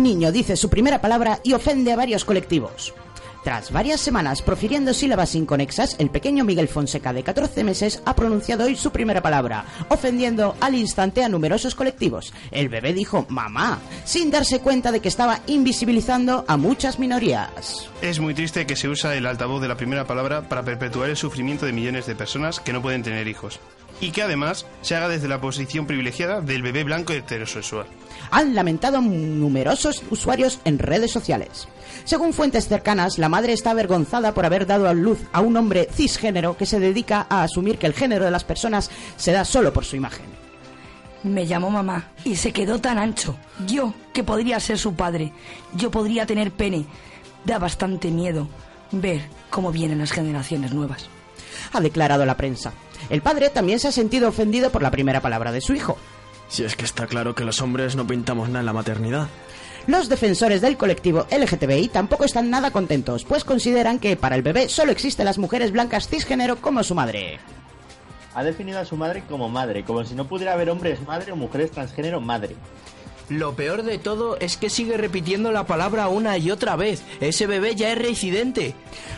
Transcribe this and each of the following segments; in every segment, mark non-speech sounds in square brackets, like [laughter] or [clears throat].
Un niño dice su primera palabra y ofende a varios colectivos. Tras varias semanas profiriendo sílabas inconexas, el pequeño Miguel Fonseca de 14 meses ha pronunciado hoy su primera palabra, ofendiendo al instante a numerosos colectivos. El bebé dijo mamá, sin darse cuenta de que estaba invisibilizando a muchas minorías. Es muy triste que se usa el altavoz de la primera palabra para perpetuar el sufrimiento de millones de personas que no pueden tener hijos. Y que además se haga desde la posición privilegiada del bebé blanco heterosexual. Han lamentado numerosos usuarios en redes sociales. Según fuentes cercanas, la madre está avergonzada por haber dado a luz a un hombre cisgénero que se dedica a asumir que el género de las personas se da solo por su imagen. Me llamó mamá y se quedó tan ancho. Yo, que podría ser su padre, yo podría tener pene. Da bastante miedo ver cómo vienen las generaciones nuevas. Ha declarado la prensa. El padre también se ha sentido ofendido por la primera palabra de su hijo. Si es que está claro que los hombres no pintamos nada en la maternidad. Los defensores del colectivo LGTBI tampoco están nada contentos, pues consideran que para el bebé solo existen las mujeres blancas cisgénero como su madre. Ha definido a su madre como madre, como si no pudiera haber hombres madre o mujeres transgénero madre. Lo peor de todo es que sigue repitiendo la palabra una y otra vez. Ese bebé ya es reincidente.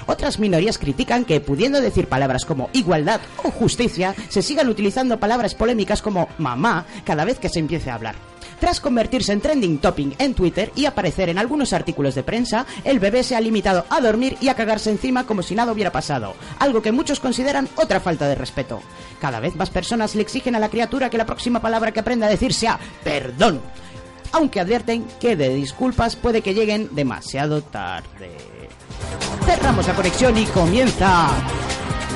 Otras minorías critican que, pudiendo decir palabras como igualdad o justicia, se sigan utilizando palabras polémicas como mamá cada vez que se empiece a hablar. Tras convertirse en trending topping en Twitter y aparecer en algunos artículos de prensa, el bebé se ha limitado a dormir y a cagarse encima como si nada hubiera pasado, algo que muchos consideran otra falta de respeto. Cada vez más personas le exigen a la criatura que la próxima palabra que aprenda a decir sea perdón, aunque advierten que de disculpas puede que lleguen demasiado tarde. Cerramos la conexión y comienza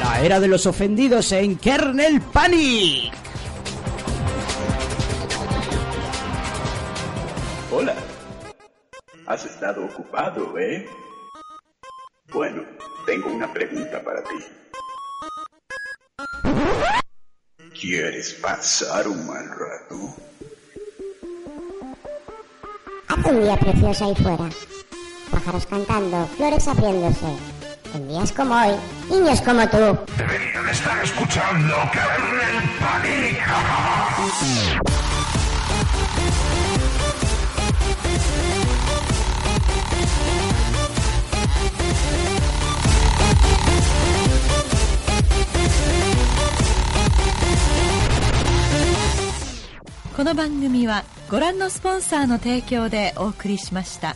la era de los ofendidos en Kernel Panic. Hola. Has estado ocupado, ¿eh? Bueno, tengo una pregunta para ti. ¿Quieres pasar un mal rato? Hace un día precioso ahí fuera. Pájaros cantando, flores abriéndose. En días como hoy, niños como tú. Deberían estar escuchando Kernel Panic. この番組はご覧のスポンサーの提供でお送りしました。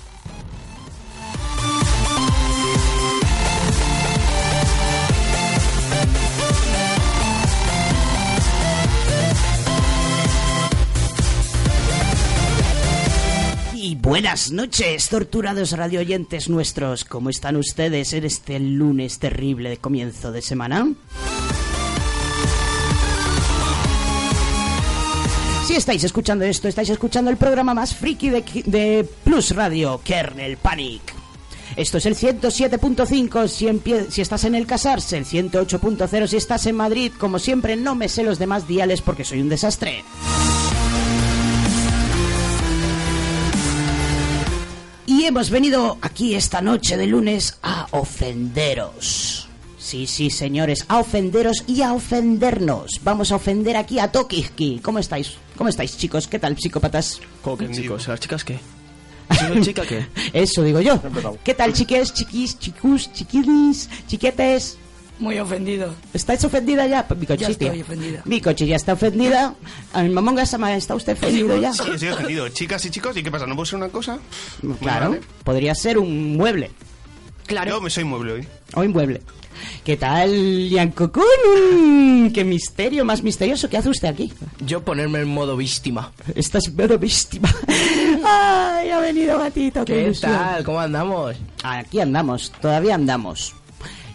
Y buenas noches, torturados radioyentes nuestros. ¿Cómo están ustedes en este lunes terrible de comienzo de semana? Si estáis escuchando esto, estáis escuchando el programa más friki de, Plus Radio, Kernel Panic. Esto es el 107.5 si, si estás en el Casarse, el 108.0 si estás en Madrid. Como siempre, no me sé los demás diales porque soy un desastre. Y hemos venido aquí esta noche de lunes a ofenderos. Sí, sí, señores, a ofenderos y a ofendernos. Vamos a ofender aquí a Tokiski. ¿Cómo estáis? ¿Cómo estáis, chicos? ¿Qué tal, psicópatas? ¿Cómo que chicos? ¿Las chicas qué? [laughs] chica qué? Eso digo yo. ¿Qué tal, chiques, chiquis, chicus, chiquilis, chiquetes? Muy ofendido. ¿Estáis ofendida ya? Mi coche, ya estoy ofendida. Mi coche ya está ofendida. Mi mamón Gasama, ¿está usted ofendido ya? Sí, estoy ofendido. Chicas y chicos, ¿y qué pasa? ¿No puede ser una cosa? Claro, podría ser un mueble. Claro. Yo me soy mueble hoy. Hoy mueble. ¿Qué tal, Yankokun? ¡Qué misterio más misterioso! ¿Qué hace usted aquí? Yo ponerme en modo víctima. Estás en modo víctima. [laughs] ¡Ay, ha venido gatito! ¿Qué, tal? ¿Cómo andamos? Aquí andamos, todavía andamos.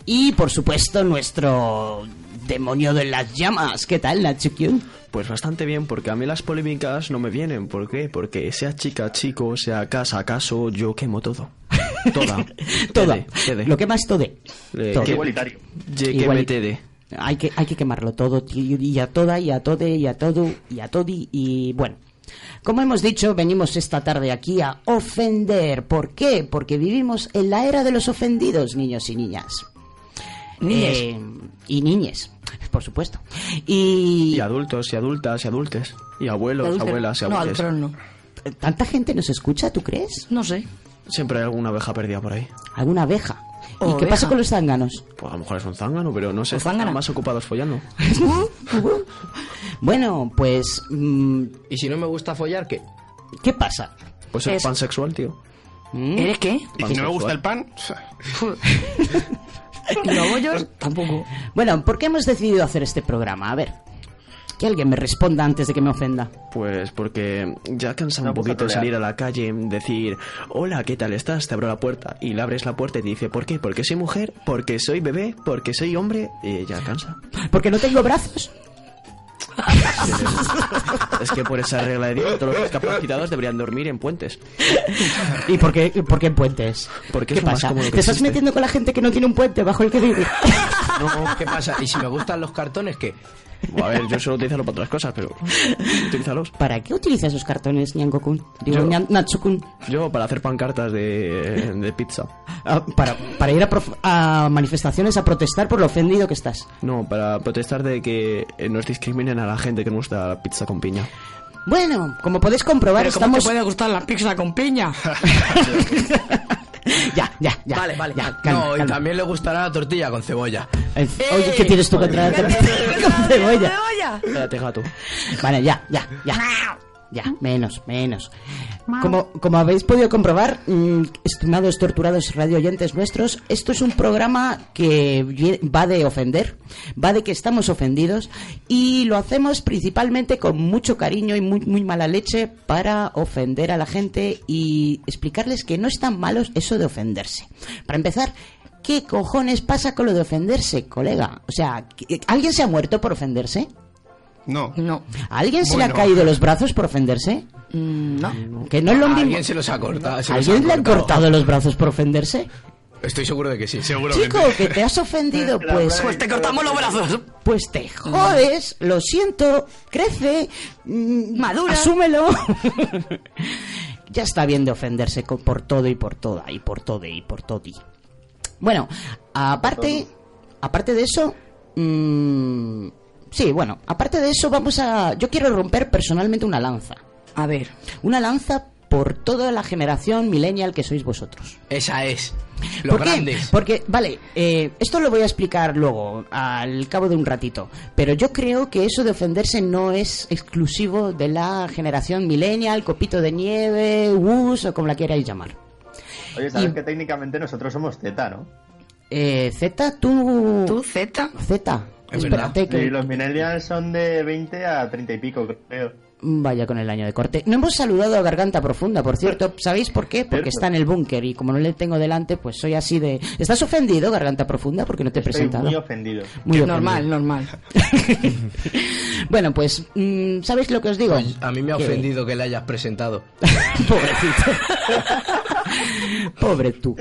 Y, por supuesto, nuestro demonio de las llamas. ¿Qué tal, Nachukyun? Pues bastante bien, porque a mí las polémicas no me vienen. ¿Por qué? Porque sea chica, chico, sea casa, acaso, yo quemo todo. [laughs] Toda. [laughs] Toda. Lo que más todo. todo. Igualitario. Igualitario. Hay que, hay que quemarlo todo, y a toda, y a todo, y a todo, y a todo, y bueno. Como hemos dicho, venimos esta tarde aquí a ofender. ¿Por qué? Porque vivimos en la era de los ofendidos, niños y niñas. Eh, y niñes, por supuesto. Y... y adultos, y adultas, y adultes. Y abuelos, abuelas, y abuelos. No, no. ¿Tanta gente nos escucha, tú crees? No sé. Siempre hay alguna abeja perdida por ahí. ¿Alguna abeja? ¿Y qué pasa con los zánganos? Pues a lo mejor es un zángano, pero no sé. Están más ocupados follando. [laughs] Bueno, pues... mm, Y si no me gusta follar, ¿qué? ¿Qué pasa? Pues es Es- pansexual, tío. ¿Mm? ¿Eres qué? Y si no me gusta el pan, [laughs] ¿Y los [laughs] bollos? Tampoco. Bueno, ¿por qué hemos decidido hacer este programa? A ver, que alguien me responda antes de que me ofenda. Pues porque ya cansa No, un poquito salir a la calle, decir, hola, ¿qué tal estás? Te abro la puerta. Y le abres la puerta y te dice, ¿por qué? ¿Porque soy mujer? ¿Porque soy bebé? ¿Porque soy hombre? Y ya cansa. Porque no tengo brazos. [laughs] Es que por esa regla de Dios, todos los discapacitados deberían dormir en puentes. ¿Y por qué, por qué en puentes? Porque ¿Qué es lo más pasa? ¿Te estás existe. metiendo con la gente que no tiene un puente bajo el que vivir? [laughs] No, ¿qué pasa? ¿Y si me gustan los cartones, qué? A ver, yo suelo utilizarlo para otras cosas, pero utilízalos. ¿Para qué utilizas esos cartones, Nyango-kun? Digo, Yo- Natsu-kun. Yo para hacer pancartas de, de pizza. Ah, para, para ir a, prof- a manifestaciones a protestar por lo ofendido que estás. No, para protestar de que eh, nos discriminen a la gente que no gusta la pizza con piña. Bueno, como podéis comprobar, Pero ¿cómo estamos... te puede gustar la pizza con piña? [laughs] [laughs] ya, ya, ya. Vale, vale. Ya, calma, no, y también le gustará la tortilla con cebolla. Eh, Oye, ¿qué tienes tú contra la tortilla con cebolla? Espérate, gato. Vale, ya, ya, ya. Ya, menos, menos. Como, como habéis podido comprobar, mm, estimados torturados radioyentes nuestros, esto es un programa que va de ofender, va de que estamos ofendidos y lo hacemos principalmente con mucho cariño y muy, muy mala leche para ofender a la gente y explicarles que no es tan malo eso de ofenderse. Para empezar, ¿qué cojones pasa con lo de ofenderse, colega? O sea, ¿que- ¿alguien se ha muerto por ofenderse? No. No. ¿A alguien se le han caído los brazos por ofenderse? Mm, No. Que no es lo ¿A mismo. alguien se los ha cortado? se ¿A los alguien le han cortado los brazos por ofenderse? Estoy seguro de que sí. Seguramente. Chico, que te has ofendido, [laughs] pues, Pues te cortamos los brazos. pues te jodes, lo siento, crece, mm, Madura. asúmelo. [laughs] ya está bien de ofenderse por todo y por toda y por todo y por todo. Bueno, aparte, aparte de eso, mm, sí, bueno, aparte de eso vamos a, yo quiero romper personalmente una lanza, A ver. una lanza por toda la generación millennial que sois vosotros. Esa es. Lo ¿Por qué? grande. Porque, vale, eh, esto lo voy a explicar luego, al cabo de un ratito. Pero yo creo que eso de ofenderse no es exclusivo de la generación millennial, copito de nieve, wus o como la queráis llamar. Oye, sabes Y- que técnicamente nosotros somos Z, ¿no? Eh, Z, tú... ¿Tú, Z? Z. Es Espérate que... Y los millennials son de 20 a 30 y pico, creo. Vaya con el año de corte. No hemos saludado a Garganta Profunda, por cierto. [laughs] ¿Sabéis por qué? Porque está en el búnker y como no le tengo delante, pues soy así de... ¿Estás ofendido, Garganta Profunda? Porque no te he Estoy presentado. muy ofendido. Muy ofendido. Normal, normal. [laughs] Bueno, pues, mm, ¿sabéis lo que os digo? Pues a mí me ha Que- ofendido que le hayas presentado. [laughs] Pobrecito. [laughs] Pobre tú.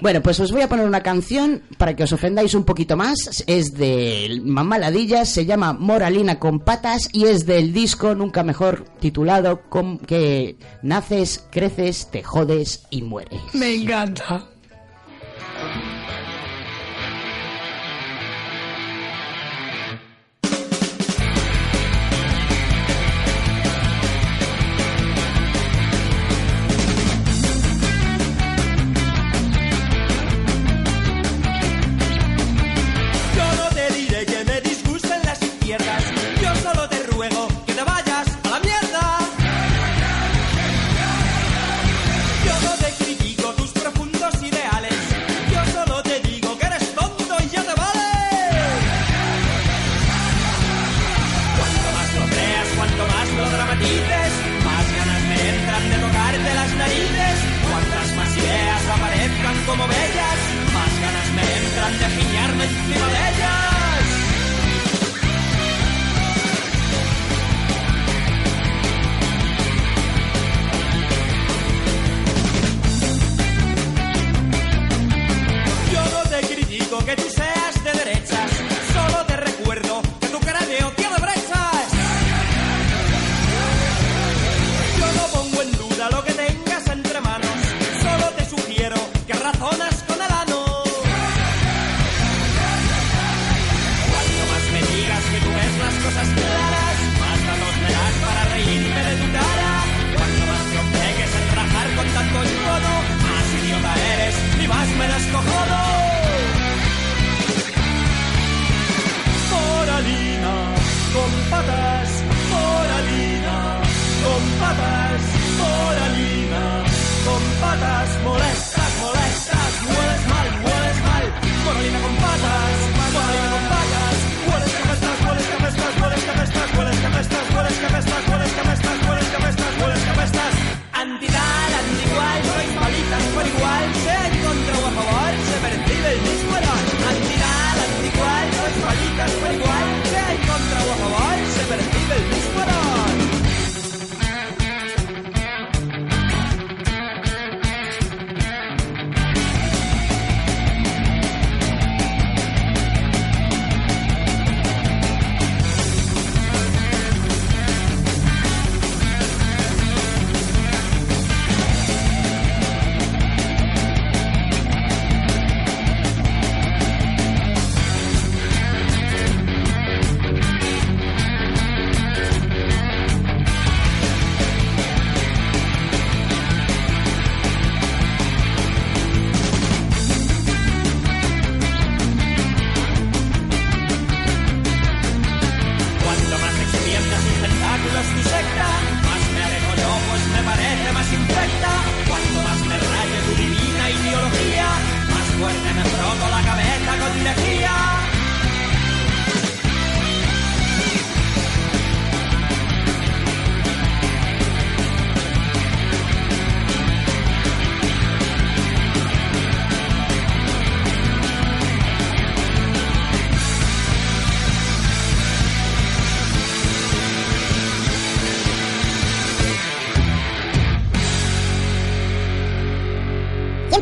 Bueno, pues os voy a poner una canción para que os ofendáis un poquito más. Es de Mamá Ladillas, se llama Moralina con patas y es del disco nunca mejor titulado que naces, creces, te jodes y mueres. Me encanta.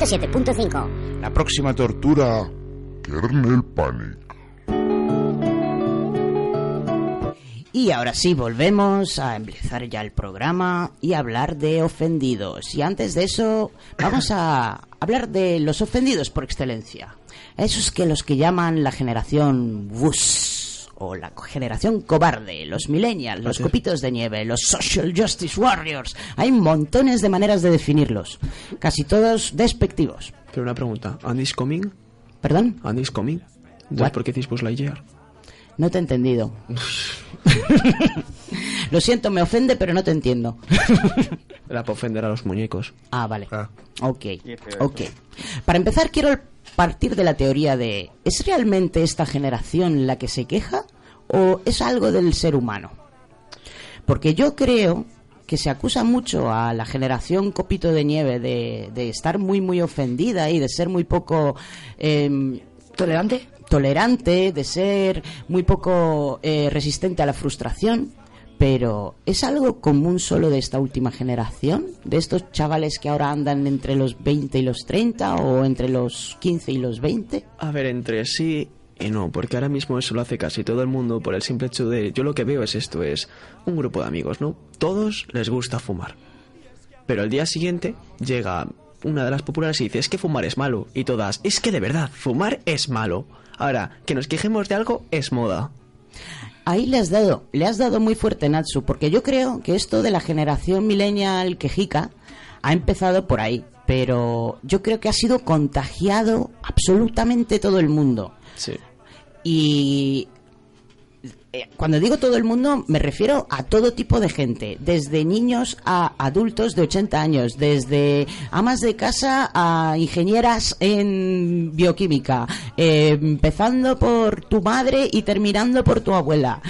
...107.5... La próxima tortura. Kernel Panic. Y ahora sí, volvemos a empezar ya el programa y a hablar de ofendidos. Y antes de eso, vamos a hablar de los ofendidos por excelencia. Esos que los que llaman la generación WUS o la generación cobarde, los millennials, los copitos de nieve, los social justice warriors. Hay montones de maneras de definirlos, casi todos despectivos. Pero una pregunta, ¿Andy's coming? ¿Perdón? ¿Andy's coming? ¿por qué decís Buzz Lightyear? No te he entendido. [laughs] Lo siento, me ofende, pero no te entiendo. Era para ofender a los muñecos. Ah, vale. Ok, feo ok. Para empezar, quiero partir de la teoría de ¿es realmente esta generación la que se queja o es algo del ser humano? Porque yo creo que se acusa mucho a la generación copito de nieve de, de estar muy muy ofendida y de ser muy poco em, tolerante tolerante de ser muy poco eh, resistente a la frustración pero ¿es algo común solo de esta última generación? ¿De estos chavales que ahora andan entre los 20 y los 30 o entre los 15 y los 20? A ver, entre sí y no, porque ahora mismo eso lo hace casi todo el mundo por el simple hecho de... Yo lo que veo es esto, es un grupo de amigos, ¿no? Todos les gusta fumar. Pero al día siguiente llega una de las populares y dice, es que fumar es malo. Y todas, es que de verdad, fumar es malo. Ahora, que nos quejemos de algo es moda. Ahí le has dado, le has dado muy fuerte, Natsu, porque yo creo que esto de la generación millennial quejica ha empezado por ahí, pero yo creo que ha sido contagiado absolutamente todo el mundo. Sí. Y eh, cuando digo todo el mundo, me refiero a todo tipo de gente, desde niños a adultos de 80 años, desde amas de casa a ingenieras en bioquímica, eh, empezando por tu madre y terminando por tu abuela.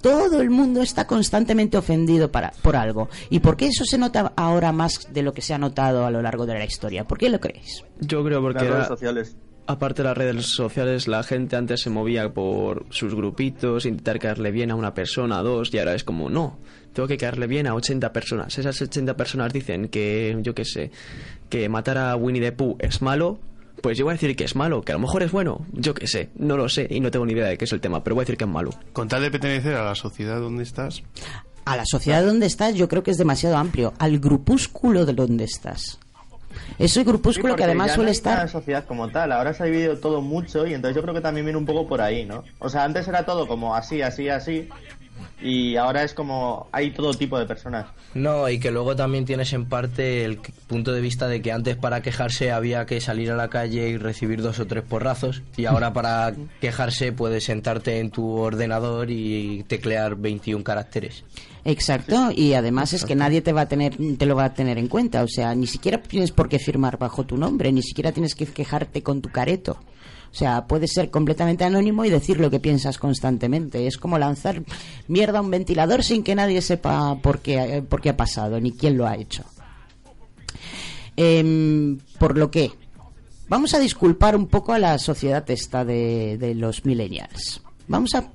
Todo el mundo está constantemente ofendido para, por algo. ¿Y por qué eso se nota ahora más de lo que se ha notado a lo largo de la historia? ¿Por qué lo creéis? Yo creo porque Las redes sociales. Aparte de las redes sociales, la gente antes se movía por sus grupitos, intentar caerle bien a una persona, a dos, y ahora es como, no, tengo que caerle bien a 80 personas. Esas 80 personas dicen que, yo qué sé, que matar a Winnie the Pooh es malo, pues yo voy a decir que es malo, que a lo mejor es bueno, yo qué sé, no lo sé y no tengo ni idea de qué es el tema, pero voy a decir que es malo. Con tal de pertenecer a la sociedad donde estás, A la sociedad donde estás yo creo que es demasiado amplio. Al grupúsculo de donde estás. Ese Sí, grupúsculo que además ya suele no hay estar... una sociedad como tal, ahora se ha dividido todo mucho y entonces yo creo que también viene un poco por ahí, ¿no? O sea, antes era todo como así, así, así Y ahora es como hay todo tipo de personas. No, y que luego también tienes en parte el punto de vista de que antes para quejarse había que salir a la calle y recibir dos o tres porrazos y ahora para [laughs] quejarse puedes sentarte en tu ordenador y teclear 21 caracteres. Exacto, y además es que nadie te va a tener, te lo va a tener en cuenta, o sea, ni siquiera tienes por qué firmar bajo tu nombre, ni siquiera tienes que quejarte con tu careto. O sea, puedes ser completamente anónimo y decir lo que piensas constantemente. Es como lanzar mierda a un ventilador sin que nadie sepa por qué, eh, por qué ha pasado, ni quién lo ha hecho. Em, por lo que, vamos a disculpar un poco a la sociedad esta de, de los millennials. Vamos a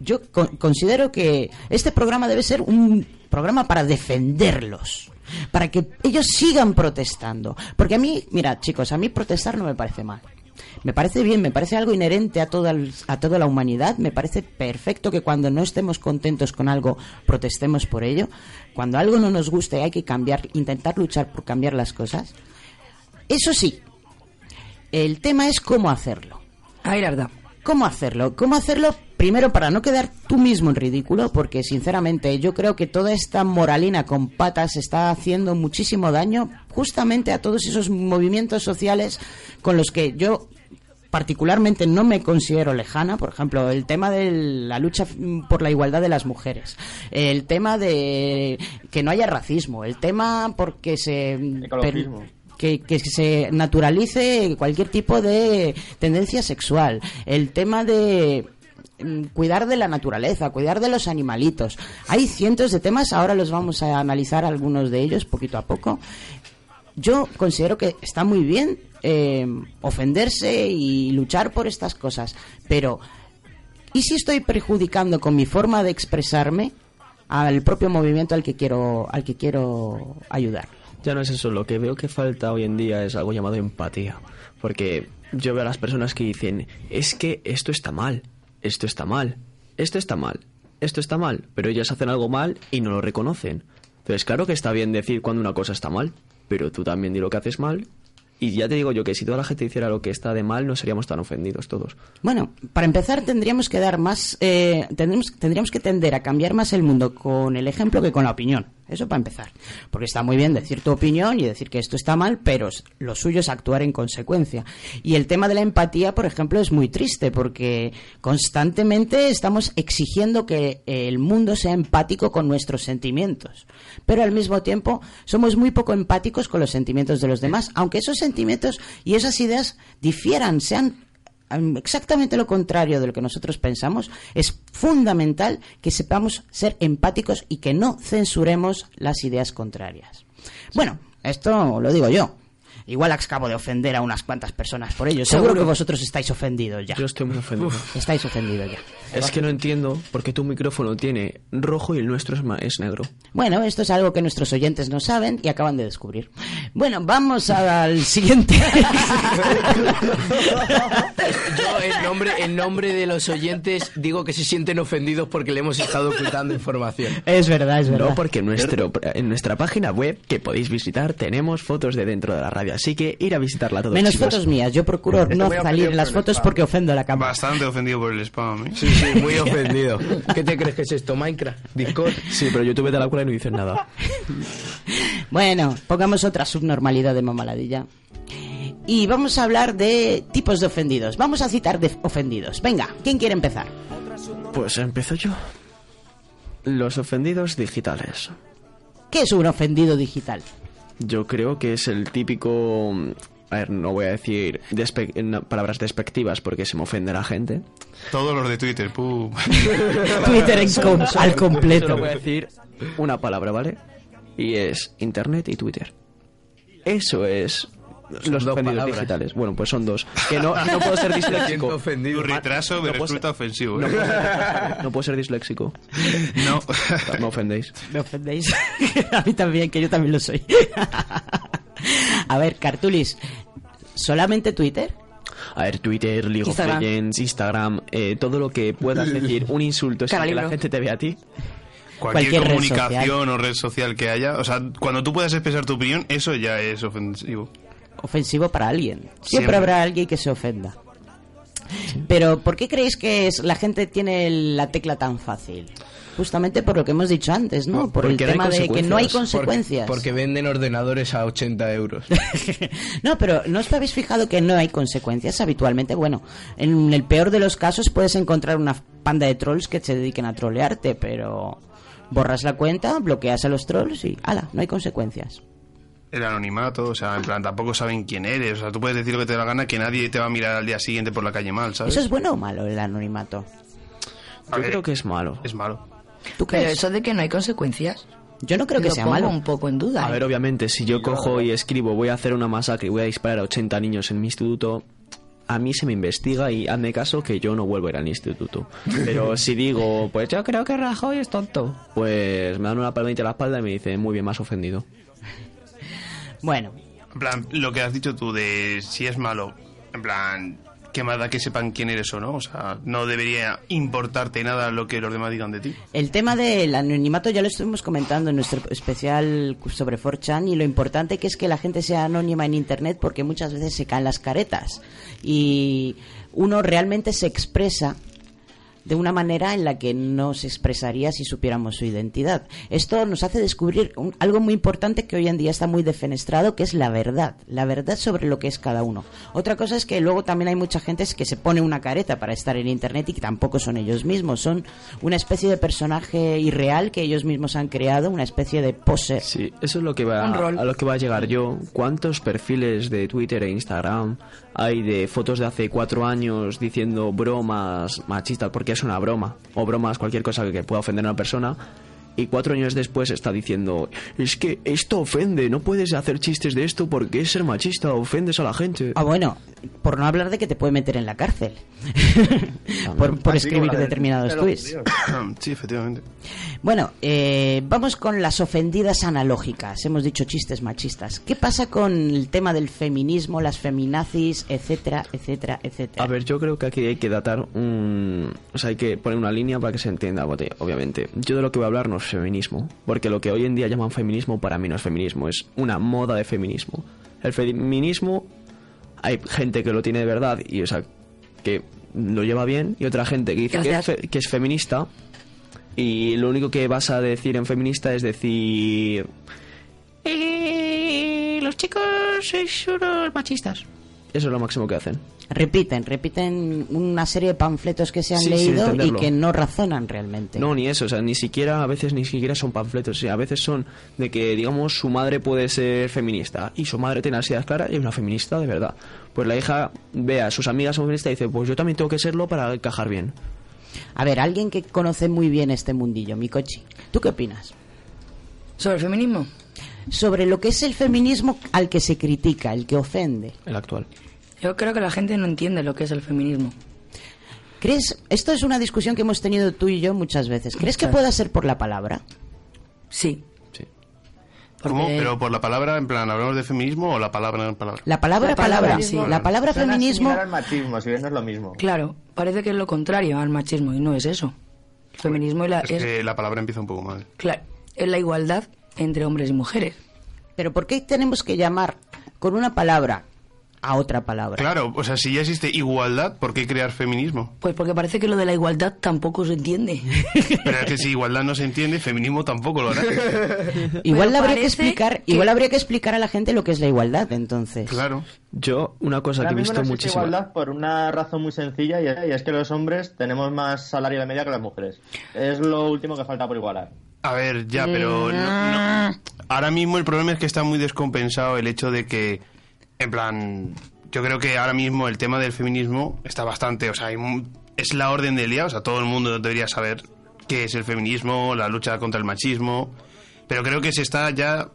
yo con- considero que este programa debe ser un programa para defenderlos, para que ellos sigan protestando. Porque a mí, mira, chicos, a mí protestar no me parece mal. Me parece bien, me parece algo inherente a toda, el- a toda la humanidad. Me parece perfecto que cuando no estemos contentos con algo, protestemos por ello. Cuando algo no nos guste, hay que cambiar, intentar luchar por cambiar las cosas. Eso sí, el tema es cómo hacerlo. Ay, la verdad. ¿Cómo hacerlo? ¿Cómo hacerlo? Primero, para no quedar tú mismo en ridículo, porque sinceramente yo creo que toda esta moralina con patas está haciendo muchísimo daño justamente a todos esos movimientos sociales con los que yo particularmente no me considero lejana, por ejemplo, el tema de la lucha por la igualdad de las mujeres, el tema de que no haya racismo, el tema porque se que, que se naturalice cualquier tipo de tendencia sexual, el tema de cuidar de la naturaleza, cuidar de los animalitos. Hay cientos de temas, ahora los vamos a analizar algunos de ellos poquito a poco. Yo considero que está muy bien eh, ofenderse y luchar por estas cosas, pero ¿y si estoy perjudicando con mi forma de expresarme al propio movimiento al que quiero al que quiero ayudar? Ya no es eso, lo que veo que falta hoy en día es algo llamado empatía. Porque yo veo a las personas que dicen, es que esto está mal, esto está mal, esto está mal, esto está mal, pero ellas hacen algo mal y no lo reconocen. Entonces, claro que está bien decir cuando una cosa está mal, pero tú también di lo que haces mal. Y ya te digo yo que si toda la gente hiciera lo que está de mal, no seríamos tan ofendidos todos. Bueno, para empezar tendríamos que dar más, eh, tendríamos, tendríamos que tender a cambiar más el mundo con el ejemplo que con la opinión. Eso para empezar. Porque está muy bien decir tu opinión y decir que esto está mal, pero lo suyo es actuar en consecuencia. Y el tema de la empatía, por ejemplo, es muy triste porque constantemente estamos exigiendo que el mundo sea empático con nuestros sentimientos. Pero al mismo tiempo somos muy poco empáticos con los sentimientos de los demás, aunque esos sentimientos y esas ideas difieran, sean exactamente lo contrario de lo que nosotros pensamos, es fundamental que sepamos ser empáticos y que no censuremos las ideas contrarias. Bueno, esto lo digo yo. Igual acabo de ofender a unas cuantas personas por ello. Seguro, Seguro. que vosotros estáis ofendidos ya. Yo estoy muy ofendido. Estáis ofendidos ya. Es que no entiendo por qué tu micrófono tiene rojo y el nuestro es, ma- es negro. Bueno, esto es algo que nuestros oyentes no saben y acaban de descubrir. Bueno, vamos al siguiente. [laughs] Yo en nombre, en nombre de los oyentes digo que se sienten ofendidos porque le hemos estado ocultando información. es verdad, es verdad. No, porque en, nuestro, en nuestra página web que podéis visitar tenemos fotos de dentro de la radio, así que ir a visitarla todos. Menos chicos. fotos mías. Yo procuro no salir en las fotos porque ofendo a la cámara. Bastante ofendido por el spam, ¿eh? Sí, sí, muy ofendido. [laughs] ¿Qué te crees que es esto, Minecraft? Discord. Sí, pero YouTube te la cuela y no dices nada. [laughs] Bueno, pongamos otra subnormalidad de mamaladilla. Y vamos a hablar de tipos de ofendidos. Vamos a citar de ofendidos. Venga, ¿quién quiere empezar? Pues empiezo yo. Los ofendidos digitales. ¿Qué es un ofendido digital? Yo creo que es el típico... A ver, no voy a decir despe- no, palabras despectivas porque se me ofende la gente. Todos los de Twitter, pu. [laughs] Twitter en com- al completo. Solo voy a decir una palabra, ¿vale? Y es Internet y Twitter. Eso es Son los dos ofendidos palabras. digitales. Bueno, pues son dos. Que no, no puedo ser [laughs] disléxico. ofendido. Tu retraso me No resulta ofensivo. No ¿eh? puedo, ser- no puedo ser disléxico. No. [laughs] Me ofendéis. Me ofendéis. [laughs] a mí también, que yo también lo soy. a ver, Cartulis, ¿solamente Twitter? A ver, Twitter, League Instagram. of Legends, Instagram, eh, todo lo que puedas decir, un insulto sin Cara que la gente te vea a ti. Cualquier, Cualquier red comunicación social. o red social que haya, o sea, cuando tú puedas expresar tu opinión, eso ya es ofensivo. Ofensivo para alguien. Siempre, Siempre. habrá alguien que se ofenda. Pero ¿por qué creéis que es, la gente tiene la tecla tan fácil? Justamente por lo que hemos dicho antes, ¿no? Por el Porque tema de que no hay consecuencias. consecuencias. Porque, porque venden ordenadores a 80 euros. [laughs] No, pero ¿no os habéis fijado que no hay consecuencias habitualmente? Bueno, en el peor de los casos puedes encontrar una panda de trolls que se dediquen a trolearte, pero borras la cuenta, bloqueas a los trolls y ¡hala! No hay consecuencias. El anonimato, o sea, en plan, tampoco saben quién eres. O sea, tú puedes decir lo que te da la gana que nadie te va a mirar al día siguiente por la calle mal, ¿sabes? ¿Eso es bueno o malo, el anonimato? A Yo ver, creo que es malo. Es malo. ¿Tú Pero eso de que no hay consecuencias. Yo no creo que lo sea pongo malo. un poco en duda. A ¿eh? ver, obviamente, si yo cojo y escribo voy a hacer una masacre y voy a disparar a 80 niños en mi instituto, a mí se me investiga y hazme caso que yo no vuelvo a ir al instituto. Pero [laughs] si digo, pues yo creo que Rajoy es tonto, pues me dan una palmadita en la espalda y me dicen, muy bien, has ofendido. Bueno, En plan, lo que has dicho tú de si es malo, en plan, qué más da que sepan quién eres o no. O sea, no debería importarte nada lo que los demás digan de ti. el tema del anonimato ya lo estuvimos comentando en nuestro especial sobre 4chan y lo importante que es que la gente sea anónima en internet porque muchas veces se caen las caretas y uno realmente se expresa de una manera en la que no se expresaría si supiéramos su identidad. Esto nos hace descubrir un- algo muy importante que hoy en día está muy defenestrado, que es la verdad, la verdad sobre lo que es cada uno. Otra cosa es que luego también hay mucha gente que se pone una careta para estar en Internet y que tampoco son ellos mismos, son una especie de personaje irreal que ellos mismos han creado, una especie de pose. Sí, eso es lo que va a lo que va a llegar yo. ¿Cuántos perfiles de Twitter e Instagram hay de fotos de hace cuatro años diciendo bromas machistas porque es una broma o bromas cualquier cosa que pueda ofender a una persona? Y cuatro años después está diciendo es que esto ofende, no puedes hacer chistes de esto porque es ser machista, ofendes a la gente. Ah, bueno, por no hablar de que te puede meter en la cárcel [laughs] por, escribir determinados tweets. [coughs] sí, efectivamente. Bueno, eh, vamos con las ofendidas analógicas. Hemos dicho chistes machistas. ¿Qué pasa con el tema del feminismo, las feminazis, etcétera, etcétera, etcétera? A ver, yo creo que aquí hay que datar un... O sea, hay que poner una línea para que se entienda, obviamente. Yo de lo que voy a hablar no feminismo, porque lo que hoy en día llaman feminismo para mí no es feminismo, es una moda de feminismo. El feminismo, hay gente que lo tiene de verdad y, o sea, que lo lleva bien, y otra gente que dice que es, Gracias. fe- que es feminista y lo único que vas a decir en feminista es decir... "Eh, los chicos sois unos machistas. Eso es lo máximo que hacen. Repiten, repiten una serie de panfletos que se han Sí, leído y que no razonan realmente. No, ni eso, o sea, ni siquiera, a veces ni siquiera son panfletos, o sea, a veces son de que, digamos, su madre puede ser feminista y su madre tiene las ideas claras y es una feminista de verdad. Pues la hija ve a sus amigas feministas y dice, pues yo también tengo que serlo para encajar bien. A ver, alguien que conoce muy bien este mundillo, Mikochi, ¿tú qué opinas? ¿Sobre el feminismo? Sobre lo que es el feminismo al que se critica, el que ofende. El actual. Yo creo que la gente no entiende lo que es el feminismo. ¿Crees? Esto es una discusión que hemos tenido tú y yo muchas veces. ¿Crees que pueda ser por la palabra? Sí. ¿Cómo? Porque- Pero por la palabra, en plan, ¿hablamos de feminismo o la palabra en palabra? La palabra, La palabra, palabra, sí. La palabra Suena feminismo. al machismo, si bien no es lo mismo. Claro, parece que es lo contrario al machismo y no es eso. El feminismo es la, Es es, que la palabra empieza un poco mal. claro, es la igualdad entre hombres y mujeres. Pero ¿por qué tenemos que llamar con una palabra a otra palabra? Claro, o sea, si ya existe igualdad, ¿por qué crear feminismo? Pues porque parece que lo de la igualdad tampoco se entiende. [laughs] Pero es que si igualdad no se entiende, feminismo tampoco lo hará. [laughs] Igual Pero habría que explicar, que- igual habría que explicar a la gente lo que es la igualdad, entonces. Claro. Yo, una cosa Ahora que he visto no existe muchísimo... igualdad por una razón muy sencilla y es, y es que los hombres tenemos más salario de media que las mujeres. Es lo último que falta por igualar. A ver, ya, pero no- no. ahora mismo el problema es que está muy descompensado el hecho de que, en plan, yo creo que ahora mismo el tema del feminismo está bastante, o sea, hay es la orden del día, o sea, todo el mundo debería saber qué es el feminismo, la lucha contra el machismo, pero creo que se está ya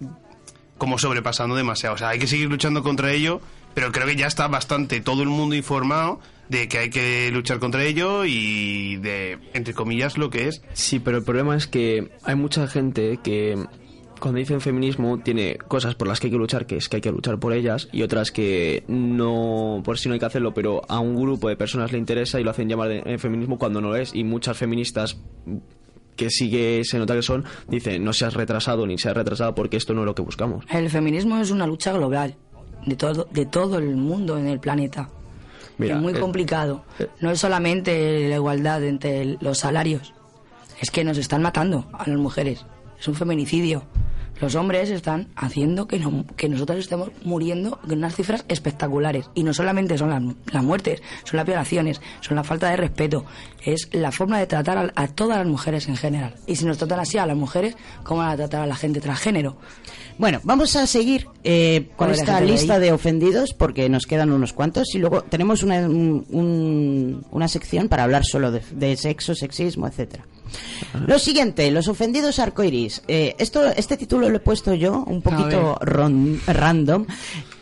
como sobrepasando demasiado, o sea, hay que seguir luchando contra ello, pero creo que ya está bastante todo el mundo informado de que hay que luchar contra ello y de, entre comillas, lo que es. Sí, pero el problema es que hay mucha gente que cuando dicen feminismo tiene cosas por las que hay que luchar, que es que hay que luchar por ellas, y otras que no, por si no hay que hacerlo, pero a un grupo de personas le interesa y lo hacen llamar de, eh, feminismo cuando no lo es, y muchas feministas que sí que se nota que son, dicen no seas retrasado ni seas retrasada porque esto no es lo que buscamos. El feminismo es una lucha global de todo, de todo el mundo en el planeta. Mira, es muy eh, complicado. No es solamente la igualdad entre los salarios. Es que nos están matando a las mujeres. Es un feminicidio. Los hombres están haciendo que, no- que nosotros estemos muriendo en unas cifras espectaculares. Y no solamente son las, las muertes, son las violaciones, son la falta de respeto. Es la forma de tratar a, a todas las mujeres en general. Y si nos tratan así a las mujeres, ¿cómo van a tratar a la gente transgénero? Bueno, vamos a seguir eh, con esta lista de ofendidos porque nos quedan unos cuantos y luego tenemos una, un- un- una sección para hablar solo de, de sexo, sexismo, etcétera. Lo siguiente, los ofendidos arcoiris. Eh, esto, este título lo he puesto yo un poquito ron- random.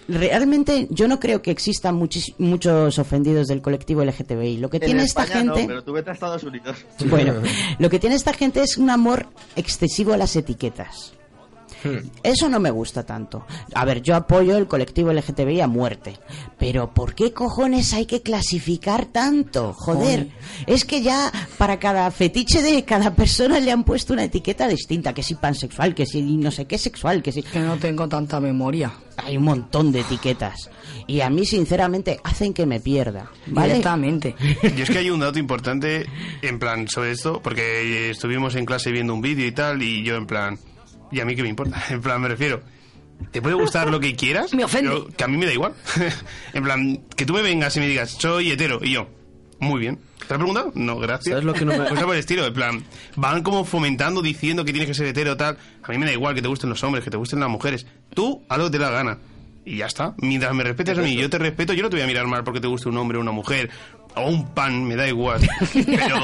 Realmente yo no creo que existan muchis- muchos ofendidos del colectivo LGTBI. Lo que En tiene esta gente... No, pero tú vete a Estados Unidos. Bueno, lo que tiene esta gente es un amor excesivo a las etiquetas. Eso no me gusta tanto. A ver, yo apoyo el colectivo LGTBI a muerte. Pero ¿por qué cojones hay que clasificar tanto? Joder, es que ya para cada fetiche de cada persona le han puesto una etiqueta distinta. Que si pansexual, que si no sé qué sexual, que si... Que no tengo tanta memoria. Hay un montón de etiquetas. Y a mí, sinceramente, hacen que me pierda. ¿Vale? Directamente. Y es que hay un dato importante en plan sobre esto, porque estuvimos en clase viendo un vídeo y tal, y yo en plan, ¿y a mí qué me importa? [laughs] En plan, me refiero, ¿te puede gustar lo que quieras? Me ofende. Pero que a mí me da igual. [laughs] en plan, que tú me vengas y me digas, soy hetero, y yo, muy bien. ¿Te has preguntado? No, gracias. ¿Sabes lo que no me- [laughs] Cosa por el estilo, en plan, van como fomentando, diciendo que tienes que ser hetero, tal. A mí me da igual que te gusten los hombres, que te gusten las mujeres. Tú, haz lo que te da la gana. Y ya está. Mientras me respetes a mí yo te respeto, yo no te voy a mirar mal porque te guste un hombre o una mujer. O un pan, me da igual. Pero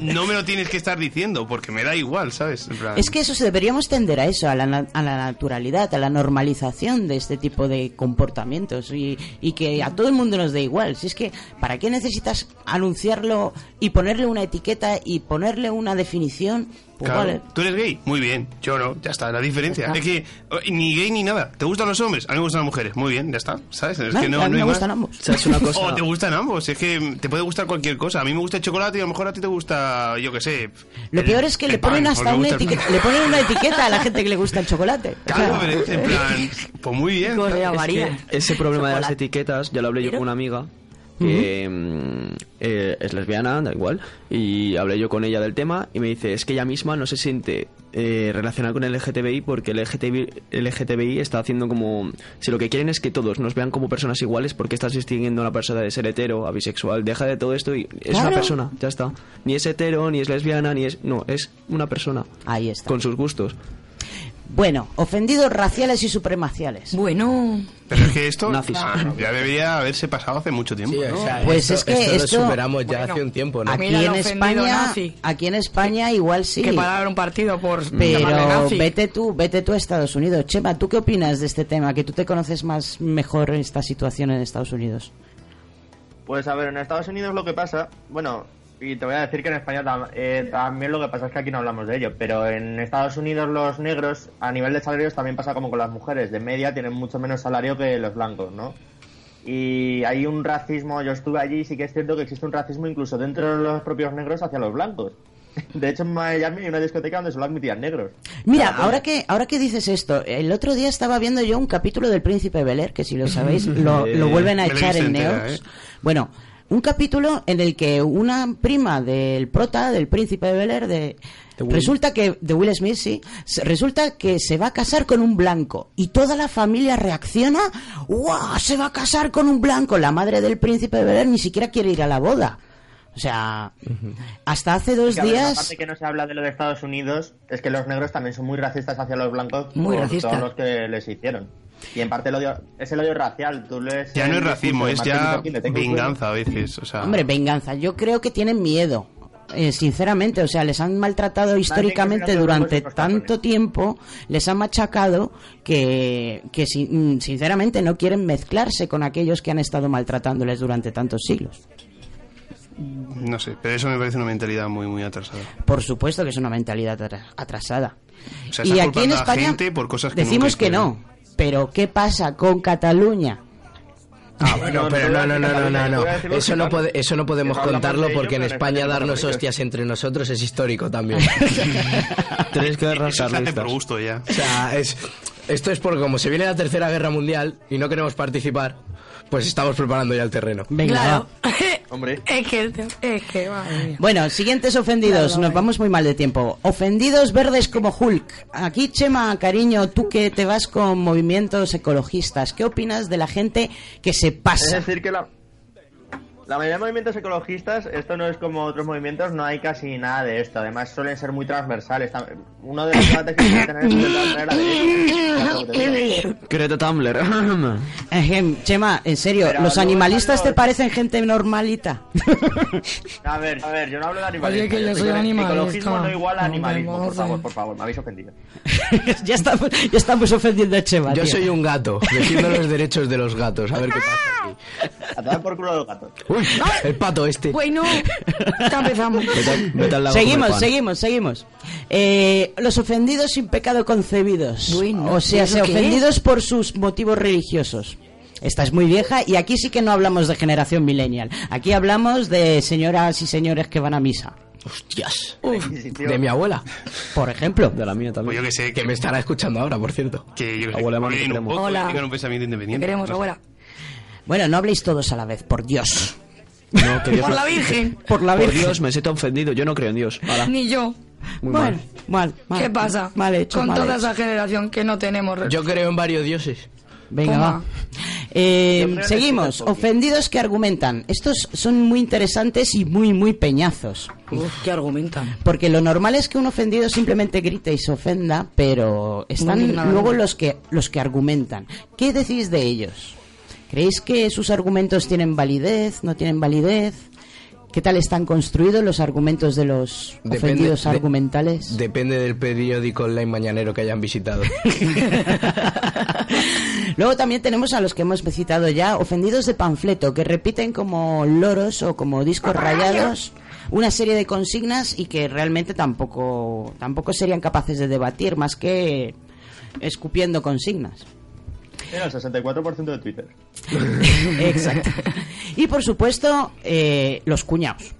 no me lo tienes que estar diciendo porque me da igual, ¿sabes? Es que eso deberíamos tender a eso, a la, a la naturalidad, a la normalización de este tipo de comportamientos y, y que a todo el mundo nos dé igual. Si es que, ¿para qué necesitas anunciarlo y ponerle una etiqueta y ponerle una definición? Pues Claro, vale. ¿Tú eres gay? Muy bien. Yo no, ya está, la diferencia. Está. Es que eh, ni gay ni nada. ¿Te gustan los hombres? A mí me gustan las mujeres. Muy bien, ya está. ¿Sabes? Es No, que no, a mí no me más. gustan ambos. ¿Sabes una [laughs] cosa? O te gustan ambos. Es que te puede gustar cualquier cosa. A mí me gusta el chocolate y a lo mejor a ti te gusta, yo qué sé. Lo el- peor es que le ponen pan, hasta una etiqueta, le ponen una etiqueta a la gente que le gusta el chocolate. Claro, O sea, pero es en plan, pues muy bien. [laughs] ¿Cómo se Es que ese problema de las Chocolate. etiquetas, ya lo hablé yo con una amiga que mm, eh, es lesbiana, da igual, y hablé yo con ella del tema y me dice, es que ella misma no se siente eh, relacionada con el LGTBI porque el LGTBI, está haciendo como... Si lo que quieren es que todos nos vean como personas iguales, porque estás distinguiendo a una persona de ser hetero, a bisexual? Deja de todo esto y es Claro. una persona, ya está. Ni es hetero, ni es lesbiana, ni es... No, es una persona. Ahí está. Con sus gustos. Bueno, ofendidos raciales y supremaciales. Bueno, Pero es que esto Nazis. ah, ya debería haberse pasado hace mucho tiempo. Sí, ¿no? o sea, Pues esto, es que esto lo superamos ya Bueno, hace un tiempo, ¿no? Aquí en España, nazi. aquí en España igual sí. que parar un partido por Pero nazi. vete tú, vete tú a Estados Unidos. Chema, ¿tú qué opinas de este tema? Que tú te conoces más mejor esta situación en Estados Unidos. Pues a ver, en Estados Unidos lo que pasa, bueno, y te voy a decir que en España tam- eh, también lo que pasa es que aquí no hablamos de ello, pero en Estados Unidos los negros a nivel de salarios también pasa como con las mujeres, de media tienen mucho menos salario que los blancos, ¿no? Y hay un racismo, yo estuve allí y sí que es cierto que existe un racismo incluso dentro de los propios negros hacia los blancos. [laughs] De hecho, en Miami hay una discoteca donde solo admitían negros. Mira, Claro, ahora que ahora que dices esto, el otro día estaba viendo yo un capítulo del Príncipe Bel Air, que si lo sabéis [laughs] lo, lo vuelven a echar en Neox. ¿eh? Bueno, un capítulo en el que una prima del prota del Príncipe de Bel Air de Will. resulta que de Will Smith sí, se- resulta que se va a casar con un blanco y toda la familia reacciona, ¡guau! Se va a casar con un blanco. La madre del Príncipe de Bel Air ni siquiera quiere ir a la boda. O sea, hasta hace dos Que, días aparte que no se habla de lo de Estados Unidos, es que los negros también son muy racistas hacia los blancos Muy por racistas. todos los que les hicieron. Y en parte el odio, es el odio racial. Tú lees Ya no es racismo, es ya venganza a veces. O sea, Hombre, venganza. Yo creo que tienen miedo. eh, sinceramente, o sea, les han maltratado históricamente durante tanto tiempo, les han machacado que, que sin- sinceramente no quieren mezclarse con aquellos que han estado maltratándoles durante tantos siglos. No sé, pero eso me parece una mentalidad muy, muy atrasada. Por supuesto que es una mentalidad atrasada. Y aquí en España por cosas decimos que no, pero ¿qué pasa con Cataluña? Ah, bueno, pero no, no, no, no, no. Eso, no eso no podemos contarlo porque en España darnos hostias entre nosotros es histórico también. [laughs] Tenéis que arrancar por es, esto es por como se viene la Tercera Guerra Mundial y no queremos participar. Pues estamos preparando ya el terreno. Venga, Claro. va. [laughs] Hombre. Es que, es que, madre mía. Bueno, siguientes ofendidos. Nos vamos muy mal de tiempo. Ofendidos verdes como Hulk. Aquí, Chema, cariño, tú que te vas con movimientos ecologistas, ¿qué opinas de la gente que se Es pasa? decir, que la, la mayoría de movimientos ecologistas, esto no es como otros movimientos, no hay casi nada de esto. Además, suelen ser muy transversales. Uno de los debates que suelen tener es a la. Greta Tumblr. [laughs] Ejem, Chema, en serio, Pero ¿los animalistas te parecen gente normalita? A ver, a ver, yo no hablo de animalismo. Oye, que yo yo soy animalista. Ecologismo no igual a animalismo, por a- favor, por favor, me habéis ofendido. [laughs] ya, estamos, ya estamos ofendiendo a Chema. Yo tío. soy un gato, defiendo los derechos de los gatos. A ver qué pasa aquí. A tomar por culo de los gatos. Uy, el pato este. Bueno, ya empezamos. Vete al- vete al lago a Seguimos, seguimos, seguimos. Eh, los ofendidos sin pecado concebidos. Bueno, o sea, ¿eso se ofendidos por sus motivos religiosos. Esta es muy vieja y aquí sí que no hablamos de generación millennial. Aquí hablamos de señoras y señores que van a misa. Hostias. De mi abuela. Por ejemplo. De la mía Pues también. yo que sé, Que me estará escuchando ahora, por cierto. que yo que Abuela, que un Hola. un pensamiento Te independiente. queremos, No sé. abuela. Bueno, no habléis todos a la vez, por Dios. No, que Dios Por no- la Virgen. [laughs] Por la Por Virgen. Dios, me siento ofendido. Yo no creo en Dios. Ni yo. muy Bueno, mal. mal, mal. ¿Qué pasa? Mal hecho, Con mal toda hecho. esa generación que no tenemos. Yo creo en varios dioses. Venga, va. Eh, seguimos. Ofendidos que argumentan. Estos son muy interesantes y muy, muy peñazos. Uf, ¿Qué argumentan? Porque lo normal es que un ofendido simplemente grite y se ofenda, pero No están tiene nada luego de malo. los que, los que argumentan. ¿Qué decís de ellos? ¿Creéis que sus argumentos tienen validez? ¿No tienen validez? ¿Qué tal están construidos los argumentos de los Depende- ofendidos de- argumentales? Depende del periódico online mañanero que hayan visitado. [laughs] Luego también tenemos a los que hemos citado ya, ofendidos de panfleto, que repiten como loros o como discos rayados una serie de consignas y que realmente tampoco, tampoco serían capaces de debatir, más que escupiendo consignas. Mira, el 64% de Twitter. [laughs] Exacto. Y por supuesto, eh, los cuñados.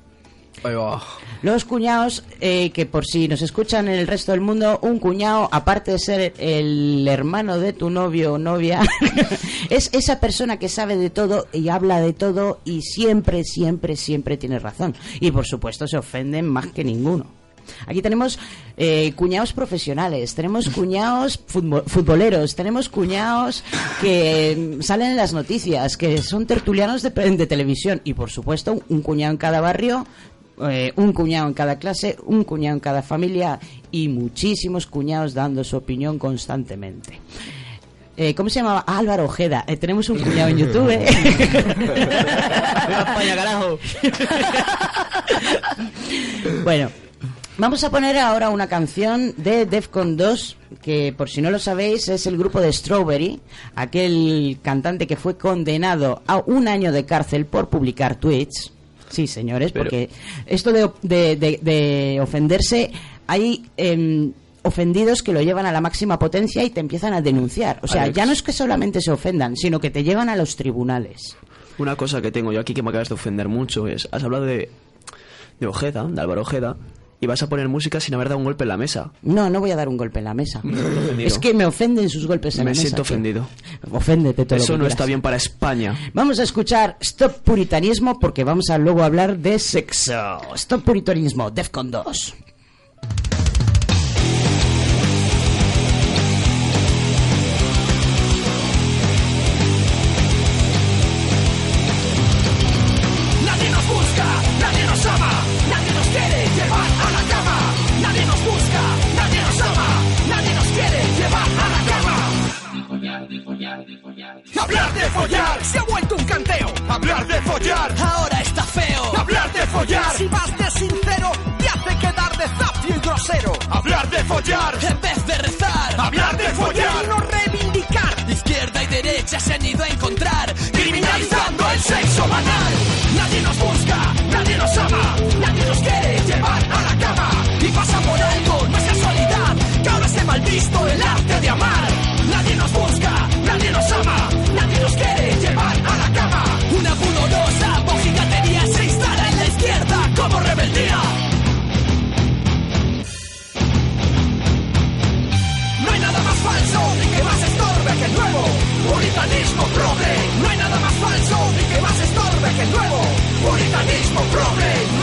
Los cuñados, eh, que por si nos escuchan en el resto del mundo, un cuñado, aparte de ser el hermano de tu novio o novia, [laughs] es esa persona que sabe de todo y habla de todo y siempre, siempre, siempre tiene razón. Y por supuesto se ofenden más que ninguno. Aquí tenemos eh, cuñados profesionales, tenemos cuñados futbo- futboleros, tenemos cuñados que mm, salen en las noticias, que son tertulianos de, de televisión y por supuesto un cuñado en cada barrio, eh, un cuñado en cada clase, un cuñado en cada familia y muchísimos cuñados dando su opinión constantemente. Eh, ¿Cómo se llamaba? Ah, Álvaro Ojeda. Eh, tenemos un cuñado en YouTube. ¿eh? [laughs] España, carajo! [laughs] Bueno, vamos a poner ahora una canción de Defcon 2, que por si no lo sabéis es el grupo de Strawberry, aquel cantante que fue condenado a un año de cárcel por publicar tweets. Sí, señores, Pero- porque esto de, de- de- de ofenderse, hay em, ofendidos que lo llevan a la máxima potencia y te empiezan a denunciar. O sea, Alex. ya no es que solamente se ofendan, sino que te llevan a los tribunales. Una cosa que tengo yo aquí que me acabas de ofender mucho es, has hablado de, de Ojeda, de Álvaro Ojeda, y vas a poner música sin haber dado un golpe en la mesa. No, no voy a dar un golpe en la mesa. [laughs] Me siento. Es que me ofenden sus golpes en Me la mesa. siento tío. ofendido. Oféndete todo lo Eso que no quieras. está bien para España. Vamos a escuchar Stop Puritanismo porque vamos a luego hablar de sexo. Stop Puritanismo, Defcon 2. Follar ahora está feo. Hablar de follar si vas de sincero te hace quedar de zafio y grosero. Hablar de follar en vez de rezar. Hablar de follar y no reivindicar. Izquierda y derecha se han ido a encontrar criminalizando el sexo banal. Nadie nos busca, nadie nos ama, nadie nos quiere llevar a la cama. Y pasa por algo, no es casualidad, que ahora esté mal visto el arte de amar. ataque nuevo, puritanismo progre.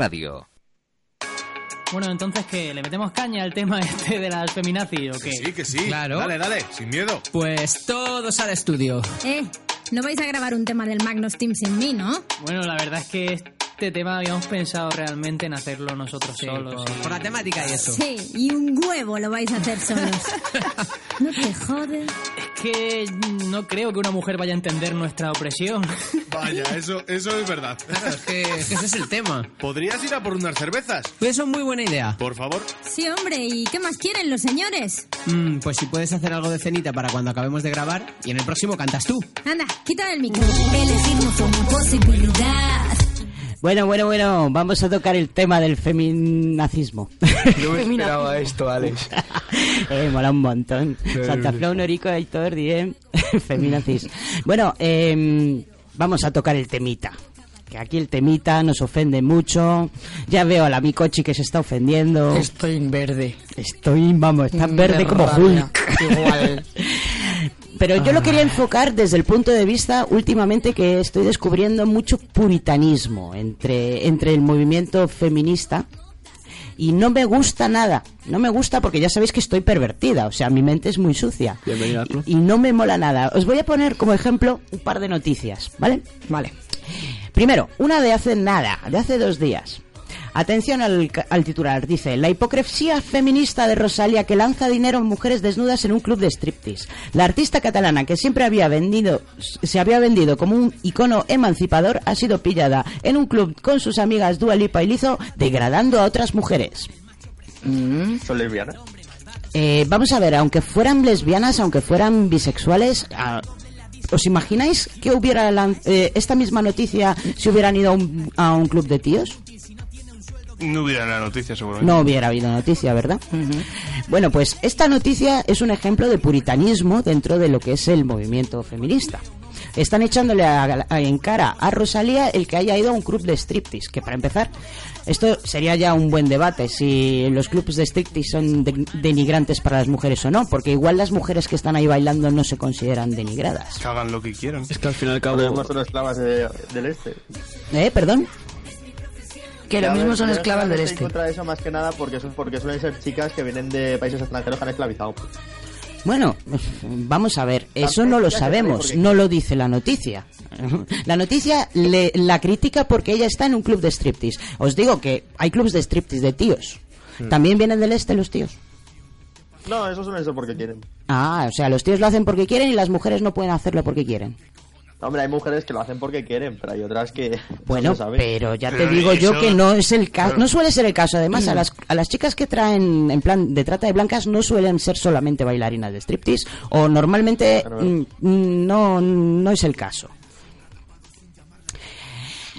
Radio. Bueno, entonces, ¿qué? ¿Le metemos caña al tema este de las feminazis o qué? Sí, que sí. Claro. Dale, dale, sin miedo. Pues todos al estudio. Eh, no vais a grabar un tema del Magnus Team sin mí, ¿no? Bueno, la verdad es que este tema habíamos pensado realmente en hacerlo nosotros solos. por- por la temática y eso. Sí, y un huevo lo vais a hacer solos. [laughs] no te jodes. Es que no creo que una mujer vaya a entender nuestra opresión. [laughs] Vaya, eso, eso es verdad. es, que, es que ese es el tema. ¿Podrías ir a por unas cervezas? Eso es muy buena idea. Por favor. Sí, hombre, ¿y qué más quieren los señores? Mm, pues si puedes hacer algo de cenita para cuando acabemos de grabar y en el próximo cantas tú. Anda, quita el micro. Elegirnos una posibilidad. Bueno, bueno, bueno, vamos a tocar el tema del feminacismo. No me esperaba esto, Alex. [laughs] eh, mola un montón. Santa Flow, Norico, Aitor, Diem, [laughs] feminazis. Bueno, em, vamos a tocar el temita. Que aquí el temita nos ofende mucho. Ya veo a la Micochi que se está ofendiendo. Estoy en verde. Estoy, vamos, tan verde como rabia. Hulk. Igual. [laughs] Pero yo lo quería enfocar desde el punto de vista últimamente que estoy descubriendo mucho puritanismo entre, entre el movimiento feminista y no me gusta nada. No me gusta porque ya sabéis que estoy pervertida, o sea, mi mente es muy sucia. Y no me mola nada. Os voy a poner como ejemplo un par de noticias, ¿vale? Vale. Primero, una de hace nada, de hace dos días. Atención al, titular, dice, la hipocresía feminista de Rosalía que lanza dinero a mujeres desnudas en un club de striptease. La artista catalana que siempre había vendido, se había vendido como un icono emancipador ha sido pillada en un club con sus amigas Dua Lipa y Lizo degradando a otras mujeres. ¿Son lesbianas? Eh, vamos a ver, aunque fueran lesbianas, aunque fueran bisexuales, ah, ¿os imagináis que hubiera lan- eh, esta misma noticia si hubieran ido a un, a un club de tíos? No hubiera la noticia, seguramente. No hubiera habido noticia, ¿verdad? Bueno, pues esta noticia es un ejemplo de puritanismo dentro de lo que es el movimiento feminista. Están echándole a- a- en cara a Rosalía el que haya ido a un club de striptease, que para empezar, esto sería ya un buen debate, si los clubes de striptease son de- denigrantes para las mujeres o no, porque igual las mujeres que están ahí bailando no se consideran denigradas. Que hagan lo que quieran. Es que al fin y al Lo mismo cabo. son esclavas de- del este. ¿Eh? Perdón. Que lo mismo son esclavas del este. contra eso más que nada porque, son, porque suelen ser chicas que vienen de países extranjeros que han esclavizado. Bueno, vamos a ver, eso no lo sabemos, no lo dice la noticia. La noticia le- la critica porque ella está en un club de striptease. Os digo que hay clubs de striptease de tíos. Hmm. ¿También vienen del este los tíos? No, eso suelen ser porque quieren. Ah, o sea, los tíos lo hacen porque quieren y las mujeres no pueden hacerlo porque quieren. Hombre, hay mujeres que lo hacen porque quieren, pero hay otras que [laughs] Bueno, no pero ya te Pero digo yo que no es el caso, no suele ser el caso. Además, a las, a las chicas que traen en plan de trata de blancas no suelen ser solamente bailarinas de striptease o normalmente mm, mm, no, no es el caso.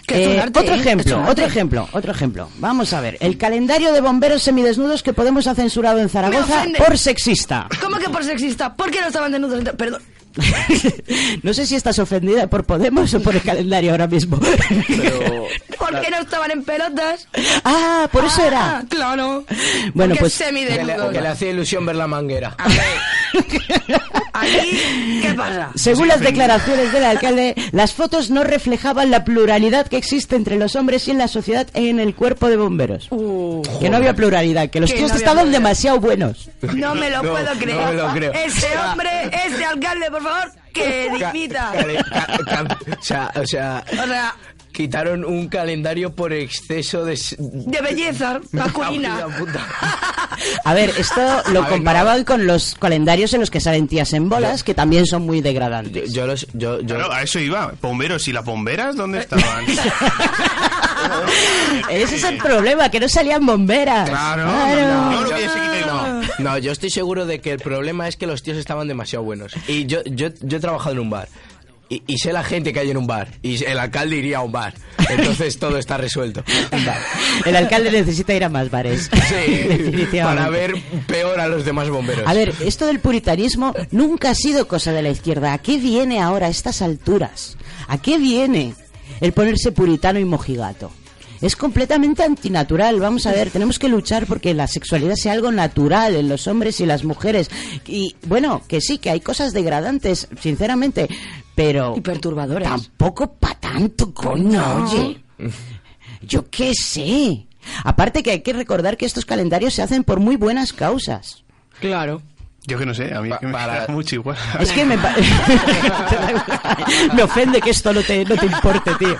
Eh, arte, otro ¿eh? Ejemplo, otro ejemplo, otro ejemplo. Vamos a ver, el calendario de bomberos semidesnudos que Podemos ha censurado en Zaragoza por sexista. ¿Cómo que por sexista? ¿Por qué no estaban desnudos? Perdón. [laughs] no sé si estás ofendida por Podemos o por el calendario ahora mismo. [laughs] ¿Por qué no estaban en pelotas? ah, por eso era. Ah, claro. Bueno, Porque pues Que le, que le hacía ilusión ver la manguera. [laughs] Aquí, ¿qué pasa? Según las declaraciones del alcalde, las fotos no reflejaban la pluralidad que existe entre los hombres y en la sociedad en el cuerpo de bomberos. que no había pluralidad, que los Que tíos no estaban pluralidad. demasiado buenos. No me lo No, puedo no creer. me lo creo. Ese hombre, ese alcalde, por favor, que dimita. o sea, o sea, O sea, quitaron un calendario por exceso de... de belleza [laughs] masculina. [laughs] [laughs] A ver, esto lo comparaban con los calendarios en los que salen tías en bolas, que también son muy degradantes. Yo los... Yo, yo, Claro, a eso iba. Bomberos y las bomberas, ¿dónde estaban? Ese es el problema, que no salían bomberas. Claro, sé que no, no, yo estoy seguro de que el problema es que los tíos estaban demasiado buenos. Y yo, yo, yo he trabajado en un bar. Y, y sé la gente que hay en un bar. Y el alcalde iría a un bar. Entonces todo está resuelto. [laughs] El alcalde necesita ir a más bares. Sí, [laughs] para ver peor a los demás bomberos. A ver, esto del puritanismo nunca ha sido cosa de la izquierda. ¿A qué viene ahora a estas alturas? ¿A qué viene el ponerse puritano y mojigato? Es completamente antinatural. Vamos a ver, tenemos que luchar porque la sexualidad sea algo natural en los hombres y las mujeres. Y bueno, que sí, que hay cosas degradantes, sinceramente, pero... Y perturbadoras. Tampoco para tanto, coño, No. oye. Yo qué sé. Aparte que hay que recordar que estos calendarios se hacen por muy buenas causas. Claro. Yo que no sé, a mí es que me da mucho igual. Es que me, pa- [laughs] me ofende que esto no te, no te importe, tío.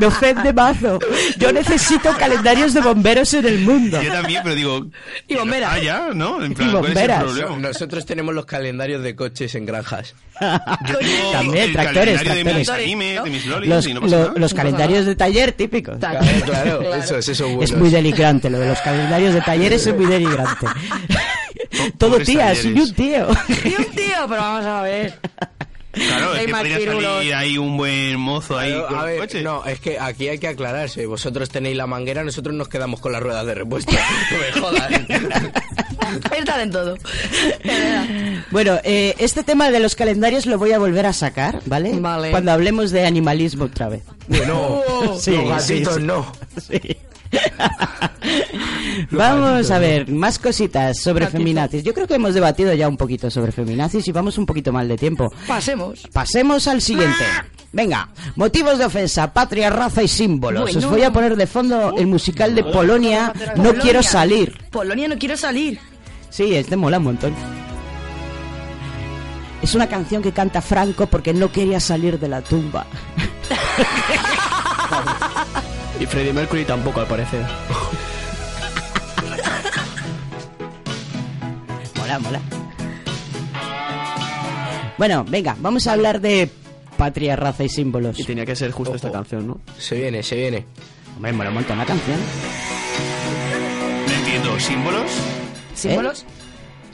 Me ofende mazo. Yo necesito calendarios de bomberos en el mundo. Yo también, pero digo... Y bomberas. Ah, ya, ¿no? En Y plan, ¿cuál es el bomberas. problema? Nosotros tenemos los calendarios de coches en granjas. [laughs] Yo tengo También, el tractores, calendario de mis tractores. animes, de mis lolis, Los, y no pasa lo- nada. los calendarios de taller típicos. Claro, claro, eso es eso Es muy deligrante, lo de los calendarios de talleres es muy deligrante. [laughs] Todo tías y un tío. Y un tío, pero vamos a ver. Claro, es que podría salir ahí un buen mozo ahí Claro, con a ver, coche. no, es que aquí hay que aclararse. Vosotros tenéis la manguera, nosotros nos quedamos con las ruedas de repuesto. [laughs] No me jodas. Están en todo. Bueno, eh, este tema de los calendarios lo voy a volver a sacar, ¿vale? Vale. Cuando hablemos de animalismo otra vez. Bueno, Sí, los gatitos sí, sí. no. Sí. [laughs] Vamos a ver, más cositas sobre feminazis. Yo creo que hemos debatido ya un poquito sobre feminazis y vamos un poquito mal de tiempo. Pasemos. Pasemos al siguiente. Venga, motivos de ofensa, patria, raza y símbolos. Os voy a poner de fondo el musical de Polonia, No quiero salir. Polonia no quiero salir. Sí, este mola un montón. Es una canción que canta Franco porque no quería salir de la tumba. [laughs] [laughs] Y Freddie Mercury tampoco, al parecer. [laughs] Mola, mola. Bueno, venga, vamos a hablar de patria, raza y símbolos. Y tenía que ser justo esta canción, ¿no? Se viene, se viene. Hombre, mola un montón la canción. No entiendo, ¿símbolos? ¿Símbolos?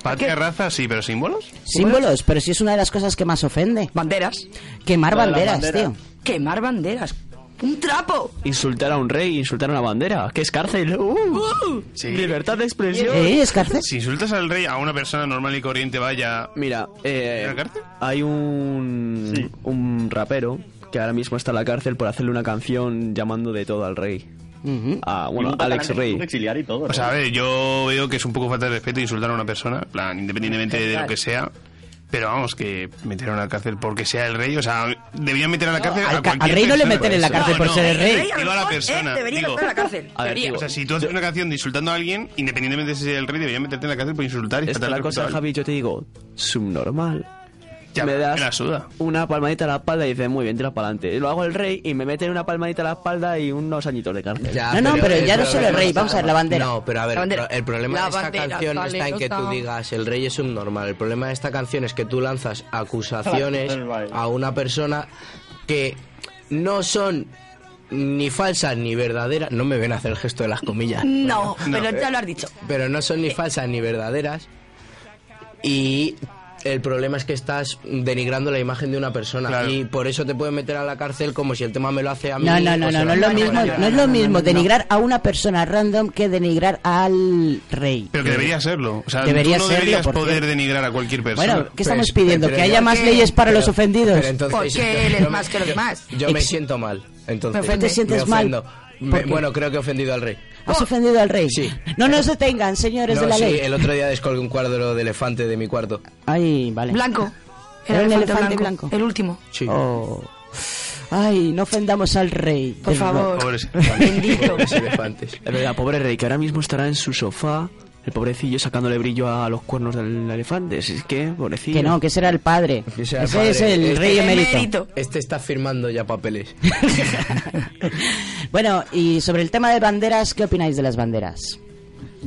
Patria, raza, sí, pero ¿símbolos? Símbolos, pero si es una de las cosas que más ofende. Banderas. Quemar banderas, banderas. tío. Quemar banderas. Un trapo. Insultar a un rey, insultar a una bandera, que es cárcel. ¡Uh! Sí. Libertad de expresión. ¿Eh? ¿Es cárcel? Si insultas al rey a una persona normal y corriente, vaya... Mira, eh, ¿En la cárcel? hay un, un rapero que ahora mismo está en la cárcel por hacerle una canción llamando de todo al rey. A, Y bueno, Alex Rey. exiliar y todo. O sea, a ver, yo veo que es un poco falta de respeto insultar a una persona, plan, independientemente de lo que sea. Pero vamos, que meter a una cárcel porque sea el rey, o sea, deberían meter a la cárcel al a ca- cualquier al rey no le persona. meten en la cárcel por ser el rey. a lo Digo a la persona, eh, debería digo. estar en la cárcel. A ver, tío, O sea, si tú haces una canción de insultando a alguien, independientemente de si es el rey, deberían meterte en la cárcel por insultar y Es que la al cosa, al- Javi, yo te digo, subnormal. Ya, me das la suda. una palmadita a la espalda y dices, muy bien, tira para adelante. Lo hago el rey y me meten una palmadita a la espalda y unos añitos de cárcel. Ya, No, no, pero ya no solo el rey, vamos a ver la bandera. No, pero a ver, el problema La de esta bandera canción no está en que tú digas el rey es subnormal. El problema de esta canción es que tú lanzas acusaciones a una persona que no son ni falsas ni verdaderas. No me ven a hacer el gesto de las comillas. No, No. pero ya lo has dicho. Pero no son ni falsas ni verdaderas. Y el problema es que estás denigrando la imagen de una persona. Claro. Y por eso te pueden meter a la cárcel como si el tema me lo hace a mí. No, no, no, no, no es lo mismo, no es lo mismo denigrar a una persona random que denigrar al rey. Pero que debería serlo. O sea, Debería tú no serlo, deberías poder denigrar a cualquier persona. Bueno, ¿qué estamos Pues, pidiendo? pero ¿Que haya ¿por más leyes para los ofendidos? Porque él es yo más que los demás. Yo me siento mal. Entonces, ¿Pero te sientes me mal? Bueno, creo que he ofendido al rey. ¿Has ofendido al rey? Sí. No nos detengan, señores No, de la sí, ley. el otro día descolgué un cuadro de elefante de mi cuarto. Ay, vale. Blanco. Era un elefante blanco. El último. Sí. Oh. Ay, no ofendamos al rey. Por favor. rock. Pobres. Bendito. Pobres elefantes. Es verdad, pobre rey, que ahora mismo estará en su sofá, el pobrecillo sacándole brillo a los cuernos del elefante. Es que, pobrecillo. Que no, que ese era el padre. Que Ese padre. es el Este- rey emérito. Emérito. Este está firmando ya papeles. [laughs] Bueno, y sobre el tema de banderas, ¿qué opináis de las banderas?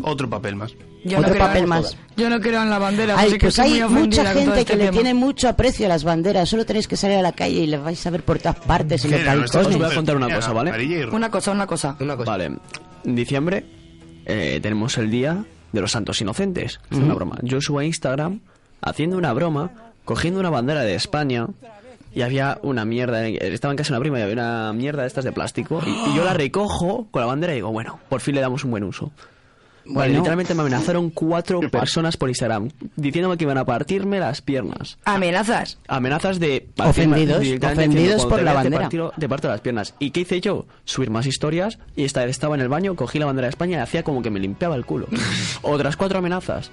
Otro papel más. Yo Otro no creo papel en- más. Yo no creo en la bandera. Ay, que pues estoy hay mucha gente este que le tema. tiene mucho aprecio a las banderas. Solo tenéis que salir a la calle y les vais a ver por todas partes en los balcones. Os voy a contar una Mira, cosa, ¿vale? Una cosa, una cosa. Una cosa. Vale, en diciembre eh, tenemos el día de los santos inocentes. Es una broma. Yo subo a Instagram haciendo una broma, cogiendo una bandera de España y había una mierda. Estaba en casa de una prima y había una mierda de estas de plástico. Y, y yo la recojo con la bandera y digo, bueno, por fin le damos un buen uso. Bueno, Bueno. literalmente me amenazaron cuatro personas por Instagram diciéndome que iban a partirme las piernas. ¿Amenazas? Amenazas de Ofendidos, ofendidos por "Cuando la bandera". Te, parto- te parto las piernas. ¿Y qué hice yo? Subir más historias y esta vez estaba en el baño, cogí la bandera de España y hacía como que me limpiaba el culo. [laughs] Otras cuatro amenazas.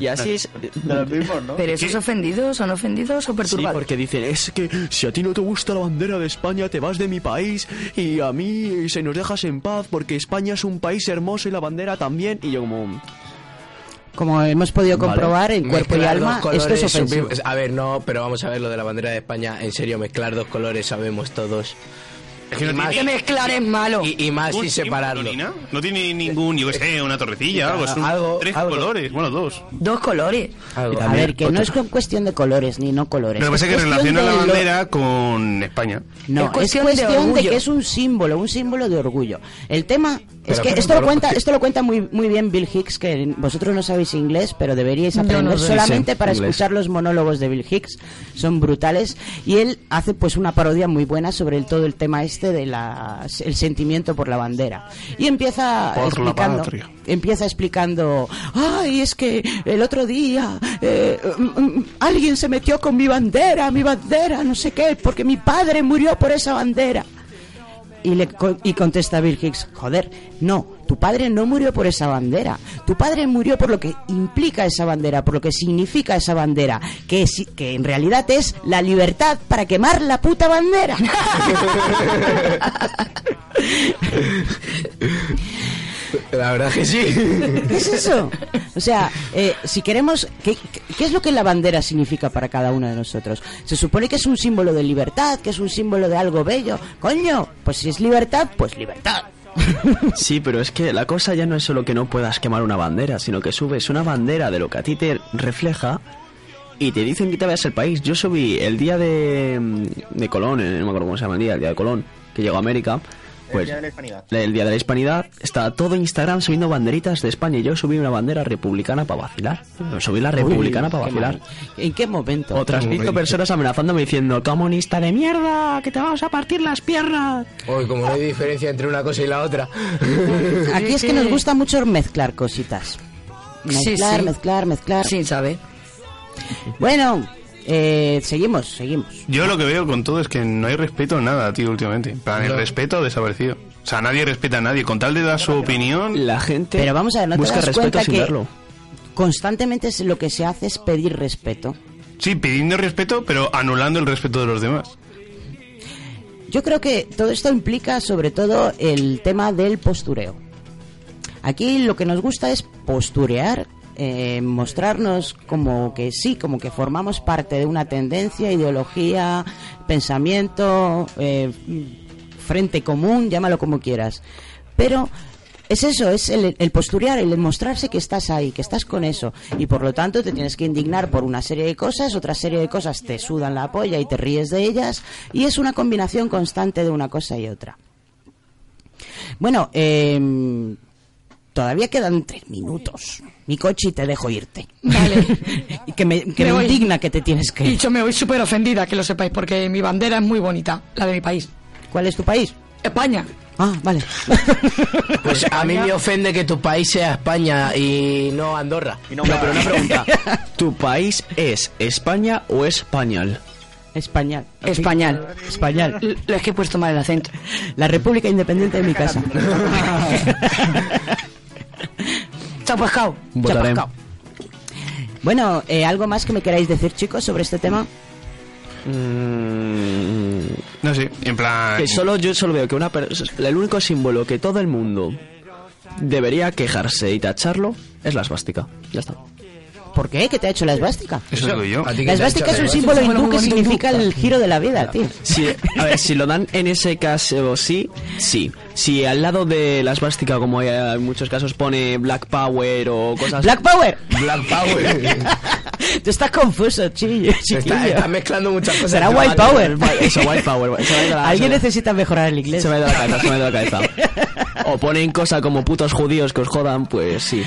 Y así es. [laughs] ¿Pero esos ofendidos son ofendidos o Sí, perturbados? porque dicen, es que si a ti no te gusta la bandera de España, te vas de mi país y a mí se nos dejas en paz porque España es un país hermoso y la bandera también. Y yo como... Como hemos podido Vale. comprobar en cuerpo y Mezclar alma, dos esto es ofensivo. A ver, no, pero vamos a ver lo de la bandera de España. En serio, mezclar dos colores sabemos todos. Que no Y más- tiene- mezclar es malo. Y, y más ¿Un sin separarlo. No tiene ningún, yo qué sé, una torrecilla, algo. Son Algo- tres algo. colores, bueno, dos. Dos colores. A ver, que no es con cuestión de colores ni no colores. Lo que pasa que relaciona la lo- bandera con España. No, Es es cuestión de que es un símbolo, un símbolo de orgullo. El tema es Pero, que pero, esto lo pero, cuenta, esto lo cuenta muy muy bien Bill Hicks, que vosotros no sabéis inglés, pero deberíais no aprender solamente para inglés. escuchar los monólogos de Bill Hicks, son brutales y él hace pues una parodia muy buena sobre el, todo el tema este de la el sentimiento por la bandera. Y empieza Por explicando empieza explicando ay es que el otro día eh, mm, mm, alguien se metió con mi bandera mi bandera no sé qué porque mi padre murió por esa bandera y, le, y contesta Bill Hicks, joder, no, tu padre no murió por esa bandera, tu padre murió por lo que implica esa bandera, por lo que significa esa bandera, que, es- que en realidad es la libertad para quemar la puta bandera. [laughs] [laughs] [laughs] La verdad que sí. ¿Qué es eso? O sea, eh, si queremos... ¿qué, qué- es lo que la bandera significa para cada uno de nosotros? Se supone que es un símbolo de libertad, que es un símbolo de algo bello. Coño, pues si es libertad, pues libertad. [laughs] Sí, pero es que la cosa ya no es solo que no puedas quemar una bandera, sino que subes una bandera de lo que a ti te refleja y te dicen que te veas el país. Yo subí el día de, mm, de Colón, eh, no me acuerdo cómo se llama el día, el día de Colón, que llegó a América. Pues, el día de la hispanidad. el día de la hispanidad está todo Instagram subiendo banderitas de España y yo subí una bandera republicana para vacilar. Subí la republicana para vacilar. ¿En qué momento? Otras cinco personas amenazándome diciendo, comunista de mierda, que te vamos a partir las piernas. Uy, como no hay diferencia entre una cosa y la otra. [laughs] Aquí es que nos gusta mucho mezclar cositas. Sí, Mezclar, sí. mezclar, mezclar. Sin saber. Bueno, eh, seguimos, seguimos. Yo lo que veo con todo es que no hay respeto en nada, tío, últimamente. En plan, el respeto ha desaparecido. O sea, nadie respeta a nadie. Con tal de dar su opinión... La gente Pero vamos a ver, ¿no te busca das respeto cuenta sin que- verlo. Constantemente es- lo que se hace es pedir respeto. Sí, pidiendo respeto, pero anulando el respeto de los demás. Yo creo que todo esto implica sobre todo el tema del postureo. Aquí lo que nos gusta es posturear, eh, mostrarnos como que sí, como que formamos parte de una tendencia, ideología, pensamiento, eh, frente común, llámalo como quieras. Pero es eso, es el, el posturear, el mostrarse que estás ahí, que estás con eso. Y por lo tanto te tienes que indignar por una serie de cosas, otra serie de cosas te sudan la polla y te ríes de ellas. Y es una combinación constante de una cosa y otra. Bueno, eh, todavía quedan tres minutos. Mi coche y te dejo irte. Vale. [laughs] y que me, que Me me voy. indigna que te tienes que Y ir. yo me voy súper ofendida, que lo sepáis, porque mi bandera es muy bonita, la de mi país. ¿Cuál es tu país? España. Ah, vale. [laughs] Pues a mí me ofende que tu país sea España y no Andorra. Y no, No, pero una pregunta. [laughs] ¿Tu país es España o español? Español. Español. Español. L- Es que he puesto mal el acento. La República Independiente de mi casa. Chao pescado. Chao Votaré. pescado. Bueno, eh, ¿algo más que me queráis decir, chicos, sobre este tema? Mm, No sé, en plan... que solo yo solo veo que una el único símbolo que todo el mundo debería quejarse y tacharlo es la esvástica. Ya está. ¿Por qué? ¿Qué te ha hecho la esvástica? Eso digo yo. ¿A La esvástica es un símbolo hindú que bonito significa el giro de la vida, tío. Sí, a ver, si lo dan en ese caso, sí, sí. Si al lado de la esvástica, como hay en muchos casos, pone Black Power o cosas... ¡Black Power! Black Power. [laughs] Tú estás confuso, chillo, Está, chiquillo. está mezclando muchas cosas. Será White Power. Eso, White Power. [laughs] Alguien necesita mejorar el inglés. Se me ha ido la cabeza, se me ha ido la cabeza. [laughs] O ponen cosas como putos judíos que os jodan, pues sí.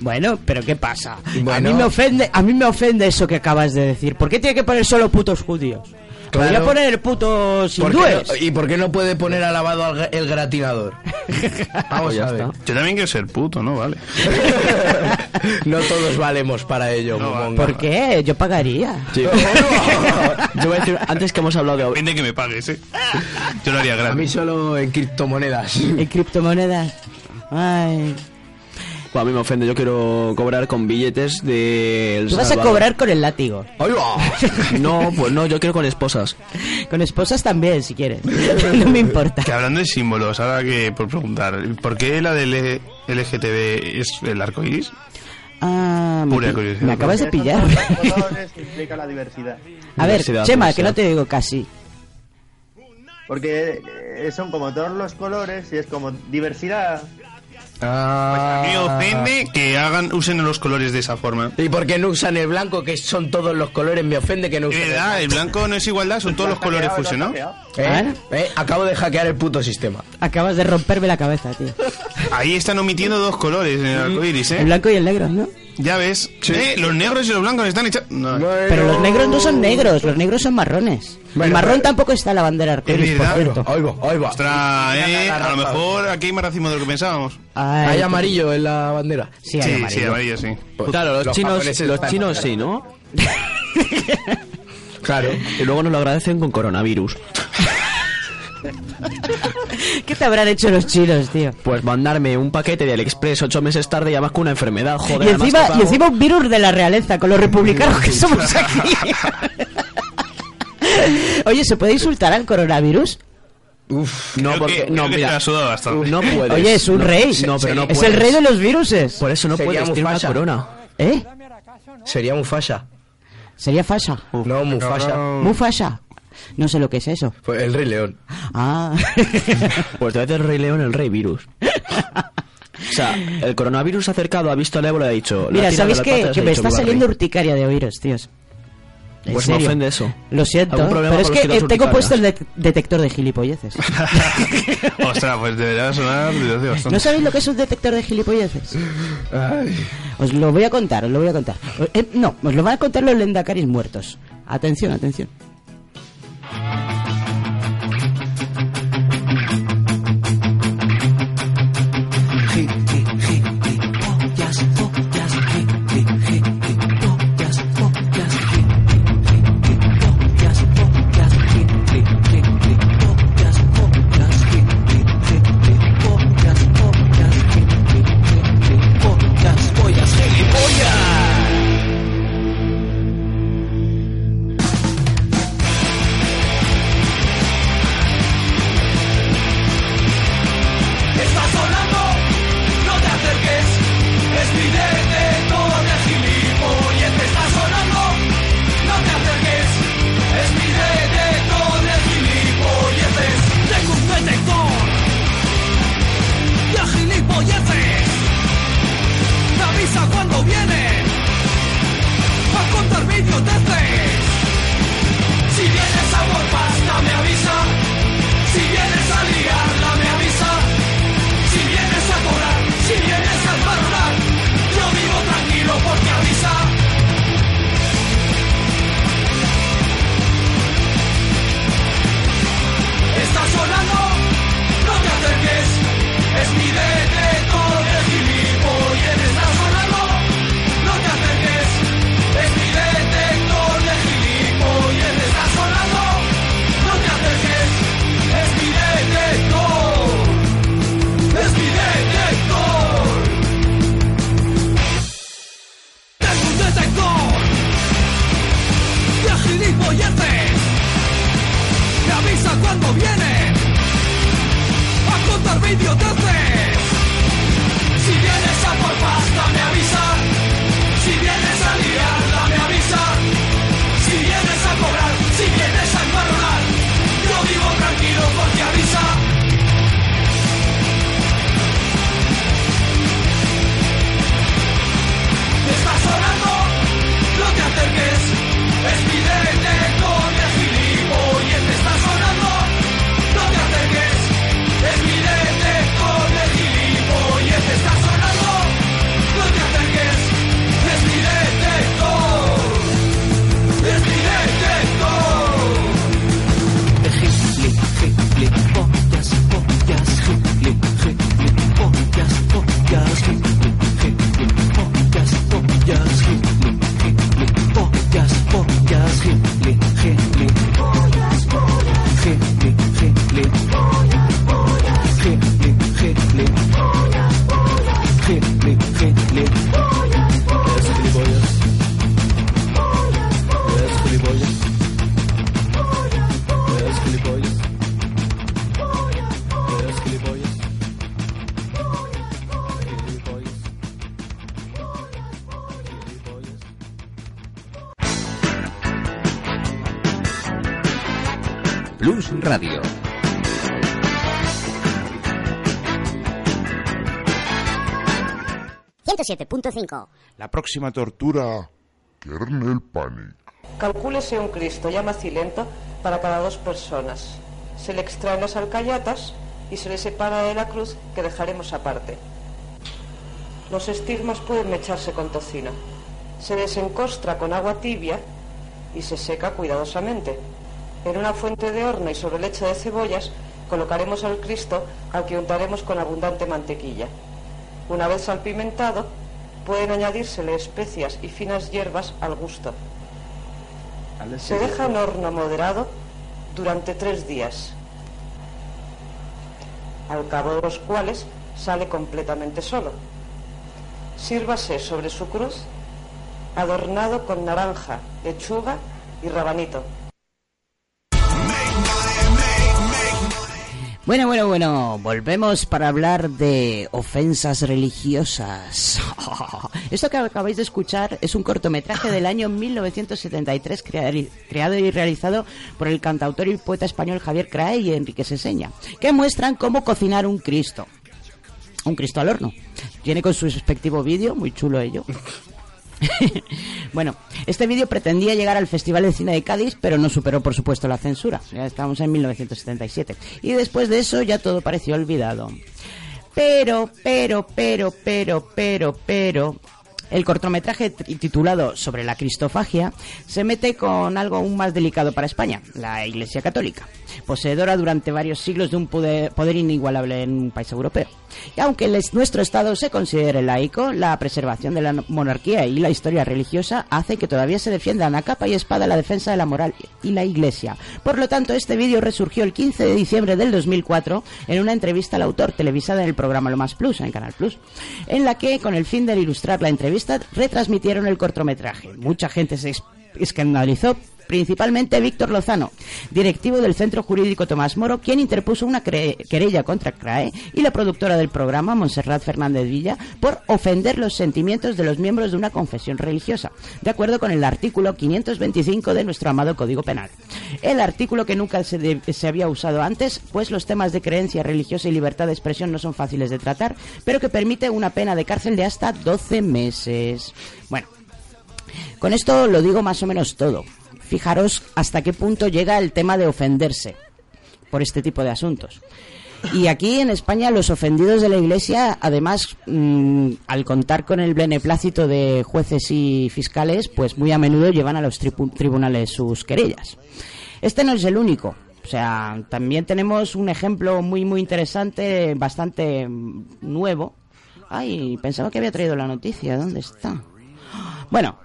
Bueno, pero ¿qué pasa? A Bueno. mí me ofende, a mí me ofende eso que acabas de decir. ¿Por qué tiene que poner solo putos judíos? Podría Claro. poner el puto sin ¿Por no- ¿Y por qué no puede poner al lavado al el gratinador? [laughs] Vamos Ya a ver. está. Yo también quiero ser puto, ¿no? Vale. [laughs] No todos valemos para ello, Momonga. ¿Por qué? Yo pagaría. Sí. [laughs] Yo voy a decir, antes que hemos hablado de... Depende que me pagues, ¿eh? Yo lo haría A gratis. mí solo en criptomonedas. En criptomonedas. Ay. Bueno, a mí me ofende, yo quiero cobrar con billetes de... El Tú vas a Salvador. cobrar con el látigo. ¡Ahí va! [laughs] No, pues no, yo quiero con esposas. Con esposas también, si quieres. [laughs] No me importa. Que hablando de símbolos, ahora que por preguntar, ¿por qué la del LGTB es el arco iris? Ah, me, Pura curiosidad. me acabas de pillar. [laughs] Implica la diversidad. A ver, Diversidad, Chema, que diversidad. no te digo casi. Porque eh, son como todos los colores y es como diversidad. Ah. A mí me ofende que hagan, usen los colores de esa forma. ¿Y por qué no usan el blanco, que son todos los colores? Me ofende que no usen verdad, el blanco no es igualdad, son todos los colores fusionados. ¿Eh? ¿Eh? Acabo de hackear el puto sistema. Acabas de romperme la cabeza, tío. Ahí están omitiendo dos colores en el arco iris, El ¿eh? blanco y el negro, ¿no? Ya ves. Eh, Los negros y los blancos están hechos. No. Pero los negros no son negros, los negros son marrones. el Bueno, marrón pero- tampoco está en la bandera arcoíris, por cierto. Ahí va, ahí va. Ostras, eh, a lo mejor aquí hay más racismo de lo que pensábamos. Ay, Hay amarillo en la bandera. Sí, hay Sí, amarillo. sí, amarillo, sí. Claro, los, los chinos, los chinos sí, ¿no? [laughs] [laughs] Claro. Y luego nos lo agradecen con coronavirus. [laughs] ¿Qué te habrán hecho los chinos, tío? Pues mandarme un paquete de AliExpress ocho meses tarde y además con una enfermedad, joder. y, encima, y encima un virus de la realeza, con los republicanos que somos [laughs] aquí. Oye, ¿se puede insultar al coronavirus? Uf. No, porque... que- no, creo que mira, te ha sudado bastante. no puedes. Oye, es un No, rey. No, pero no es el rey de los viruses. Por eso no Sería puedes, tiene una corona. ¿Eh? Sería Mufasa. Sería Fasha. No, Mufasa. Mufasa. No sé lo que es eso. Pues el Rey León. Ah. [laughs] Pues te el rey león el rey virus. O sea, el coronavirus acercado ha visto al ébola y ha dicho... Mira, ¿sabéis Que me está "Viva el saliendo rey". urticaria de oíros, tíos. En Pues me serio. ofende eso. Lo siento, ¿Algún problema pero es que eh, tengo urticarias? puesto el de- detector de gilipolleces. [laughs] Ostras, pues debería sonar bastante. ¿No sabéis lo que es un detector de gilipolleces? Os lo voy a contar, os lo voy a contar. Eh, no, os lo van a contar los lendacaris muertos. Atención, atención. ...107.5... La próxima tortura... Kernel Panic. Calcúlese un Cristo ya macilento para cada dos personas. Se le extraen las alcayatas y se le separa de la cruz que dejaremos aparte. Los estigmas pueden mecharse con tocino. Se desencostra con agua tibia y se seca cuidadosamente. En una fuente de horno y sobre leche de cebollas colocaremos al Cristo al que untaremos con abundante mantequilla. Una vez salpimentado, pueden añadírsele especias y finas hierbas al gusto. Se deja en horno moderado durante tres días, al cabo de los cuales sale completamente solo. Sírvase sobre su cruz, adornado con naranja, lechuga y rabanito. Bueno, bueno, bueno, volvemos para hablar de ofensas religiosas. [laughs] Esto que acabáis de escuchar es un cortometraje del año 1973 crea- creado y realizado por el cantautor y poeta español Javier Crae y Enrique Seseña, que muestran cómo cocinar un Cristo. Un Cristo al horno. Tiene con su respectivo vídeo, muy chulo ello. [laughs] bueno, este vídeo pretendía llegar al Festival de Cine de Cádiz, pero no superó, por supuesto, la censura. Ya estamos en 1977. Y después de eso ya todo pareció olvidado. Pero, pero, pero, pero, pero, pero... El cortometraje titulado Sobre la Cristofagia se mete con algo aún más delicado para España, la Iglesia Católica, poseedora durante varios siglos de un poder, poder inigualable en un país europeo. Y aunque nuestro Estado se considere laico, la preservación de la monarquía y la historia religiosa hace que todavía se defiendan a capa y espada la defensa de la moral y la Iglesia. Por lo tanto, este vídeo resurgió el 15 de diciembre del 2004 en una entrevista al autor televisada en el programa Lo Más Plus, en Canal Plus, en la que, con el fin de ilustrar la entrevista, retransmitieron el cortometraje. Mucha gente se escandalizó principalmente Víctor Lozano, directivo del Centro Jurídico Tomás Moro, quien interpuso una querella contra CRAE y la productora del programa, Montserrat Fernández Villa, por ofender los sentimientos de los miembros de una confesión religiosa, de acuerdo con el artículo 525 de nuestro amado Código Penal. El artículo que nunca se, se había usado antes, pues los temas de creencia religiosa y libertad de expresión no son fáciles de tratar, pero que permite una pena de cárcel de hasta 12 meses. Bueno, con esto lo digo más o menos todo. Fijaros hasta qué punto llega el tema de ofenderse por este tipo de asuntos. Y aquí en España los ofendidos de la Iglesia, además, mm, al contar con el beneplácito de jueces y fiscales, pues muy a menudo llevan a los tribu- tribunales sus querellas. Este no es el único. O sea, también tenemos un ejemplo muy, muy interesante, bastante nuevo. Ay, pensaba que había traído la noticia. ¿Dónde está? Bueno,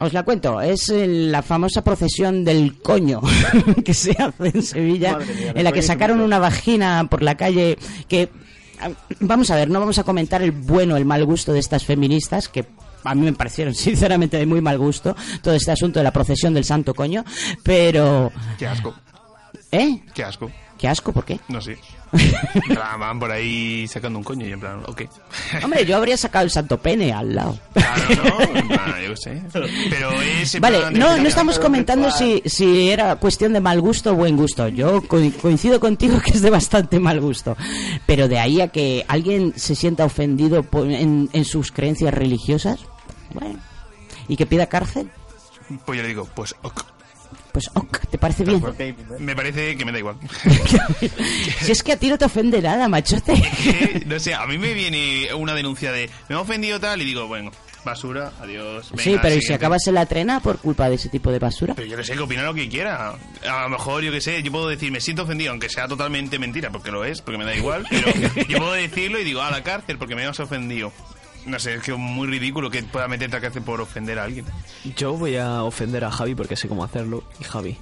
os la cuento. Es eh, la famosa procesión del coño [laughs] que se hace en Sevilla, mía, en la que sacaron una vagina por la calle que... ah, Vamos a ver, no vamos a comentar el bueno o el mal gusto de estas feministas que a mí me parecieron [laughs] sinceramente de muy mal gusto todo este asunto de la procesión del santo coño, pero... Qué asco. ¿Eh? Qué asco. ¿Qué asco? ¿Por qué? No sé. [laughs] Van por ahí sacando un coño y en plan, ok. Hombre, yo habría sacado el santo pene al lado. Claro, ¿no? Plan, yo sé. Pero es en Vale, no, no estamos comentando si, si era cuestión de mal gusto o buen gusto. Yo co- coincido contigo que es de bastante mal gusto. Pero de ahí a que alguien se sienta ofendido en, en sus creencias religiosas, bueno, y que pida cárcel, Pues yo le digo, pues ok. Pues ok, ¿te parece bien? Me parece que me da igual. [laughs] Si es que a ti no te ofende nada, machote. [laughs] No sé, a mí me viene una denuncia de me ha ofendido tal y digo, bueno, basura, adiós. sí, venga, pero ¿y si acabas en la trena por culpa de ese tipo de basura? Pero yo que sé, que opina lo que quiera. A lo mejor, yo que sé, yo puedo decir, me siento ofendido, aunque sea totalmente mentira, porque lo es, porque me da igual, pero [laughs] yo puedo decirlo y digo, a la cárcel, porque me has ofendido. No sé, es que es muy ridículo que pueda meterte a cárcel por ofender a alguien. Yo voy a ofender a Javi porque sé cómo hacerlo. Y Javi,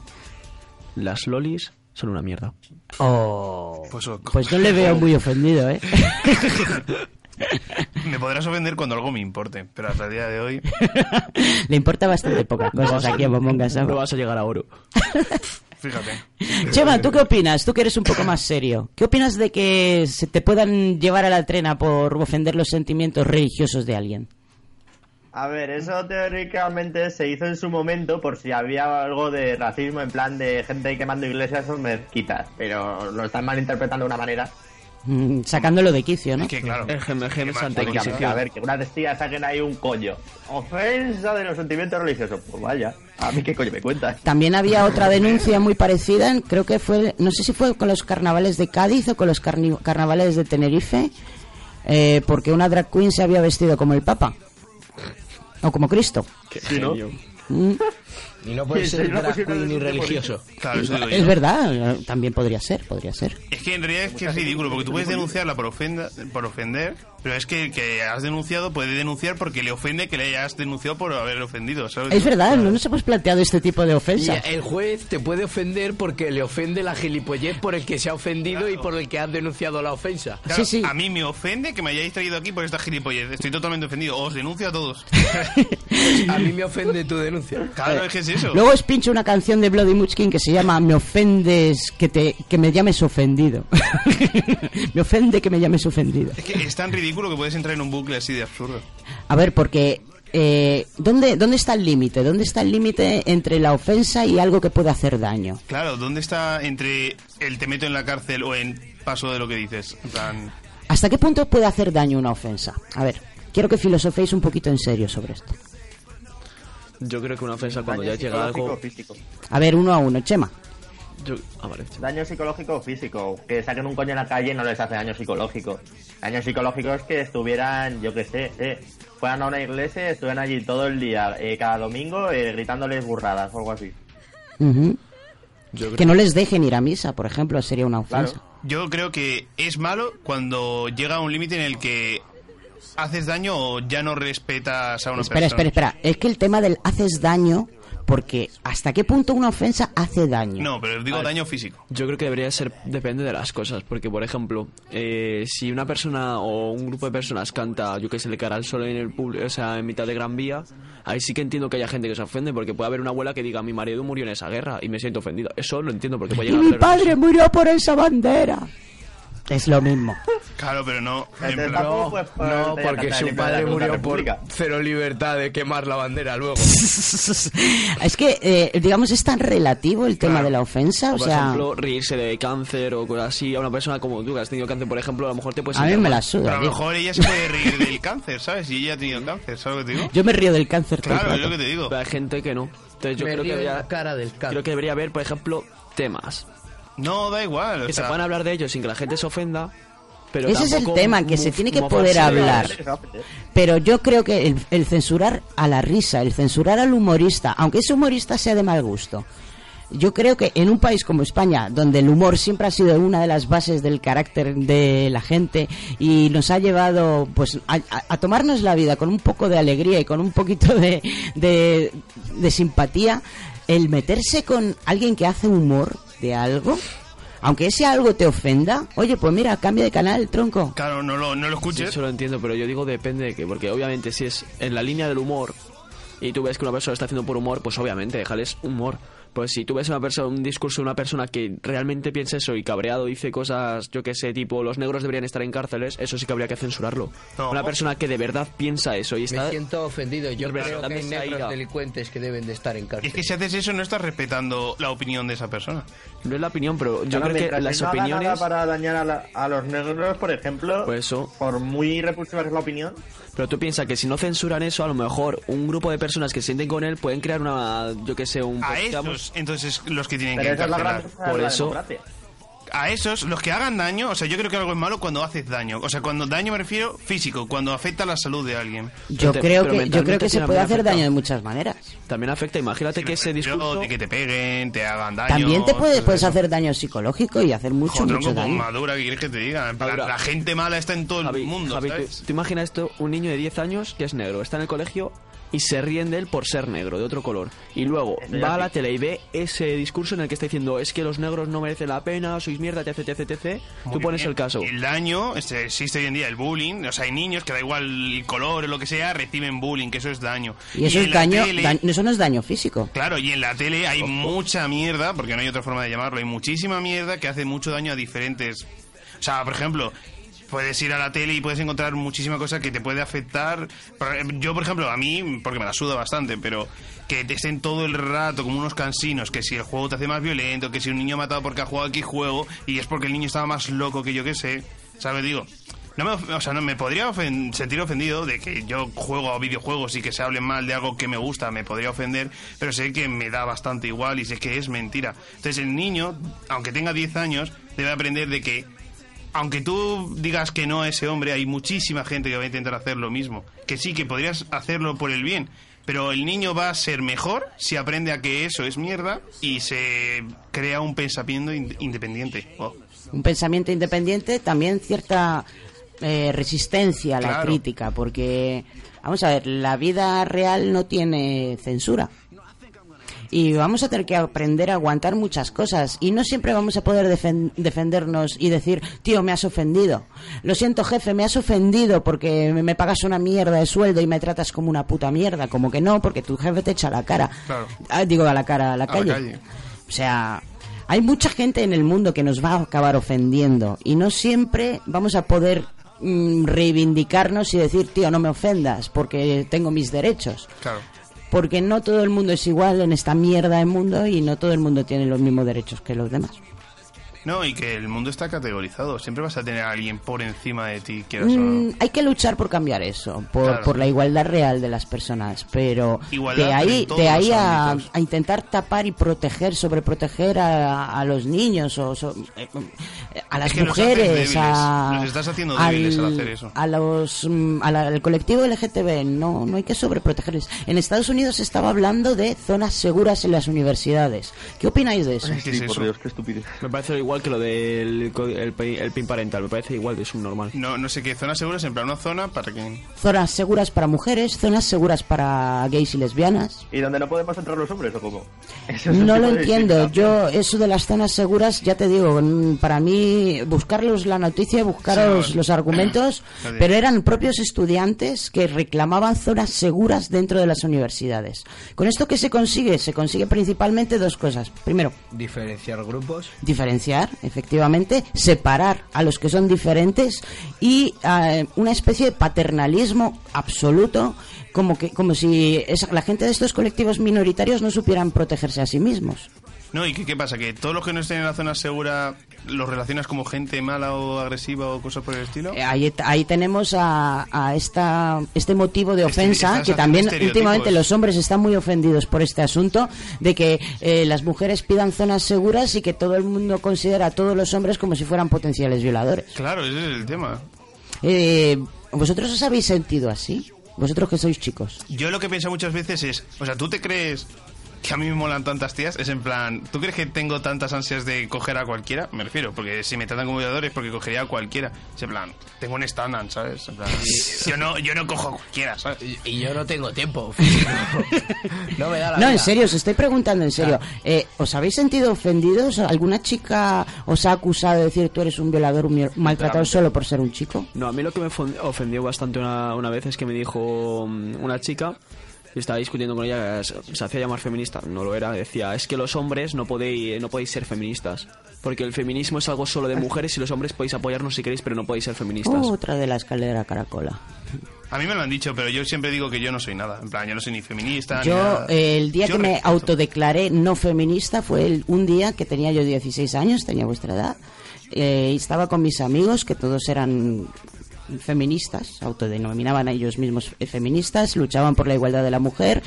las lolis son una mierda. Oh, Pues, pues no le veo muy ofendido, ¿eh? [laughs] Me podrás ofender cuando algo me importe, pero hasta el día de hoy... [laughs] Le importa bastante pocas cosas aquí a. No vas a llegar a oro. [laughs] Fíjate. Chema, ¿tú qué opinas? Tú que eres un poco más serio. ¿Qué opinas de que se te puedan llevar a la trena por ofender los sentimientos religiosos de alguien? A ver, eso teóricamente se hizo en su momento por si había algo de racismo en plan de gente quemando iglesias o mezquitas, pero lo están malinterpretando de una manera. Mm, Sacándolo de quicio, ¿no? que claro. Porque, Inquisición. a ver, que unas tías saquen ahí un coño. Ofensa de los sentimientos religiosos. Pues vaya, a mí qué coño me cuentas. También había otra denuncia muy parecida, creo que fue, no sé si fue con los carnavales de Cádiz o con los carnavales de Tenerife, eh, porque una drag queen se había vestido como el Papa. O como Cristo. Sí, ¿no? Mm, Y no puede ser no drag queen ni religioso. Claro, eso digo es yo. verdad, también podría ser, podría ser. Es que en realidad es que es ridículo, porque tú puedes denunciarla por, ofenda, por ofender, pero es que el que has denunciado puede denunciar porque le ofende que le hayas denunciado por haber ofendido. ¿sabes? Es verdad, no nos hemos planteado este tipo de Y ofensas. el juez te puede ofender porque le ofende la gilipollez por el que se ha ofendido y por el que has denunciado la ofensa. Claro, A mí me ofende que me hayáis traído aquí por esta gilipollez. Estoy totalmente ofendido. Os denuncio a todos. [laughs] A mí me ofende tu denuncia. Claro, es que es eso. Luego os pincho una canción de Bloody Munchkin que se llama Me ofendes que te que me llames ofendido. [laughs] me ofende que me llames ofendido. Es que es tan ridículo que puedes entrar en un bucle así de absurdo. A ver, porque eh, ¿dónde, ¿dónde está el límite? ¿Dónde está el límite entre la ofensa y algo que puede hacer daño? Claro, ¿dónde está entre el te meto en la cárcel o en paso de lo que dices? En plan, ¿Hasta qué punto puede hacer daño una ofensa? A ver, quiero que filosoféis un poquito en serio sobre esto. Yo creo que una ofensa cuando ya llega algo... físico. A ver, uno a uno, Chema. Yo... Ah, vale. Daño psicológico o físico. Que saquen un coño en la calle no les hace daño psicológico. Daño psicológico es que estuvieran, yo qué sé, eh, fueran a una iglesia y estuvieran allí todo el día, eh, cada domingo, eh, gritándoles burradas o algo así. Creo- Que no les dejen ir a misa, por ejemplo, sería una ofensa. yo creo que es malo cuando llega a un límite en el que haces daño o ya no respetas a una Espera, persona. espera, espera. Es que el tema del haces daño, porque ¿hasta qué punto una ofensa hace daño? No, pero digo daño físico. Yo creo que debería ser, depende de las cosas, porque por ejemplo, eh, si una persona o un grupo de personas canta, yo que sé, le cara al sol en el público, o sea, en mitad de Gran Vía, ahí sí que entiendo que haya gente que se ofende, porque puede haber una abuela que diga, mi marido murió en esa guerra y me siento ofendido. Eso lo entiendo, porque puede Y llegar mi a ser- padre murió por esa bandera. Es lo mismo. Claro, pero no. en No, a porque su padre murió por cero libertad de quemar la bandera luego. [laughs] Es que, eh, digamos, es tan relativo el tema de la ofensa, O o por sea... ejemplo, reírse de cáncer o cosas así. A una persona como tú que has tenido cáncer, por ejemplo, a lo mejor te puedes A mí me la suda, Pero a lo mejor ella se puede reír del cáncer, ¿sabes? Y ella ha tenido cáncer, ¿sabes lo que te digo? Yo me río del cáncer Claro, es lo que te digo. Pero hay gente que no. Entonces yo Me creo que, río debería, cara del cáncer. creo que debería haber, por ejemplo, temas. No, da igual. o Que se puedan hablar de ellos sin que la gente se ofenda. Pero Ese es el tema, que se tiene que poder de- hablar. Pero yo creo que el, el censurar a la risa, el censurar al humorista, aunque ese humorista sea de mal gusto, yo creo que en un país como España, donde el humor siempre ha sido una de las bases del carácter de la gente y nos ha llevado pues a, a- a tomarnos la vida con un poco de alegría y con un poquito de, de, de simpatía, el meterse con alguien que hace humor de algo, aunque ese algo te ofenda, oye, pues mira, cambia de canal, tronco. Claro, no lo, no lo Sí, escuches. eso lo entiendo, pero yo digo depende de qué, porque obviamente si es en la línea del humor y tú ves que una persona está haciendo por humor, pues obviamente déjales humor. Pues si tú ves una persona, un discurso de una persona que realmente piensa eso y cabreado dice cosas, yo que sé, tipo los negros deberían estar en cárceles, eso sí que habría que censurarlo. No. Una persona que de verdad piensa eso y está... Me siento ofendido. Yo creo que también hay negros ira. delincuentes que deben de estar en cárcel. Es que si haces eso no estás respetando la opinión de esa persona. No es la opinión, pero yo Claro, creo que las no nada opiniones... para dañar a, la- a los negros, por ejemplo, Pues eso. por muy repulsiva que es la opinión, Pero tú piensas que si no censuran eso, a lo mejor un grupo de personas que se sienten con él pueden crear una, yo que sé, un... A pues, digamos, esos, entonces, los que tienen pero que esa es la gran encarcelar. Por eso-. A esos, los que hagan daño, o sea, yo creo que algo es malo cuando haces daño. O sea, cuando daño me refiero físico, cuando afecta la salud de alguien. Yo te- creo que yo creo que se puede hacer daño de muchas maneras. También afecta, imagínate que ese discurso... de que te peguen, te hagan daño. También te puedes de eso. hacer daño psicológico y hacer mucho, Joder, mucho tronco, daño. madura, ¿qué quieres que te diga? En plan, Madura. la gente mala está en todo el mundo, Javi, ¿sabes? tú imagina esto, un niño de 10 años que es negro, está en el colegio y se ríen de él por ser negro, de otro color. Y luego va a la tele y ve ese discurso en el que está diciendo es que los negros no merecen la pena, sois mierda, etc, etc, etc. Tú pones bien. el caso. El daño, este, existe hoy en día el bullying, o sea, hay niños que da igual el color o lo que sea, reciben bullying, que eso es daño. Y eso es la daño, tele- daño- eso no es daño físico. Claro, y en la tele hay mucha mierda, porque no hay otra forma de llamarlo, hay muchísima mierda que hace mucho daño a diferentes... O sea, por ejemplo, puedes ir a la tele y puedes encontrar muchísima cosa que te puede afectar. Yo, por ejemplo, a mí, porque me la suda bastante, pero que te estén todo el rato como unos cansinos, que si el juego te hace más violento, que si un niño ha matado porque ha jugado aquí juego y es porque el niño estaba más loco que yo que sé, ¿sabes? Digo, no me, o sea, no me podría ofen- sentir ofendido de que yo juego a videojuegos y que se hable mal de algo que me gusta, me podría ofender, pero sé que me da bastante igual y sé que es mentira. Entonces el niño, aunque tenga 10 años, debe aprender de que aunque tú digas que no a ese hombre, hay muchísima gente que va a intentar hacer lo mismo. Que sí, que podrías hacerlo por el bien. Pero el niño va a ser mejor si aprende a que eso es mierda y se crea un pensamiento in- independiente. Oh. un pensamiento independiente, también cierta eh, resistencia a la Claro. crítica, porque, vamos a ver, la vida real no tiene censura. Y vamos a tener que aprender a aguantar muchas cosas. Y no siempre vamos a poder defen- defendernos y decir, tío, me has ofendido. Lo siento, jefe, me has ofendido porque me- pagas una mierda de sueldo y me tratas como una puta mierda. Como que no, porque tu jefe te echa la cara. Claro. Ah, digo, a la cara, a la A la calle. calle. O sea, hay mucha gente en el mundo que nos va a acabar ofendiendo y no siempre vamos a poder mm, reivindicarnos y decir, tío, no me ofendas porque tengo mis derechos. Claro. Porque no todo el mundo es igual en esta mierda de mundo y no todo el mundo tiene los mismos derechos que los demás. No, y que el mundo está categorizado. Siempre vas a tener a alguien por encima de ti, quieras o no. Mm, hay que luchar por cambiar eso, por, Claro. por la igualdad real de las personas, pero Igualdad, de ahí, de ahí a, a intentar tapar y proteger, sobreproteger a, a los niños o so- eh, a las que mujeres, débiles, a, nos estás haciendo débiles al hacer eso. a los mm, a la- al colectivo LGTB, no, no hay que sobreprotegerles. En Estados Unidos se estaba hablando de zonas seguras en las universidades. ¿Qué opináis de eso? ¿Qué es eso? qué estupidez. Me parece igual que lo del el, el pin parental, me parece igual de subnormal. No, no sé qué, zonas seguras, en plan una zona para que... Zonas seguras para mujeres, zonas seguras para gays y lesbianas. ¿Y dónde no podemos entrar los hombres o cómo? [laughs] Eso No lo entiendo. Yo, eso de las zonas seguras, ya te digo, mm, para mí, buscarlos la noticia, buscaros Sí, los argumentos, [clears throat] pero eran propios estudiantes que reclamaban zonas seguras dentro de las universidades. ¿Con esto qué se consigue? Se consigue principalmente dos cosas. Primero, Diferenciar grupos. diferenciar, efectivamente, separar a los que son diferentes y eh, una especie de paternalismo absoluto, como que como si esa- la gente de estos colectivos minoritarios no supieran protegerse a sí mismos. No, ¿y qué pasa? ¿Que todos los que no estén en la zona segura los relacionas como gente mala o agresiva o cosas por el estilo? Eh, Ahí, ahí tenemos a, a esta, este motivo de Este- ofensa, estás que también últimamente los hombres están muy ofendidos por este asunto, de que eh, las mujeres pidan zonas seguras y que todo el mundo considera a todos los hombres como si fueran potenciales violadores. Claro, ese es el tema. Eh, ¿Vosotros os habéis sentido así? Vosotros que sois chicos. Yo lo que pienso muchas veces es, o sea, ¿tú te crees que a mí me molan tantas tías? Es en plan, ¿tú crees que tengo tantas ansias de coger a cualquiera? Me refiero, porque si me tratan como violador es porque cogería a cualquiera. Es en plan, tengo un estándar, ¿sabes? En plan, yo no, yo no cojo a cualquiera, ¿sabes? Y yo no tengo tiempo [laughs] no me da la No, en serio, os estoy preguntando en serio. Eh, ¿Os habéis sentido ofendidos? ¿Alguna chica os ha acusado de decir tú eres un violador, un solo por ser un chico? No, a mí lo que me ofendió bastante una, una vez es que me dijo mm, una chica, estaba discutiendo con ella, se, hacía llamar feminista, no lo era, decía, es que los hombres no podéis, no podéis ser feministas, porque el feminismo es algo solo de mujeres y los hombres podéis apoyarnos si queréis, pero no podéis ser feministas. Otra de la escalera caracola. A mí me lo han dicho, pero yo siempre digo que yo no soy nada. En plan, yo no soy ni feminista, ni Yo, nada. eh, el día Yo que me autodeclaré no feminista fue el- un día que tenía yo 16 años, tenía vuestra edad, eh, y estaba con mis amigos, que todos eran feministas, autodenominaban a ellos mismos feministas, luchaban por la igualdad de la mujer,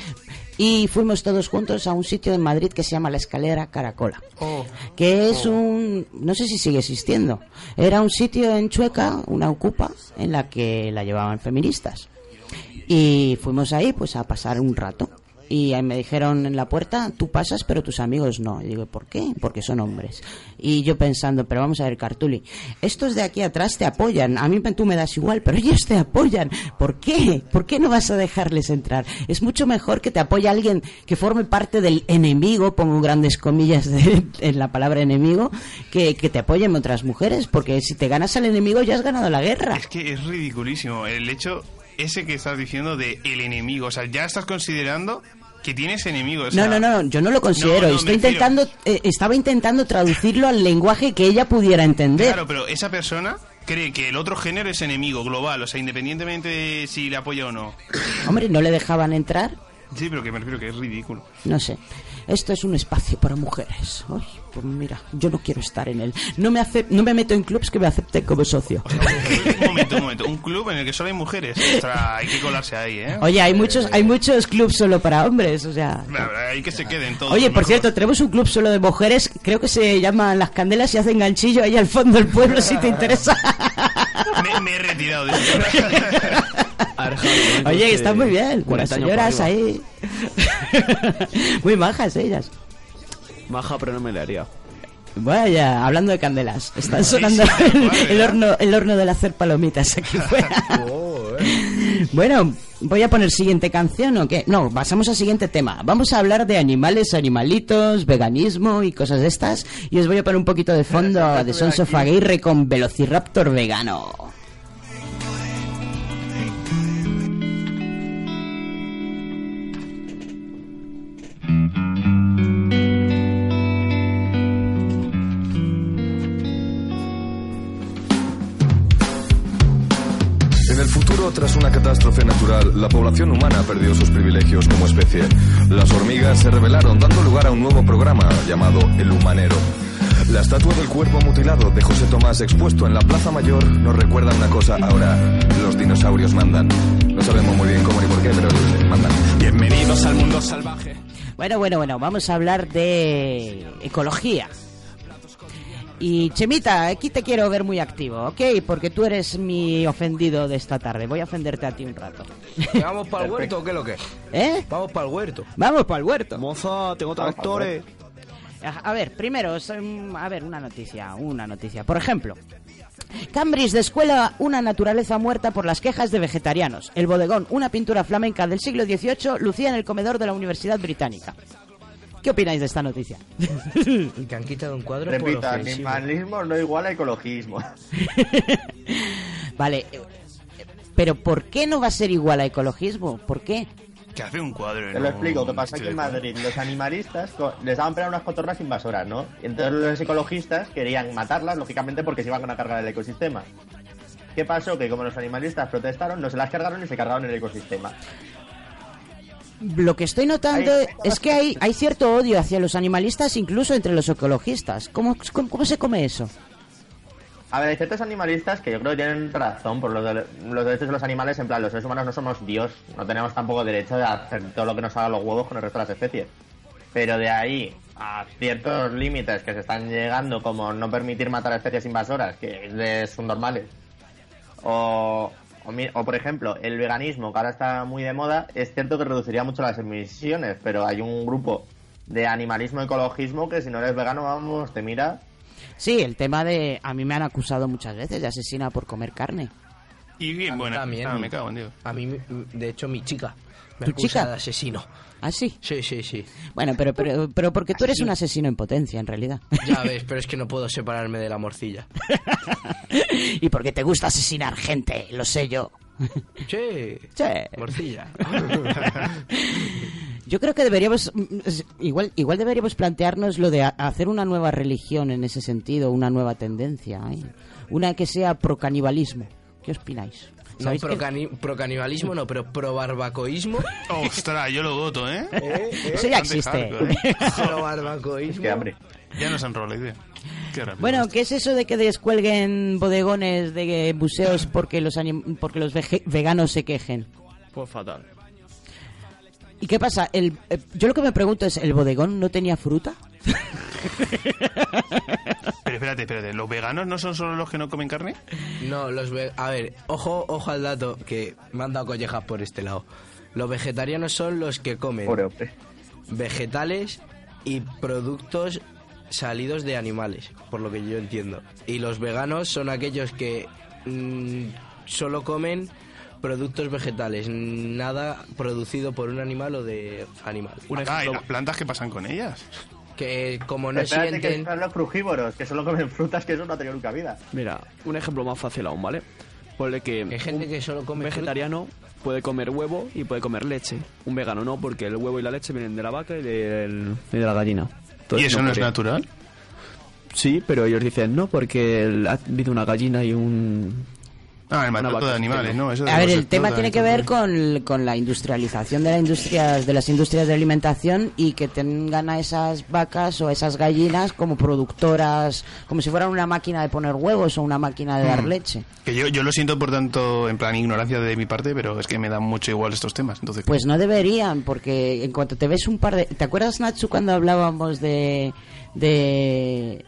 y fuimos todos juntos a un sitio en Madrid que se llama La Escalera Caracola, Oh. que es un, no sé si sigue existiendo, era un sitio en Chueca, una ocupa, en la que la llevaban feministas. Y fuimos ahí pues a pasar un rato. Y ahí me dijeron en la puerta, tú pasas pero tus amigos no. Y digo, ¿por qué? Porque son hombres. Y yo pensando, pero vamos a ver, Cartuli, estos de aquí atrás te apoyan. A mí tú me das igual, pero ellos te apoyan. ¿Por qué? ¿Por qué no vas a dejarles entrar? Es mucho mejor que te apoye alguien que forme parte del enemigo, pongo grandes comillas de- en la palabra enemigo, que, que te apoyen otras mujeres. Porque si te ganas al enemigo ya has ganado la guerra. Es que es ridiculísimo el hecho ese que estás diciendo de el enemigo. O sea, ya estás considerando que tienes enemigos. o sea, No, no, no, yo no lo considero. No, no, Estoy intentando, eh, estaba intentando traducirlo al lenguaje que ella pudiera entender. Claro, pero esa persona cree que el otro género es enemigo global, o sea, independientemente de si le apoya o no. Hombre, ¿no le dejaban entrar? Sí, pero que me refiero que es ridículo. No sé. Esto es un espacio para mujeres. Ay, pues mira, yo no quiero estar en él. No me hace, no me meto en clubs que me acepten como socio. [laughs] Un momento, un momento. Un club en el que solo hay mujeres. Ostras, hay que colarse ahí, ¿eh? Oye, hay muchos, hay muchos clubs solo para hombres, o sea. Hay que se queden todos. Oye, por mejor. cierto, tenemos un club solo de mujeres, creo que se llama Las Candelas y hacen ganchillo ahí al fondo del pueblo si te interesa. Me, me he retirado de eso. [laughs] Oye, están muy bien, las 40 años señoras ahí. [laughs] muy majas ellas. Maja, pero no me le haría. Vaya, hablando de candelas, están sonando sí, el, vale. el horno, el horno del hacer palomitas aquí [laughs] fuera. Bueno, voy a poner siguiente canción o qué? No, pasamos al siguiente tema. Vamos a hablar de animales, animalitos, veganismo y cosas de estas. Y os voy a poner un poquito de fondo [laughs] de Sons of Aguirre con Velociraptor vegano. El futuro, tras una catástrofe natural, la población humana perdió sus privilegios como especie. Las hormigas se rebelaron, dando lugar a un nuevo programa llamado El Humanero. La estatua del cuerpo mutilado de José Tomás expuesto en la Plaza Mayor nos recuerda una cosa ahora. Los dinosaurios mandan. No sabemos muy bien cómo ni por qué, pero mandan. Bienvenidos al mundo salvaje. Bueno, bueno, bueno, vamos a hablar de ecología. Y Chemita, aquí te quiero ver muy activo, ¿ok? Porque tú eres mi ofendido de esta tarde. Voy a ofenderte a ti un rato. ¿Vamos para el huerto o qué es lo que? ¿Eh? Vamos para el huerto. Vamos para el huerto. Moza, tengo tractores. A ver, primero, a ver, una noticia, una noticia. Por ejemplo, Cambridge descuela una naturaleza muerta por las quejas de vegetarianos. El bodegón, una pintura flamenca del siglo XVIII, lucía en el comedor de la Universidad Británica. ¿Qué opináis de esta noticia? [laughs] que han quitado un cuadro Repito, por animalismo no igual a ecologismo. [laughs] Vale, pero ¿por qué no va a ser igual a ecologismo? ¿Por qué? Que hace un cuadro. Te lo explico, que pasa que en Madrid los animalistas les daban pena a unas cotorras invasoras, ¿no? Y entonces los ecologistas querían matarlas, lógicamente, porque se iban a cargar el ecosistema. ¿Qué pasó? Que como los animalistas protestaron, no se las cargaron y se cargaron el ecosistema. Lo que estoy notando es que hay, hay cierto odio hacia los animalistas, incluso entre los ecologistas. ¿Cómo, cómo, cómo se come eso? A ver, hay ciertos animalistas que yo creo que tienen razón por los, de- los derechos de los animales. En plan, los seres humanos no somos Dios, no tenemos tampoco derecho de hacer todo lo que nos haga los huevos con el resto de las especies. Pero de ahí a ciertos límites que se están llegando, como no permitir matar a especies invasoras, que es de subnormales, o, o, mi- o, por ejemplo, el veganismo, que ahora está muy de moda, es cierto que reduciría mucho las emisiones, pero hay un grupo de animalismo ecologismo que si no eres vegano, vamos, te mira Sí, el tema de... A mí me han acusado muchas veces de asesina por comer carne. Y bien, bueno, También. ah, me cago en Dios. A mí, de hecho, mi chica me ¿Tu chica? de asesino. ¿Ah, sí? Sí, sí, sí. Bueno, pero, pero, pero porque tú eres un asesino en potencia, en realidad. Ya ves, pero es que no puedo separarme de la morcilla. [laughs] y porque te gusta asesinar gente, lo sé yo. Sí. Sí. Morcilla. [laughs] Yo creo que deberíamos, igual, igual deberíamos plantearnos lo de hacer una nueva religión en ese sentido, una nueva tendencia, ¿eh? una que sea pro canibalismo. ¿Qué opináis? No, ¿Sabéis pro, que- cani- pro canibalismo no, pero pro barbacoísmo. [laughs] Ostras, yo lo voto, [laughs] ¿eh? Eso ya Bastante existe. hardcore, [laughs] ¿eh? pro barbacoísmo. Ya nos han robado la idea. Qué. Bueno, ¿qué es eso de que descuelguen bodegones de museos porque los anim- porque los vege- veganos se quejen? Pues fatal. ¿Y qué pasa? El, eh, yo lo que me pregunto es, ¿el bodegón no tenía fruta? [laughs] Pero espérate, espérate. ¿Los veganos no son solo los que no comen carne? No, los ve- a ver, ojo, ojo al dato que me han dado collejas por este lado. Los vegetarianos son los que comen vegetales y productos salidos de animales, por lo que yo entiendo. Y los veganos son aquellos que mm, solo comen productos vegetales, nada producido por un animal o de animal. Ah, ¿y las plantas qué pasan con ellas? Que como no Espérate que sienten... están los frugívoros, que solo comen frutas, que eso no ha tenido nunca vida. Mira, un ejemplo más fácil aún, ¿vale? Ponle que Hay gente un que solo come vegetariano puede comer huevo y puede comer leche. Un vegano no, porque el huevo y la leche vienen de la vaca y, del- y de la gallina. ¿Y eso no es podría. natural? Sí, pero ellos dicen no, porque ha habido una gallina y un... Ah, el maltrato de animales, ¿no? Eso de A ver, el tema tiene que ver con, con la industrialización de, la industria, de las industrias de alimentación y que tengan a esas vacas o a esas gallinas como productoras, como si fueran una máquina de poner huevos o una máquina de dar Mm. leche. Que yo, yo lo siento por tanto, en plan, ignorancia de mi parte, pero es que me dan mucho igual estos temas. Entonces, Pues no deberían, porque en cuanto te ves un par de... ¿Te acuerdas, Nacho, cuando hablábamos de... de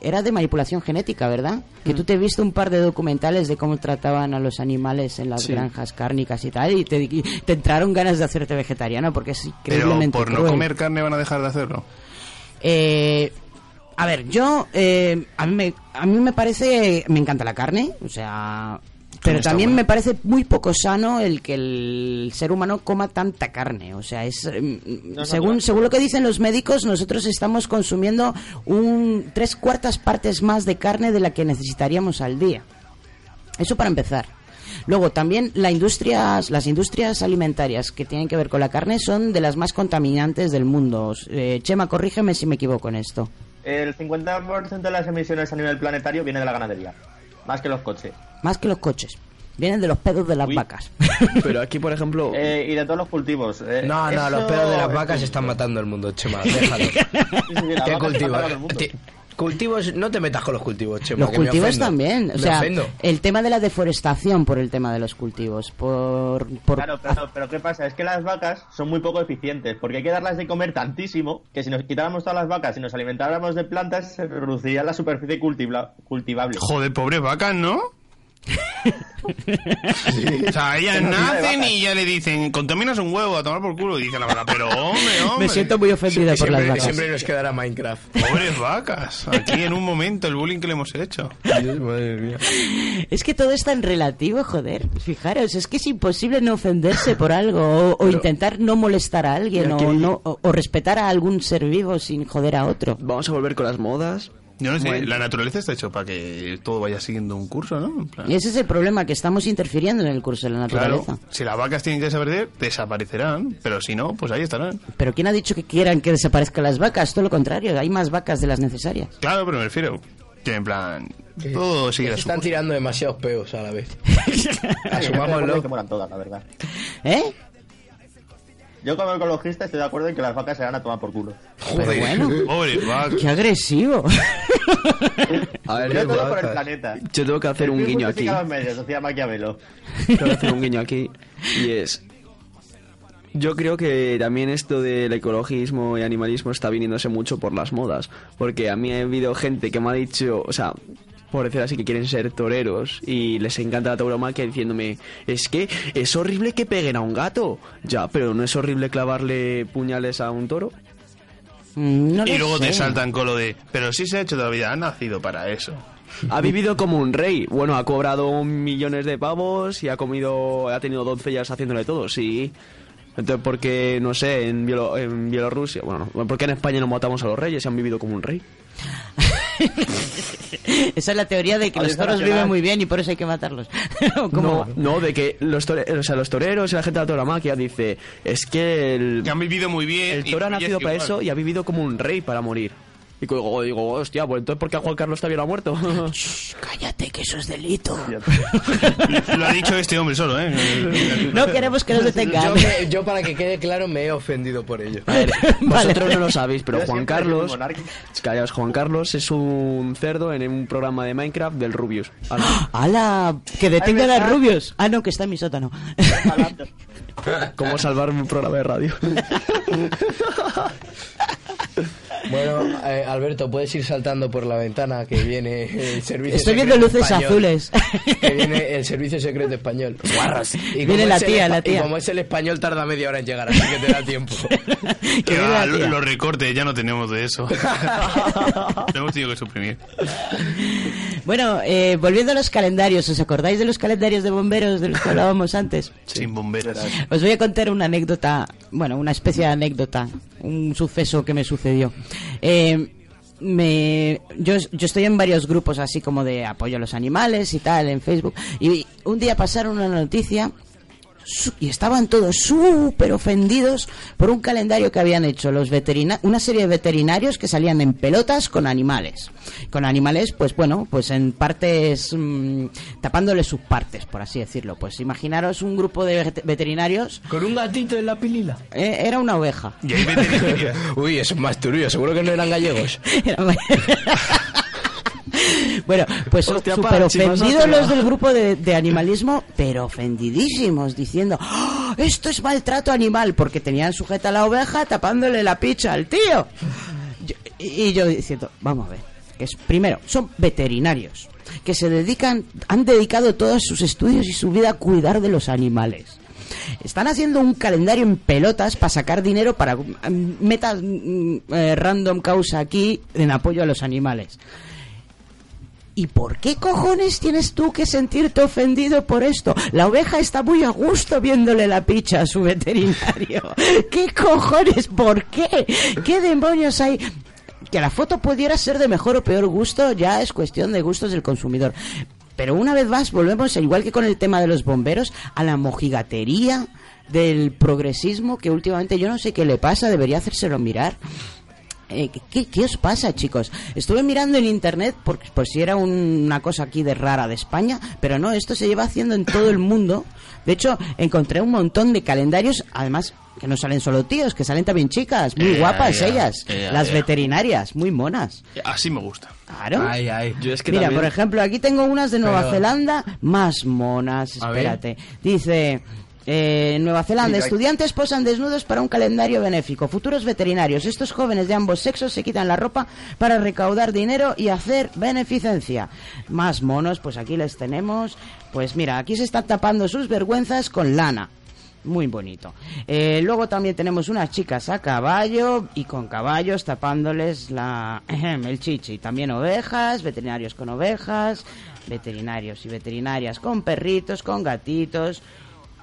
era de manipulación genética, ¿verdad? Que tú te viste un par de documentales de cómo trataban a los animales en las Sí. granjas cárnicas y tal, y te, y te entraron ganas de hacerte vegetariano, porque es pero increíblemente por no comer carne van a dejar de hacerlo. Eh, a ver, yo eh, a mí me a mí me parece me encanta la carne, o sea, pero también buena. me parece muy poco sano el que el ser humano coma tanta carne, o sea, es mm, no, según según lo que dicen los médicos, nosotros estamos consumiendo un tres cuartas partes más de carne de la que necesitaríamos al día. Eso para empezar. Luego también la industrias, las industrias alimentarias que tienen que ver con la carne son de las más contaminantes del mundo. Eh, Chema, corrígeme si me equivoco en esto. El 50% de las emisiones a nivel planetario viene de la ganadería, más que los coches. Más que los coches. Vienen de los pedos de las vacas. [laughs] Pero aquí, por ejemplo... Eh, y de todos los cultivos. eh, No, no, los pedos de las vacas están matando al mundo, Chema. Déjalo. [laughs] Sí, sí, las [laughs] ¿Qué cultivos? Cultivos, no te metas con los cultivos, Chema. Los que cultivos también. O Me sea, ofendo. el tema de la deforestación por el tema de los cultivos. Por, por Claro, pero, pero ¿qué pasa? Es que las vacas son muy poco eficientes, porque hay que darlas de comer tantísimo que si nos quitáramos todas las vacas y nos alimentáramos de plantas, se reduciría la superficie cultiva- cultivable. Joder, pobres vacas, ¿no? O sea, de nacen y ya le dicen, contaminas un huevo a tomar por culo. Y dice la vaca, pero hombre, [laughs] hombre. Me siento muy ofendida por las Siempre, vacas. siempre nos quedará Minecraft. Pobres vacas. Aquí en un momento el bullying que le hemos hecho. Dios, madre mía. Es que todo es tan relativo, joder. Fijaros, es que es imposible no ofenderse por algo o, o intentar no molestar a alguien o, no, o, o respetar a algún ser vivo sin joder a otro. Vamos a volver con las modas. Yo no sé, Bueno. la naturaleza está hecho para que todo vaya siguiendo un curso, ¿no? En plan, Y ese es el problema, que estamos interfiriendo en el curso de la Claro, naturaleza. si las vacas tienen que desaparecer, desaparecerán, pero si no, pues ahí estarán. Pero ¿quién ha dicho que quieran que desaparezcan las vacas? Todo lo contrario, hay más vacas de las necesarias. Claro, pero me refiero que en plan, todo sigue Se a su están curso. tirando demasiados peos a la vez. [laughs] Asumámoslo. que mueran todas, la verdad. ¿Eh? Yo como ecologista estoy de acuerdo en que las vacas se van a tomar por culo. Pero bueno, [laughs] Pobres vacas. qué agresivo. [laughs] A ver, Yo yo, todo por el planeta. yo tengo que hacer El un guiño aquí. los medios, decía Maquiavelo. Tengo que hacer un guiño aquí. Y es... Yo creo que también esto del ecologismo y animalismo está viniéndose mucho por las modas. Porque a mí ha habido gente que me ha dicho, o sea, por decir así, que quieren ser toreros y les encanta la tauromaquia diciéndome, es que es horrible que peguen a un gato. Ya, pero no es horrible clavarle puñales a un toro. Mm, no Y luego te saltan con lo de, pero si se ha hecho toda la vida, ha nacido para eso. Ha vivido como un rey. Bueno, ha cobrado millones de pavos y ha comido, ha tenido doncellas haciéndole todo, sí. Entonces, ¿por qué, no sé, en, Bielo- en Bielorrusia, bueno, no, ¿por qué en España no matamos a los reyes y han vivido como un rey? [laughs] [laughs] Esa es la teoría de que los toros viven muy bien y por eso hay que matarlos. [laughs] ¿O cómo No, va? no, de que los, tore- o sea, los toreros y la gente de la tauromaquia dice, es que el, Que han vivido muy bien. el toro ha nacido para igual. eso y ha vivido como un rey para morir. Y digo, digo, hostia, pues entonces ¿por qué a Juan Carlos no ha muerto? [laughs] [laughs] Cállate, que eso es delito. [laughs] Lo ha dicho este hombre solo, ¿eh? No queremos que nos detengan. Yo, yo, para que quede claro, me he ofendido por ello. A ver, vosotros no lo sabéis, pero Juan Carlos, callaos, Juan Carlos es un cerdo en un programa de Minecraft del Rubius. Ala. [gasps] ¡Hala! ¡Que detengan a Rubios! Ah, no, que está en mi sótano. ¿Cómo salvar un programa de radio? Bueno, eh, Alberto, puedes ir saltando por la ventana que viene el servicio Estoy viendo secreto luces español. azules. Que viene el servicio secreto español. Guarros. Y Viene la el tía, la tía. Y como es el español, tarda media hora en llegar, así que te da tiempo. [laughs] Que tía. los recortes ya no tenemos de eso. Lo hemos tenido que suprimir. Bueno, eh, volviendo a los calendarios, ¿os acordáis de los calendarios de bomberos de los que hablábamos [laughs] antes? Sin bomberas. Os voy a contar una anécdota, bueno, una especie de anécdota, un suceso que me sucedió. Eh, me, yo, yo estoy en varios grupos así como de apoyo a los animales y tal en Facebook y un día pasaron una noticia y estaban todos súper ofendidos por un calendario que habían hecho los veterina una serie de veterinarios que salían en pelotas con animales. Con animales, pues bueno, pues en partes, mm, tapándoles sus partes, por así decirlo. Pues imaginaros un grupo de vet- veterinarios. Con un gatito en la pilila. Eh, era una oveja. [laughs] Uy, eso es más turbio, seguro que no eran gallegos. [laughs] Bueno, pues súper ofendidos los del grupo de, de animalismo, pero ofendidísimos, diciendo, "¡Ah! esto es maltrato animal, porque tenían sujeta a la oveja tapándole la picha al tío. Yo- y y yo diciendo, vamos a ver, que es, primero, son veterinarios, que se dedican, han dedicado todos sus estudios y su vida a cuidar de los animales. Están haciendo un calendario en pelotas para sacar dinero para mm, metas mm, eh, random causa aquí en apoyo a los animales. ¿Y por qué cojones tienes tú que sentirte ofendido por esto? La oveja está muy a gusto viéndole la picha a su veterinario. [laughs] ¿Qué cojones? ¿Por qué? ¿Qué demonios hay? Que la foto pudiera ser de mejor o peor gusto ya es cuestión de gustos del consumidor. Pero una vez más volvemos, igual que con el tema de los bomberos, a la mojigatería del progresismo que últimamente yo no sé qué le pasa, debería hacérselo mirar. Eh, ¿qué, qué os pasa, chicos? Estuve mirando en internet por, por si era un- una cosa aquí de rara de España, pero no, esto se lleva haciendo en todo el mundo. De hecho, encontré un montón de calendarios, además que no salen solo tíos, que salen también chicas, muy Eh, guapas ellas, eh, las veterinarias, muy monas. Así me gusta. Claro. Ay, ay. Yo es que Mira, también- por ejemplo, aquí tengo unas de Nueva Pero- Zelanda más monas. Espérate. Dice. Eh, en Nueva Zelanda, estudiantes posan desnudos para un calendario benéfico. Futuros veterinarios. Estos jóvenes de ambos sexos se quitan la ropa para recaudar dinero y hacer beneficencia. Más monos, pues aquí les tenemos. Pues mira, aquí se están tapando sus vergüenzas con lana. Muy bonito. Eh, luego también tenemos unas chicas a caballo y con caballos tapándoles la, [laughs] el chichi. También ovejas, veterinarios con ovejas, veterinarios y veterinarias con perritos, con gatitos.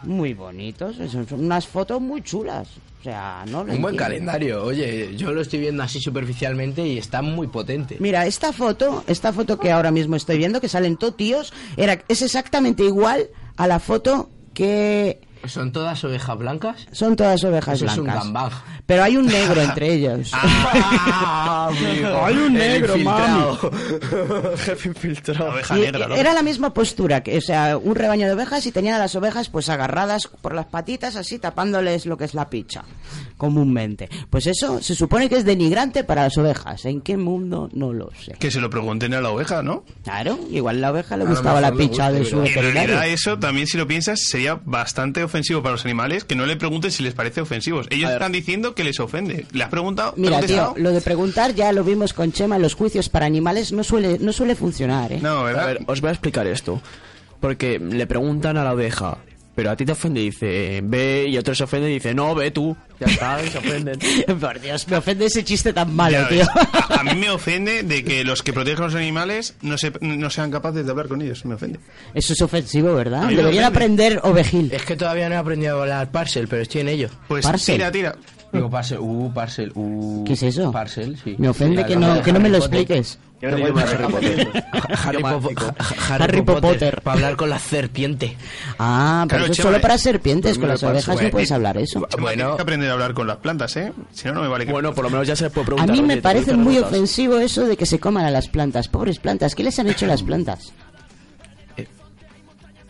Muy bonitos. Son son unas fotos muy chulas. O sea, no lo Un buen entiendo. calendario. Oye, yo lo estoy viendo así superficialmente y está muy potente. Mira, esta foto, esta foto que ahora mismo estoy viendo, que salen todos tíos, era, es exactamente igual a la foto que ¿Son todas ovejas blancas? son todas ovejas Eso es un blancas. gambag. Pero hay un negro entre ellos. [laughs] Ah, amigo. Hay un negro, infiltrado. [laughs] Jefe infiltrado. Oveja Y negra, ¿no? era la misma postura, que, o sea, un rebaño de ovejas y tenían a las ovejas pues agarradas por las patitas así tapándoles lo que es la picha, comúnmente. Pues eso se supone que es denigrante para las ovejas. ¿En qué mundo? No lo sé. Que se lo pregunten a la oveja, ¿no? Claro, igual la oveja le A gustaba la picha gusta, de su pero- En veterinario. realidad eso también si lo piensas sería bastante ofensivo para los animales que no le pregunten si les parece ofensivos. Ellos están diciendo que les ofende. ¿Le has preguntado? ¿Le has Mira, tío, lo de preguntar ya lo vimos con Chema en los juicios para animales no suele no suele funcionar, ¿eh? No, A ¿verdad? ver, os voy a explicar esto. Porque le preguntan a la oveja, pero a ti te ofende y dice, ve, y otro se ofende y dice, no, ve tú. Ya está, y se ofenden. [laughs] Por Dios, me ofende ese chiste tan malo, Ya tío. A, a mí me ofende de que los que protegen a los animales no, se, no sean capaces de hablar con ellos. Me ofende. Eso es ofensivo, ¿verdad? Deberían aprender ovejil. Es que todavía no he aprendido a hablar parcel, pero estoy en ello. Pues Parcel. tira, tira. Digo parcel, uh, parcel, uh. ¿Qué es eso? Parcel, sí. Me ofende Sí, que no, que no me lo expliques. Qué vergüenza, Harry Potter. Harry, Idioma Popo- épico. Harry, Harry Potter. Potter. Para hablar con la serpiente. Ah, pero Claro, eso es solo para eh. serpientes, con las ovejas no su- puedes hablar eso. Chema, Bueno. tienes que aprender a hablar con las plantas, ¿eh? Si no, no me vale que... Bueno, por lo menos ya se puede A preguntar. mí oye, me ¿te parece muy ofensivo eso de que se coman a las plantas. Pobres plantas, ¿qué les han hecho las plantas?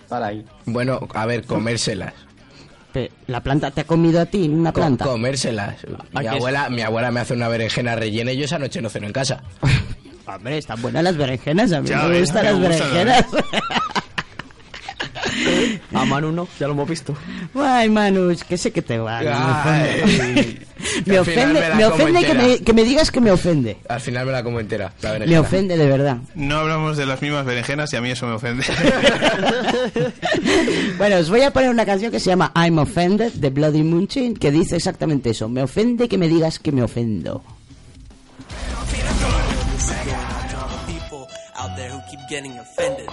Para ahí. Bueno, a ver, comérselas. ¿La planta te ha comido a ti una Co- planta? comérselas. Mi abuela, mi abuela me hace una berenjena rellena y yo esa noche no ceno en casa. [laughs] Hombre, están buenas las berenjenas, a mí Ya me ves, gustan me las berenjenas. [laughs] [laughs] A Manu no, ya lo hemos visto. Ay, Manus, que sé que te va. me Ay. ofende. Que [laughs] me ofende, me ofende que, me, que me digas que me ofende. Al final me la como entera, la Me ofende de verdad. No hablamos de las mismas berenjenas y a mí eso me ofende. [laughs] Bueno, os voy a poner una canción que se llama I'm Offended de Bloody Munchin que dice exactamente eso. Me ofende que me digas que me ofendo. people out there who keep getting offended.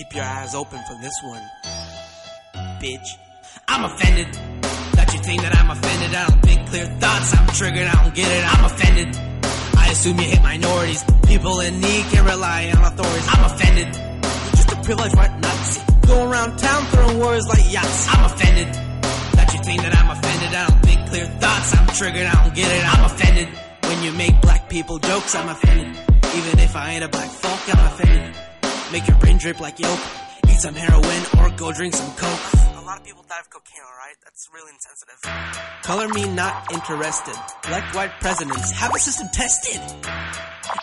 Keep your eyes open for this one, bitch. I'm offended. That you think that I'm offended. I don't think clear thoughts. I'm triggered. I don't get it. I'm offended. I assume you hate minorities. People in need can rely on authorities. I'm offended. You're just a privileged white Nazi. Go around town throwing words like yachts. I'm offended that you think that I'm offended. I don't think clear thoughts. I'm triggered. I don't get it. I'm offended when you make black people jokes. I'm offended. Even if I ain't a black folk, I'm offended. Make your brain drip like yolk. Eat some heroin or go drink some coke. A lot of people die of cocaine, alright? That's really insensitive. Color me not interested. Elect white presidents. Have the system tested.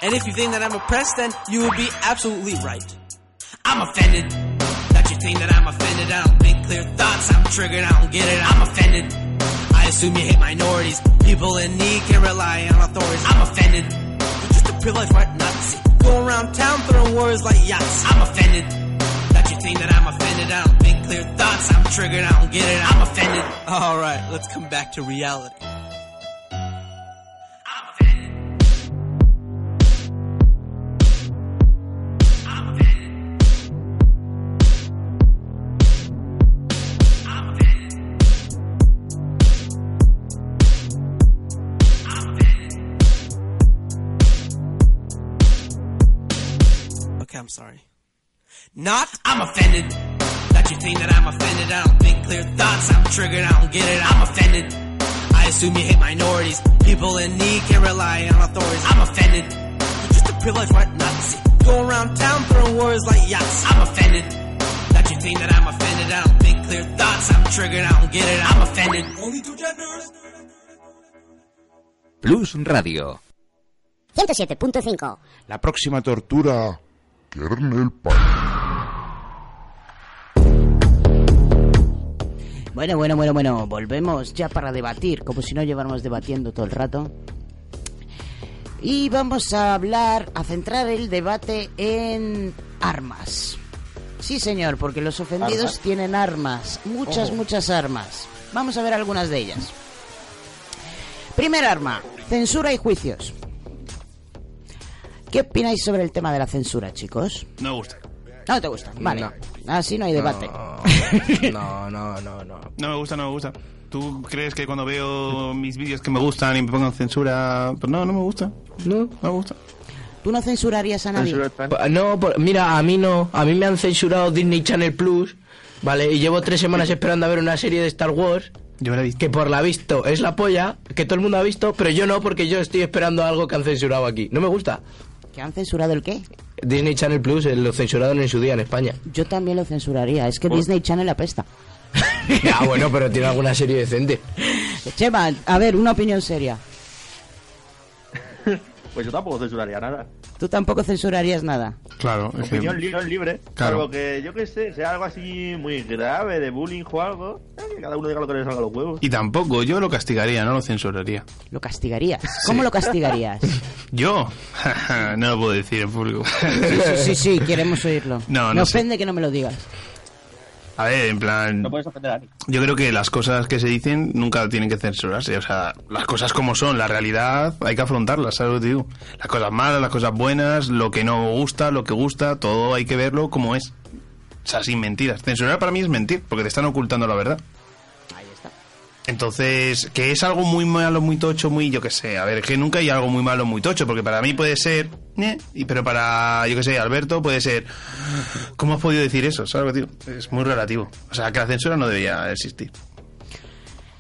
And if you think that I'm oppressed, then you would be absolutely right. I'm offended that you think that I'm offended. I don't think clear thoughts. I'm triggered. I don't get it. I'm offended. I assume you hate minorities. People in need can rely on authorities. I'm offended. You're just a privileged white Nazi. Go around town throwing words like yachts. I'm offended that you think that I'm offended. I don't think clear thoughts. I'm triggered. I don't get it. I'm offended. All right, let's come back to reality. I'm sorry. Not, I'm offended that you think that I'm offended. I don't think clear thoughts. I'm triggered. I don't get it. I'm offended. I assume you hate minorities. People in need can rely on authorities. I'm offended. You're just a privileged white Nazi. Go around town throwing words like yachts. I'm offended that you think that I'm offended. I don't think clear thoughts. I'm triggered. I don't get it. I'm offended. Only two genders. Plus Radio. 107.5. La próxima tortura, Kernel. Bueno, bueno, bueno, bueno, volvemos ya para debatir, como si no lleváramos debatiendo todo el rato. Y vamos a hablar, a centrar el debate en armas. Sí, señor, porque los ofendidos ¿Armas? tienen armas, muchas, Ojo. muchas armas. Vamos a ver algunas de ellas. Primer arma, censura y juicios. ¿Qué opináis sobre el tema de la censura, chicos? No me gusta. No te gusta, vale. Así no hay debate. [laughs] No, no, no, no. No me gusta, no me gusta. ¿Tú crees que cuando veo mis vídeos que me gustan y me pongan censura... Pues no, no me gusta. No, no me gusta. ¿Tú no censurarías a nadie? No, por- mira, a mí no. A mí me han censurado Disney Channel Plus, ¿vale? Y llevo tres semanas esperando a ver una serie de Star Wars. Yo la he visto. Que por la visto es la polla, que todo el mundo ha visto, pero yo no, porque yo estoy esperando algo que han censurado aquí. No me gusta. ¿Que han censurado el qué? Disney Channel Plus eh, lo censuraron en su día en España. Yo también lo censuraría. Es que Disney Channel apesta. [laughs] Ah, bueno, pero tiene alguna serie decente. Chema, a ver, una opinión seria. Pues yo tampoco censuraría nada. Tú tampoco censurarías nada. Claro. es que- Opinión libre, libre. Claro. Salvo que yo que sé, sea algo así muy grave, de bullying o algo, eh, que cada uno diga lo que le salga a los huevos. Y tampoco, yo lo castigaría, no lo censuraría. ¿Lo castigarías? ¿Cómo lo castigarías? [laughs] ¿Yo? [laughs] no lo puedo decir en público. Sí, sí, sí, sí, queremos oírlo. No, Me no sé. ofende que no me lo digas. A ver, en plan... No puedes ofender a nadie. Yo creo que las cosas que se dicen nunca tienen que censurarse. O sea, las cosas como son, la realidad, hay que afrontarlas, ¿sabes lo que te digo? Las cosas malas, las cosas buenas, lo que no gusta, lo que gusta, todo hay que verlo como es. O sea, sin mentiras. Censurar para mí es mentir, porque te están ocultando la verdad. Entonces, que es algo muy malo, muy tocho, muy, yo qué sé. A ver, que nunca hay algo muy malo, muy tocho, porque para mí puede ser, ¿eh? y pero para, yo qué sé, Alberto puede ser, ¿cómo has podido decir eso? ¿Sabes digo? Es muy relativo. O sea, que la censura no debería existir.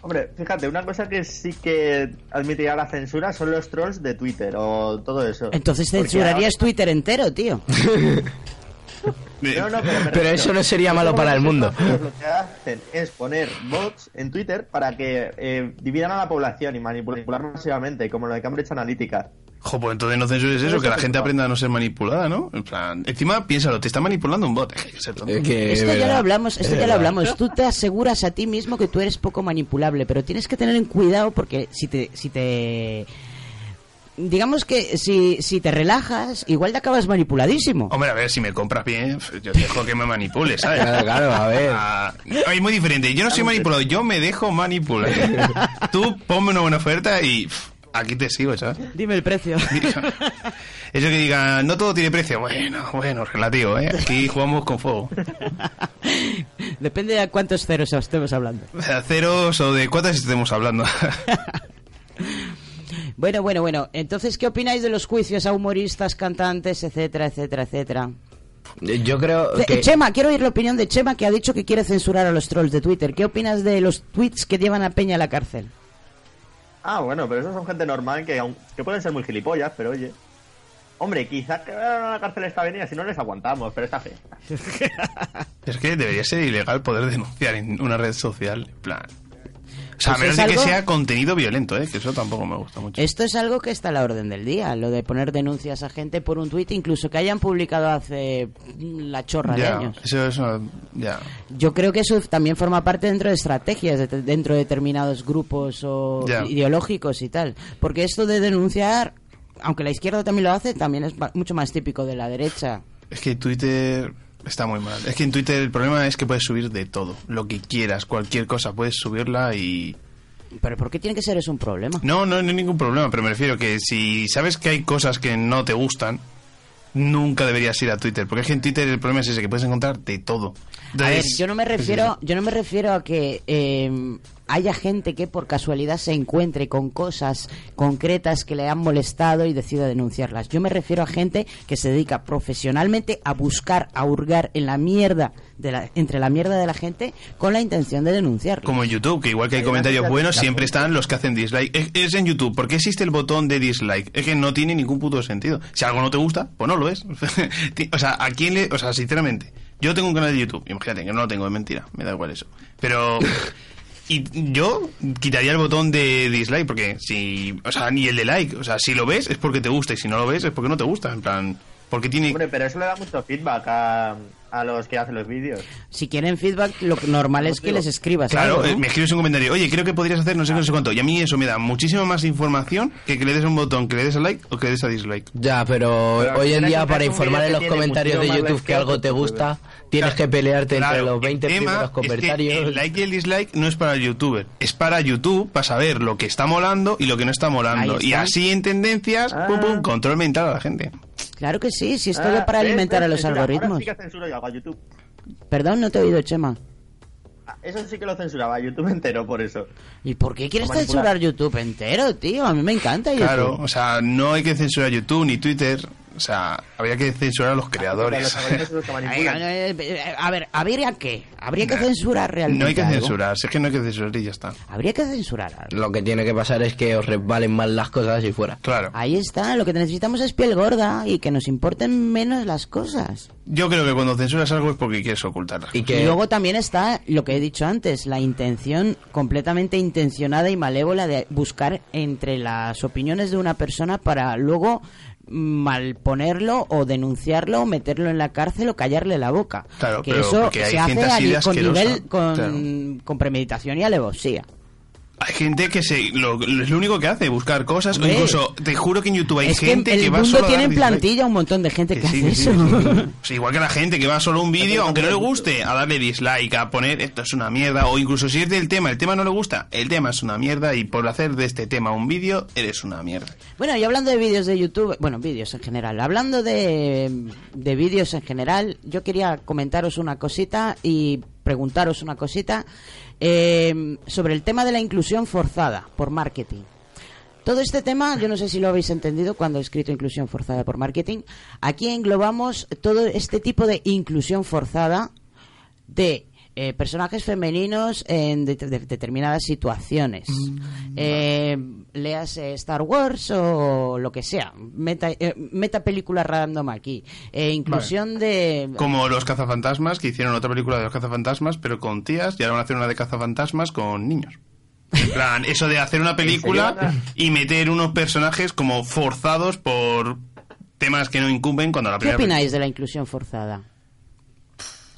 Hombre, fíjate, una cosa que sí que admitiría la censura son los trolls de Twitter o todo eso. Entonces censurarías Twitter entero, tío. [laughs] No, no, pero, eso no sería malo para el mundo. Lo que hacen es poner bots en Twitter para que eh, dividan a la población y manipular masivamente, como lo de Cambridge Analytica. Jo, pues entonces no censures eso, que la gente aprenda a no ser manipulada, ¿no? En plan, encima piénsalo, te está manipulando un bot. [laughs] Que. Esto ya lo hablamos, esto ya lo hablamos. Tú te aseguras a ti mismo que tú eres poco manipulable, pero tienes que tener en cuidado porque si te, si te, digamos que si, si te relajas, igual te acabas manipuladísimo. Hombre, a ver, si me compras bien, yo te dejo que me manipules, ¿sabes? [laughs] Claro, claro, a ver. Ah, es muy diferente. Yo no soy manipulado, yo me dejo manipular. [laughs] Tú ponme una buena oferta y aquí te sigo, ¿sabes? Dime el precio. [laughs] Eso que diga, no todo tiene precio. Bueno, bueno, relativo, ¿eh? Aquí jugamos con fuego. Depende de cuántos ceros estemos hablando. O sea, ceros o de cuántas estemos hablando. Bueno, bueno, bueno. Entonces, ¿qué opináis de los juicios a humoristas, cantantes, etcétera, etcétera, etcétera? Yo creo De- que... Chema, quiero oír la opinión de Chema que ha dicho que quiere censurar a los trolls de Twitter. ¿Qué opinas de los tweets que llevan a Peña a la cárcel? Ah, bueno, pero esos son gente normal que, que pueden ser muy gilipollas, pero oye. Hombre, quizás que a la cárcel esta avenida si no les aguantamos, pero está fe. [laughs] Es que debería ser ilegal poder denunciar en una red social. En plan. O sea, a menos de que sea contenido violento, ¿eh? que eso tampoco me gusta mucho. Esto es algo que está a la orden del día, lo de poner denuncias a gente por un tuit, incluso que hayan publicado hace la chorra de años. eso ya. Yo creo que eso también forma parte dentro de estrategias, de- dentro de determinados grupos o Ya. ideológicos y tal. Porque esto de denunciar, aunque la izquierda también lo hace, también es mucho más típico de la derecha. Es que Twitter está muy mal. Es que en Twitter el problema es que puedes subir de todo, lo que quieras, cualquier cosa, puedes subirla y... Pero ¿por qué tiene que ser eso un problema? No, no, no hay ningún problema, pero me refiero que si sabes que hay cosas que no te gustan, nunca deberías ir a Twitter, porque es que en Twitter el problema es ese, que puedes encontrar de todo. A ver, yo no me refiero, yo no me refiero a que eh, haya gente que por casualidad se encuentre con cosas concretas que le han molestado y decida denunciarlas. Yo me refiero a gente que se dedica profesionalmente a buscar, a hurgar en la mierda de la, entre la mierda de la gente con la intención de denunciarlo. Como en YouTube, que igual que hay comentarios buenos, siempre están los que hacen dislike. Es, es en YouTube. ¿Por qué existe el botón de dislike? Es que no tiene ningún puto sentido. Si algo no te gusta, pues no lo. [laughs] Ti- o sea, ¿a quién le...? O sea, sinceramente, yo tengo un canal de YouTube. Imagínate, que no lo tengo, es mentira. Me da igual eso. Pero... Y yo quitaría el botón de dislike porque si... O sea, ni el de like. O sea, si lo ves es porque te gusta y si no lo ves es porque no te gusta. En plan... Porque tiene... Hombre, pero eso le da mucho feedback a, a los que hacen los vídeos. Si quieren feedback, lo normal es que les escribas Claro, algo, ¿no? eh, me escribes un comentario, oye, creo que podrías hacer no sé qué, no sé cuánto. Y a mí eso me da muchísima más información que que le des un botón, que le des a like o que le des a dislike. Ya, pero, Pero hoy en día para informar en los comentarios de YouTube que algo te gusta, tienes que pelearte entre los 20 el tema primeros es que comentarios. el like y el dislike no es para el youtuber, es para YouTube para saber lo que está molando y lo que no está molando. Y así en tendencias, pum, pum, control mental a la gente. Claro que sí, si es Ah, todo para ¿ves? alimentar a los Censura. Ahora algoritmos. sí que censuro yo algo a YouTube. Perdón, no te he oído, Chema. Ah, Eso sí que lo censuraba a YouTube entero, por eso. ¿Y por qué quieres Para censurar YouTube entero, tío? A mí me encanta YouTube. Claro, o sea, no hay que censurar YouTube ni Twitter, o sea, habría que censurar a los creadores. Ay, eh, eh, a ver, ¿habría qué? ¿Habría que censurar realmente No hay que algo? censurar, si es que no hay que censurar y ya está. Habría que censurar algo. Lo que tiene que pasar es que os resbalen mal las cosas y fuera. Claro. Ahí está, lo que necesitamos es piel gorda y que nos importen menos las cosas. Yo creo que cuando censuras algo es porque quieres ocultarlas. Y Y luego también está lo que he dicho antes, la intención completamente intencionada y malévola de buscar entre las opiniones de una persona para luego malponerlo o denunciarlo o meterlo en la cárcel o callarle la boca. Claro, que pero eso se hace con nivel con, claro. con premeditación y alevosía. Hay gente que se, lo, es lo único que hace, buscar cosas. Hombre. incluso, te juro que en YouTube hay es gente que que, el va mundo solo a tiene en plantilla un montón de gente que, Sí, hace sí, eso. sí, igual que la gente que va solo a un vídeo, aunque no le guste, a darle dislike, a poner esto es una mierda, o incluso si es del tema, el tema no le gusta, el tema es una mierda, y por hacer de este tema un vídeo, eres una mierda. Bueno, y hablando de vídeos de YouTube, bueno, vídeos en general, hablando de, de vídeos en general, yo quería comentaros una cosita y preguntaros una cosita eh, sobre el tema de la inclusión forzada por marketing. Todo este tema, yo no sé si lo habéis entendido cuando he escrito inclusión forzada por marketing. Aquí englobamos todo este tipo de inclusión forzada de eh, personajes femeninos en de- de- determinadas situaciones. Eh, léase Star Wars o lo que sea. Meta, eh, meta película random aquí. Eh, inclusión de... Como los cazafantasmas, que hicieron otra película de los cazafantasmas, pero con tías, y ahora van a hacer una de cazafantasmas con niños. En plan, eso de hacer una película y meter unos personajes como forzados por temas que no incumben cuando la ¿Qué primera opináis de la inclusión forzada?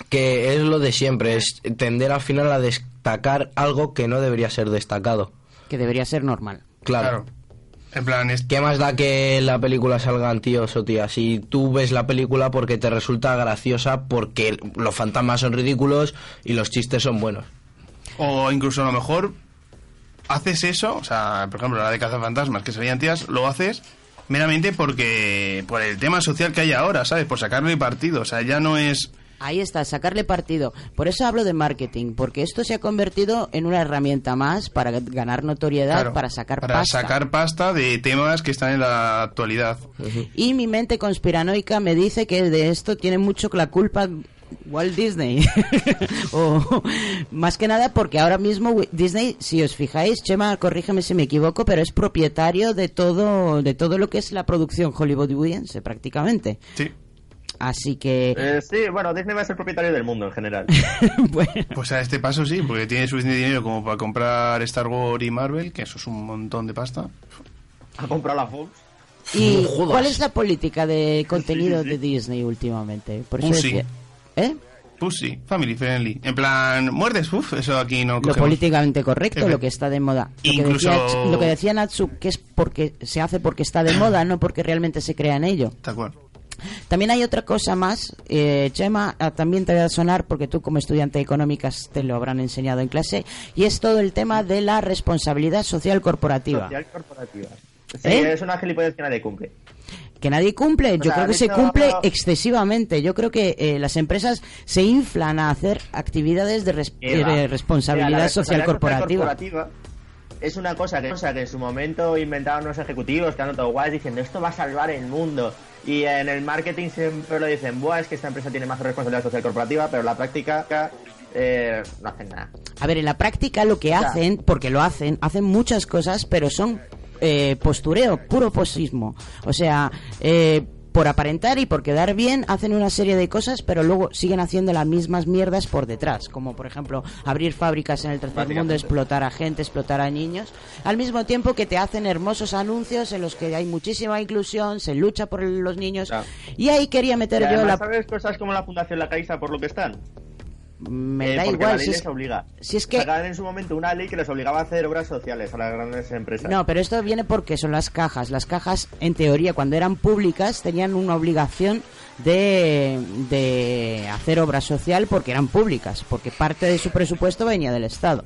Que es lo de siempre, es tender al final a destacar algo que no debería ser destacado. Que debería ser normal. Claro. En plan, es... ¿Qué más da que la película salgan tíos o tías? Si tú ves la película porque te resulta graciosa, porque los fantasmas son ridículos y los chistes son buenos. O incluso a lo mejor haces eso, o sea, por ejemplo, la de cazafantasmas, que serían tías, lo haces meramente porque por el tema social que hay ahora, ¿sabes? Por sacarle partido, o sea, ya no es Ahí está, sacarle partido. Por eso hablo de marketing, porque esto se ha convertido en una herramienta más para ganar notoriedad, Claro, para sacar para pasta. sacar pasta de temas que están en la actualidad. Y mi mente conspiranoica me dice que de esto tiene mucho la culpa Walt Disney. [laughs] o más que nada porque ahora mismo Disney, si os fijáis, Chema, corrígeme si me equivoco, pero es propietario de todo de todo lo que es la producción hollywoodiense prácticamente. Sí. Así que Eh, sí, bueno, Disney va a ser propietario del mundo en general. [laughs] Pues a este paso sí, porque tiene suficiente dinero como para comprar Star Wars y Marvel, que eso es un montón de pasta. Ha comprado la Fox. ¿Y No cuál es la política de contenido de Disney últimamente? Por eso decía- ¿Eh? Pussy, family friendly. En plan, muerdes, uff, eso aquí no Lo políticamente correcto, Efe- lo que está de moda. Lo que, Incluso- decía, lo que decía Natsu, que es porque se hace porque está de moda, no porque realmente se crea en ello. Tal cual. También hay otra cosa más, eh, Chema, ah, también te va a sonar porque tú como estudiante de económicas te lo habrán enseñado en clase, y es todo el tema de la responsabilidad social corporativa. Social corporativa. Sí, ¿Eh? es una que nadie cumple. Que nadie cumple, yo sea, creo que se cumple excesivamente. Yo creo que eh, las empresas se inflan a hacer actividades de, res- eh, responsabilidad Mira, social corporativa. corporativa es una cosa que, cosa que en su momento inventaron unos ejecutivos que han todo guays diciendo esto va a salvar el mundo. Y en el marketing siempre lo dicen, Buah, es que esta empresa tiene más responsabilidad social corporativa, pero en la práctica eh, no hacen nada. A ver, en la práctica lo que hacen, porque lo hacen, hacen muchas cosas, pero son eh, postureo, puro posismo. O sea, eh, por aparentar y por quedar bien, hacen una serie de cosas, pero luego siguen haciendo las mismas mierdas por detrás. Como por ejemplo, abrir fábricas en el tercer mundo, explotar a gente, explotar a niños. Al mismo tiempo que te hacen hermosos anuncios en los que hay muchísima inclusión, se lucha por los niños. Y ahí quería meter Y yo la. ¿sabes cosas como la Fundación La Caixa por lo que están? Me Eh, da igual. la ley si les es- obliga. si es que- Sacaban en su momento una ley que les obligaba a hacer obras sociales a las grandes empresas. No, pero esto viene porque son las cajas. Las cajas, en teoría, cuando eran públicas, tenían una obligación de, de hacer obra social porque eran públicas, porque parte de su presupuesto venía del Estado.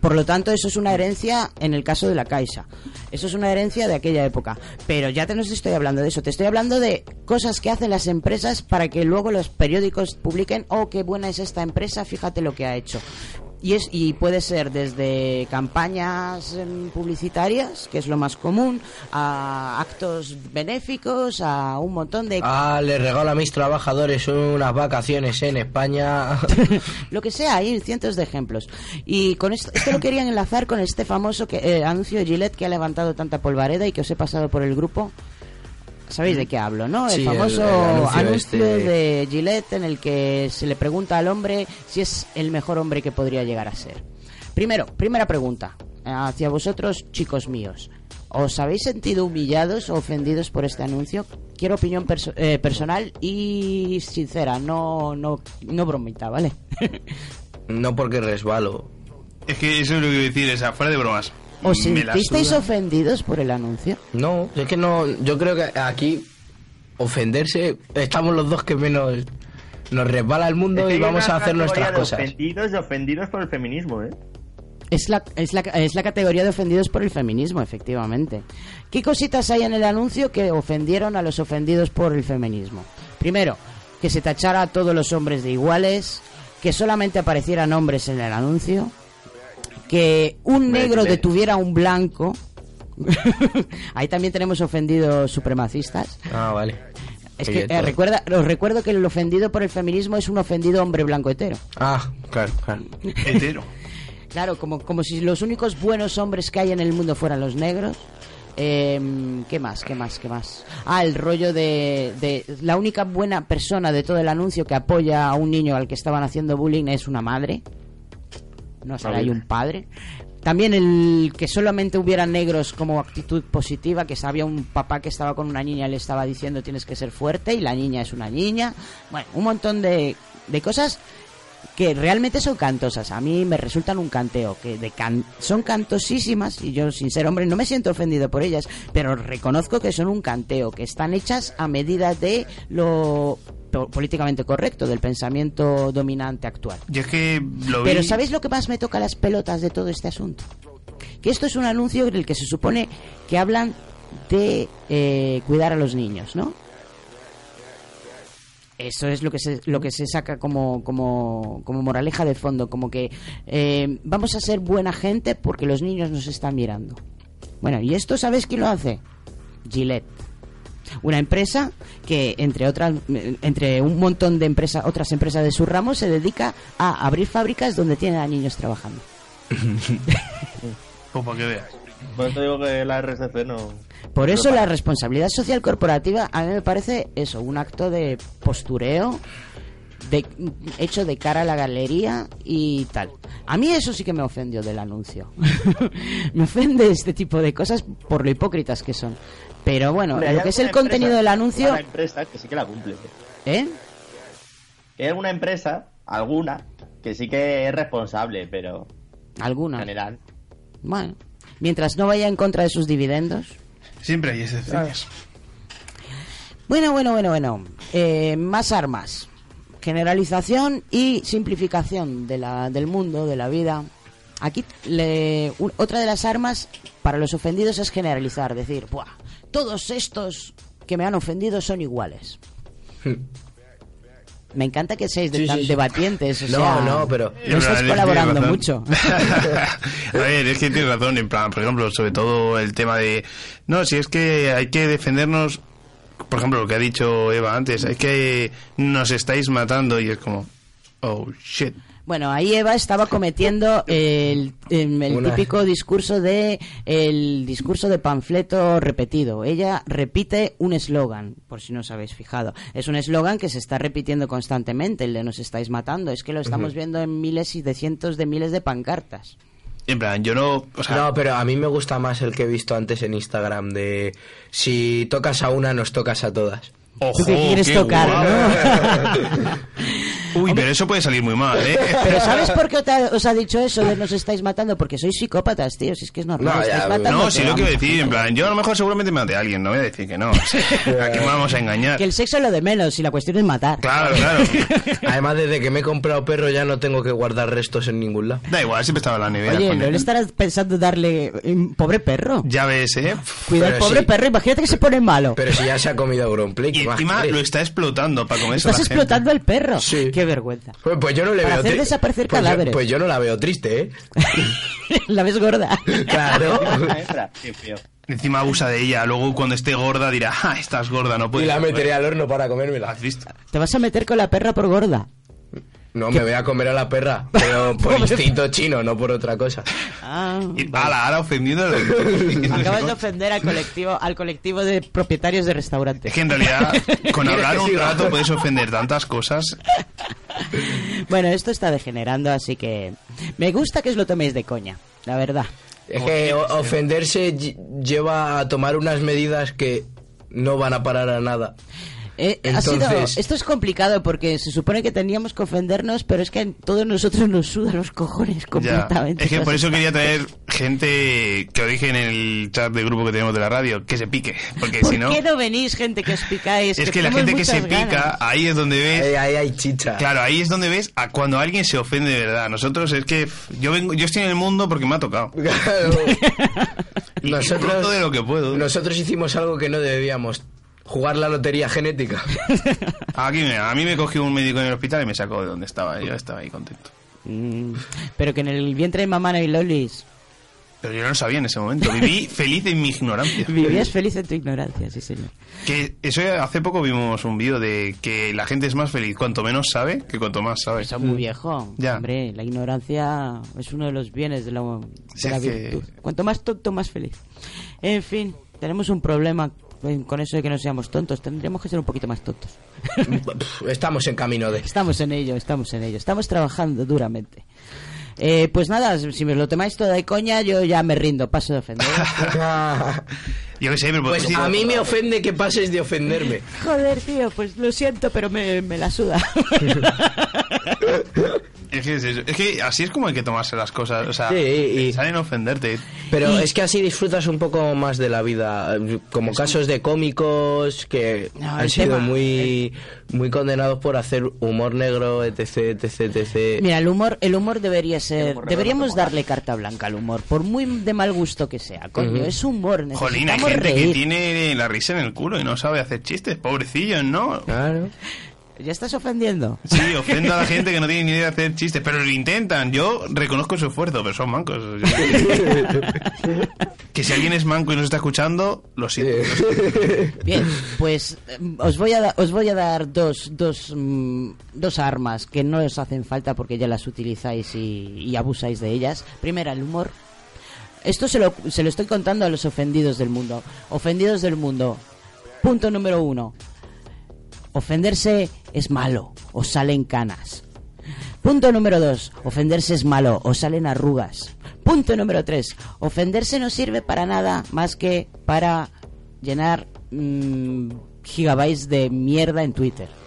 Por lo tanto, eso es una herencia en el caso de la Caixa. Eso es una herencia de aquella época. Pero ya te no estoy hablando de eso. Te estoy hablando de cosas que hacen las empresas para que luego los periódicos publiquen, oh, qué buena es esta empresa, fíjate lo que ha hecho. Y, es, y puede ser desde campañas em, publicitarias, que es lo más común, a actos benéficos, a un montón de... Ah, le regalo a mis trabajadores unas vacaciones en España. [laughs] [laughs] lo que sea, hay cientos de ejemplos. Y con esto, esto lo querían enlazar con este famoso que, eh, anuncio de Gillette que ha levantado tanta polvareda y que os he pasado por el grupo. ¿Sabéis de qué hablo, no? El Sí, famoso el anuncio anuncio, este. de Gillette en el que se le pregunta al hombre si es el mejor hombre que podría llegar a ser. Primero, primera pregunta eh, hacia vosotros, chicos míos. ¿Os habéis sentido humillados o ofendidos por este anuncio? Quiero opinión perso- eh, personal y sincera, no, no, no bromita, ¿vale? [laughs] no porque resbalo. Es que eso es lo que a decir, fuera de bromas. ¿Os sentisteis ofendidos por el anuncio? No, es que no. Yo creo que aquí ofenderse. Estamos los dos que menos nos resbala el mundo Es que y vamos a hacer nuestras cosas. Ofendidos y ofendidos por el feminismo, ¿eh? Es la, es, la, es la categoría de ofendidos por el feminismo, efectivamente. ¿Qué cositas hay en el anuncio que ofendieron a los ofendidos por el feminismo? Primero, que se tachara a todos los hombres de iguales, que solamente aparecieran hombres en el anuncio, que un negro detuviera a un blanco. [laughs] Ahí también tenemos ofendidos supremacistas. Ah, vale. Es que eh, recuerda, os recuerdo que el ofendido por el feminismo es un ofendido hombre blanco hetero. Ah, claro, claro. Hetero. [laughs] Claro, como, como si los únicos buenos hombres que hay en el mundo fueran los negros. Em, ¿Qué más? ¿Qué más? ¿Qué más? Ah, el rollo de, de la única buena persona de todo el anuncio que apoya a un niño al que estaban haciendo bullying es una madre. No será hay un padre. También el que solamente hubiera negros como actitud positiva, que había un papá que estaba con una niña y le estaba diciendo tienes que ser fuerte y la niña es una niña. Bueno, un montón de, de cosas que realmente son cantosas. A mí me resultan un canteo, que de can- son cantosísimas y yo sin ser hombre no me siento ofendido por ellas, pero reconozco que son un canteo, que están hechas a medida de lo po- políticamente correcto, del pensamiento dominante actual. Yo es que lo Pero ¿sabéis lo que más me toca las pelotas de todo este asunto? Que esto es un anuncio en el que se supone que hablan de eh, cuidar a los niños, ¿no? Eso es lo que se, lo que se saca como, como, como moraleja de fondo, como que eh, vamos a ser buena gente porque los niños nos están mirando. Bueno, ¿y esto sabes quién lo hace? Gillette. Una empresa que, entre otras, eh, entre un montón de empresas, otras empresas de su ramo, se dedica a abrir fábricas donde tienen a niños trabajando. [laughs] [laughs] Pues para que veas. Por eso digo que la RSC no. Por eso la responsabilidad social corporativa a mí me parece eso, un acto de postureo de, hecho de cara a la galería y tal. A mí eso sí que me ofendió del anuncio. [laughs] me ofende este tipo de cosas por lo hipócritas que son. Pero bueno, Hombre, hay lo que es el contenido del anuncio... alguna empresa que sí que la cumple. ¿Eh? Hay alguna empresa, alguna, que sí que es responsable, pero. Alguna. En general. Bueno, mientras no vaya en contra de sus dividendos. Siempre hay excepciones. Bueno, bueno, bueno, bueno. Eh, más armas. Generalización y simplificación de la, del mundo, de la vida. Aquí, le- u- otra de las armas para los ofendidos es generalizar, decir, Buah, todos estos que me han ofendido son iguales. Me encanta que seáis de Sí, tan sí, sí. debatientes, o No, sea, no, pero- no estáis colaborando mucho. [laughs] A ver, es que tienes razón, en plan, por ejemplo, sobre todo el tema de... No, si es que hay que defendernos, por ejemplo, lo que ha dicho Eva antes, es que nos estáis matando y es como... Oh, shit. Bueno, ahí Eva estaba cometiendo el, el Una- típico discurso de el discurso de panfleto repetido. Ella repite un eslogan, por si no os habéis fijado. Es un eslogan que se está repitiendo constantemente, el de nos estáis matando. Es que lo estamos viendo en miles y de cientos de miles de pancartas. En plan, yo no... O sea, no, pero a mí me gusta más el que he visto antes en Instagram de si tocas a una, nos tocas a todas. Ojo, qué quieres qué tocar, guapo. [laughs] [laughs] Uy, pero eso puede salir muy mal, ¿eh? [laughs] Pero ¿sabes por qué te os ha dicho eso de nos estáis matando? Porque sois psicópatas, tío. Si es que es normal. No, estáis ya, matando, no, si lo que voy a vamos. decir, en plan, yo a lo mejor seguramente mate a alguien, no voy a decir que no. [laughs] ¿A qué me vamos a engañar? Que el sexo es lo de menos y la cuestión es matar. Claro, claro. [laughs] Además, desde que me he comprado perro ya no tengo que guardar restos en ningún lado. Da igual, siempre estaba en la nevera. Oye, ¿no le estarás pensando darle un pobre perro? Ya ves, ¿eh? Cuida al Pero pobre sí. perro, imagínate que se pone malo. Pero si ya se ha comido Auronplay, Y ¿qué más encima lo está explotando para comerse a Estás la gente. explotando al perro. Qué vergüenza. Pues, pues yo no le Para veo hacer tri- desaparecer pues yo- cadáveres. pues yo no la veo triste, ¿eh? [laughs] la ves gorda. Claro. [laughs] Encima abusa de ella. Luego cuando esté gorda dirá, ah, estás gorda, no y puedes. la comer". meteré al horno para comérmela. ¿Has visto? Te vas a meter con la perra por gorda. No, me voy a comer a la perra, pero [laughs] por instinto chino, no por otra cosa. Ah, Y, ala, ahora ofendido. Acabas de ofender al colectivo, al colectivo de propietarios de restaurantes. Es que en realidad, [laughs] con ¿Quieres hablar un rato puedes ofender tantas cosas. Bueno, esto está degenerando, así que me gusta que os lo toméis de coña, la verdad. Es que ofenderse lle- lleva a tomar unas medidas que no van a parar a nada. Eh, ha sido- Entonces- esto es complicado porque se supone que teníamos que ofendernos, pero es que a todos nosotros nos sudan los cojones Ya. completamente. Es que por eso quería traer gente que lo dije en el chat de grupo que tenemos de la radio, que se pique. Porque ¿Por si no. qué no venís, gente que os picáis? Es que la gente que se pica, ahí es donde ves. Ahí, hay chicha. Claro, ahí es donde ves a cuando alguien se ofende de verdad. Nosotros es que yo vengo, yo estoy en el mundo porque me ha tocado. [laughs] Y Nosotros- disfruto de lo que puedo. Nosotros hicimos algo que no debíamos. Jugar la lotería genética. [laughs] Aquí me- a mí me cogió un médico en el hospital y me sacó de donde estaba. Yo estaba ahí contento. Mm, pero que en el vientre de mamá no hay lolis. Pero yo no lo sabía en ese momento. [laughs] Viví feliz en mi ignorancia. Vivías feliz en tu ignorancia, sí, señor. Que eso hace poco vimos un vídeo de que la gente es más feliz cuanto menos sabe que cuanto más sabe. Eso es muy viejo. Ya. Hombre, la ignorancia es uno de los bienes de la, de Sí, la que- virtud. Cuanto más tonto, más feliz. En fin, tenemos un problema con eso de que no seamos tontos. Tendríamos que ser un poquito más tontos. [laughs] Estamos en camino de. Estamos en ello, estamos en ello. Estamos trabajando duramente. Eh, pues nada, si me lo tomáis todo de coña, yo ya me rindo, paso de ofender. [laughs] Yo qué sé, pero Pues a mí me ofende que pases de ofenderme. [laughs] Joder, tío, pues lo siento, pero me, me la suda. Es que, es eso. Es que así es como hay que tomarse las cosas. O sea, Sí, y- salen a ofenderte. Pero es que así disfrutas un poco más de la vida. Como casos de cómicos que No, han sido tema- muy, muy condenados por hacer humor negro, etc, etc, etc. Mira, el humor, el humor debería ser, deberíamos darle carta blanca al humor, por muy de mal gusto que sea. Coño, es humor, Jolín, hay gente reír. que tiene la risa en el culo y no sabe hacer chistes. Pobrecillos, ¿no? Claro. Ya estás ofendiendo. Sí, ofendo a la gente que no tiene ni idea de hacer chistes, pero lo intentan. Yo reconozco su esfuerzo, pero son mancos. [laughs] que si alguien es manco y nos está escuchando, lo siento. [laughs] Bien, pues eh, os voy a, da- os voy a dar dos, dos, mm, dos armas que no os hacen falta porque ya las utilizáis y, y abusáis de ellas. Primera, el humor. Esto se lo, se lo estoy contando a los ofendidos del mundo. Ofendidos del mundo. Punto número uno. Ofenderse es malo, os salen canas. Punto número dos. Ofenderse es malo, os salen arrugas. Punto número tres. Ofenderse no sirve para nada más que para llenar mm, gigabytes de mierda en Twitter.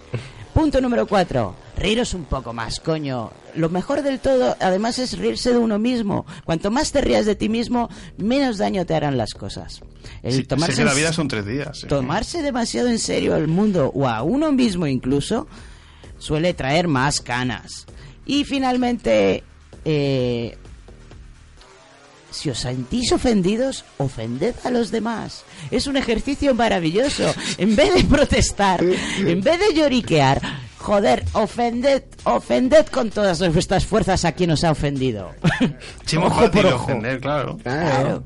Punto número cuatro. Reíros un poco más, coño. Lo mejor del todo, además, es reírse de uno mismo. Cuanto más te rías de ti mismo, menos daño te harán las cosas. El Sí, sé tomarse que la en- vida son tres días. sí. tomarse demasiado en serio al mundo o a uno mismo incluso suele traer más canas. Y finalmente, eh, si os sentís ofendidos, ofended a los demás. Es un ejercicio maravilloso. En vez de protestar, en vez de lloriquear, joder, ofended, ofended con todas vuestras fuerzas a quien os ha ofendido. [laughs] Sí, Ojo por ojo. ofender, claro. Claro.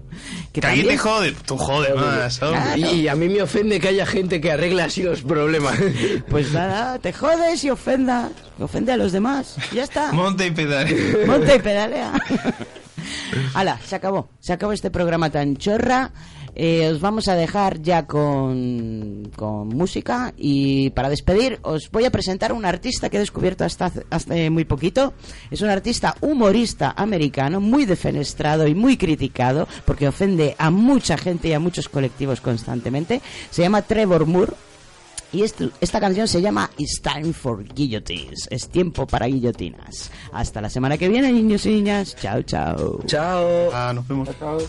Que, Que alguien te también- jode, tú jode más. hombre. Y, a mí me ofende que haya gente que arregle así los problemas. [laughs] Pues nada, te jodes y ofenda, ofende a los demás. Ya está. Monte y pedale. Monta y pedalea. [laughs] [laughs] Hala, se acabó. Se acabó este programa tan chorra. Eh, os vamos a dejar ya con, con música y para despedir os voy a presentar a un artista que he descubierto hasta muy poquito. Es un artista humorista americano, muy defenestrado y muy criticado porque ofende a mucha gente y a muchos colectivos constantemente. Se llama Trevor Moore. Y esto- esta canción se llama It's Time for Guillotines. Es tiempo para guillotinas. Hasta la semana que viene, niños y niñas. Chao, chao. Chao. Ah, nos vemos. Well,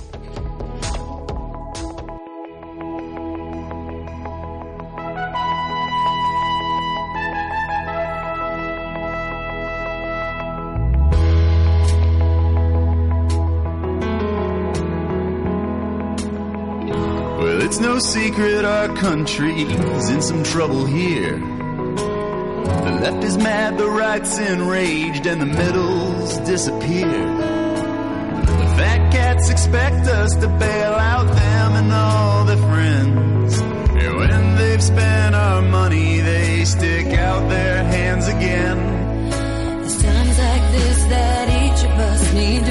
it's no secret our country's in some trouble here. The left is mad, the right's enraged, and the middle's disappeared. The fat cats expect us to bail out them and all their friends. And when they've spent our money, they stick out their hands again. It's times like this that each of us need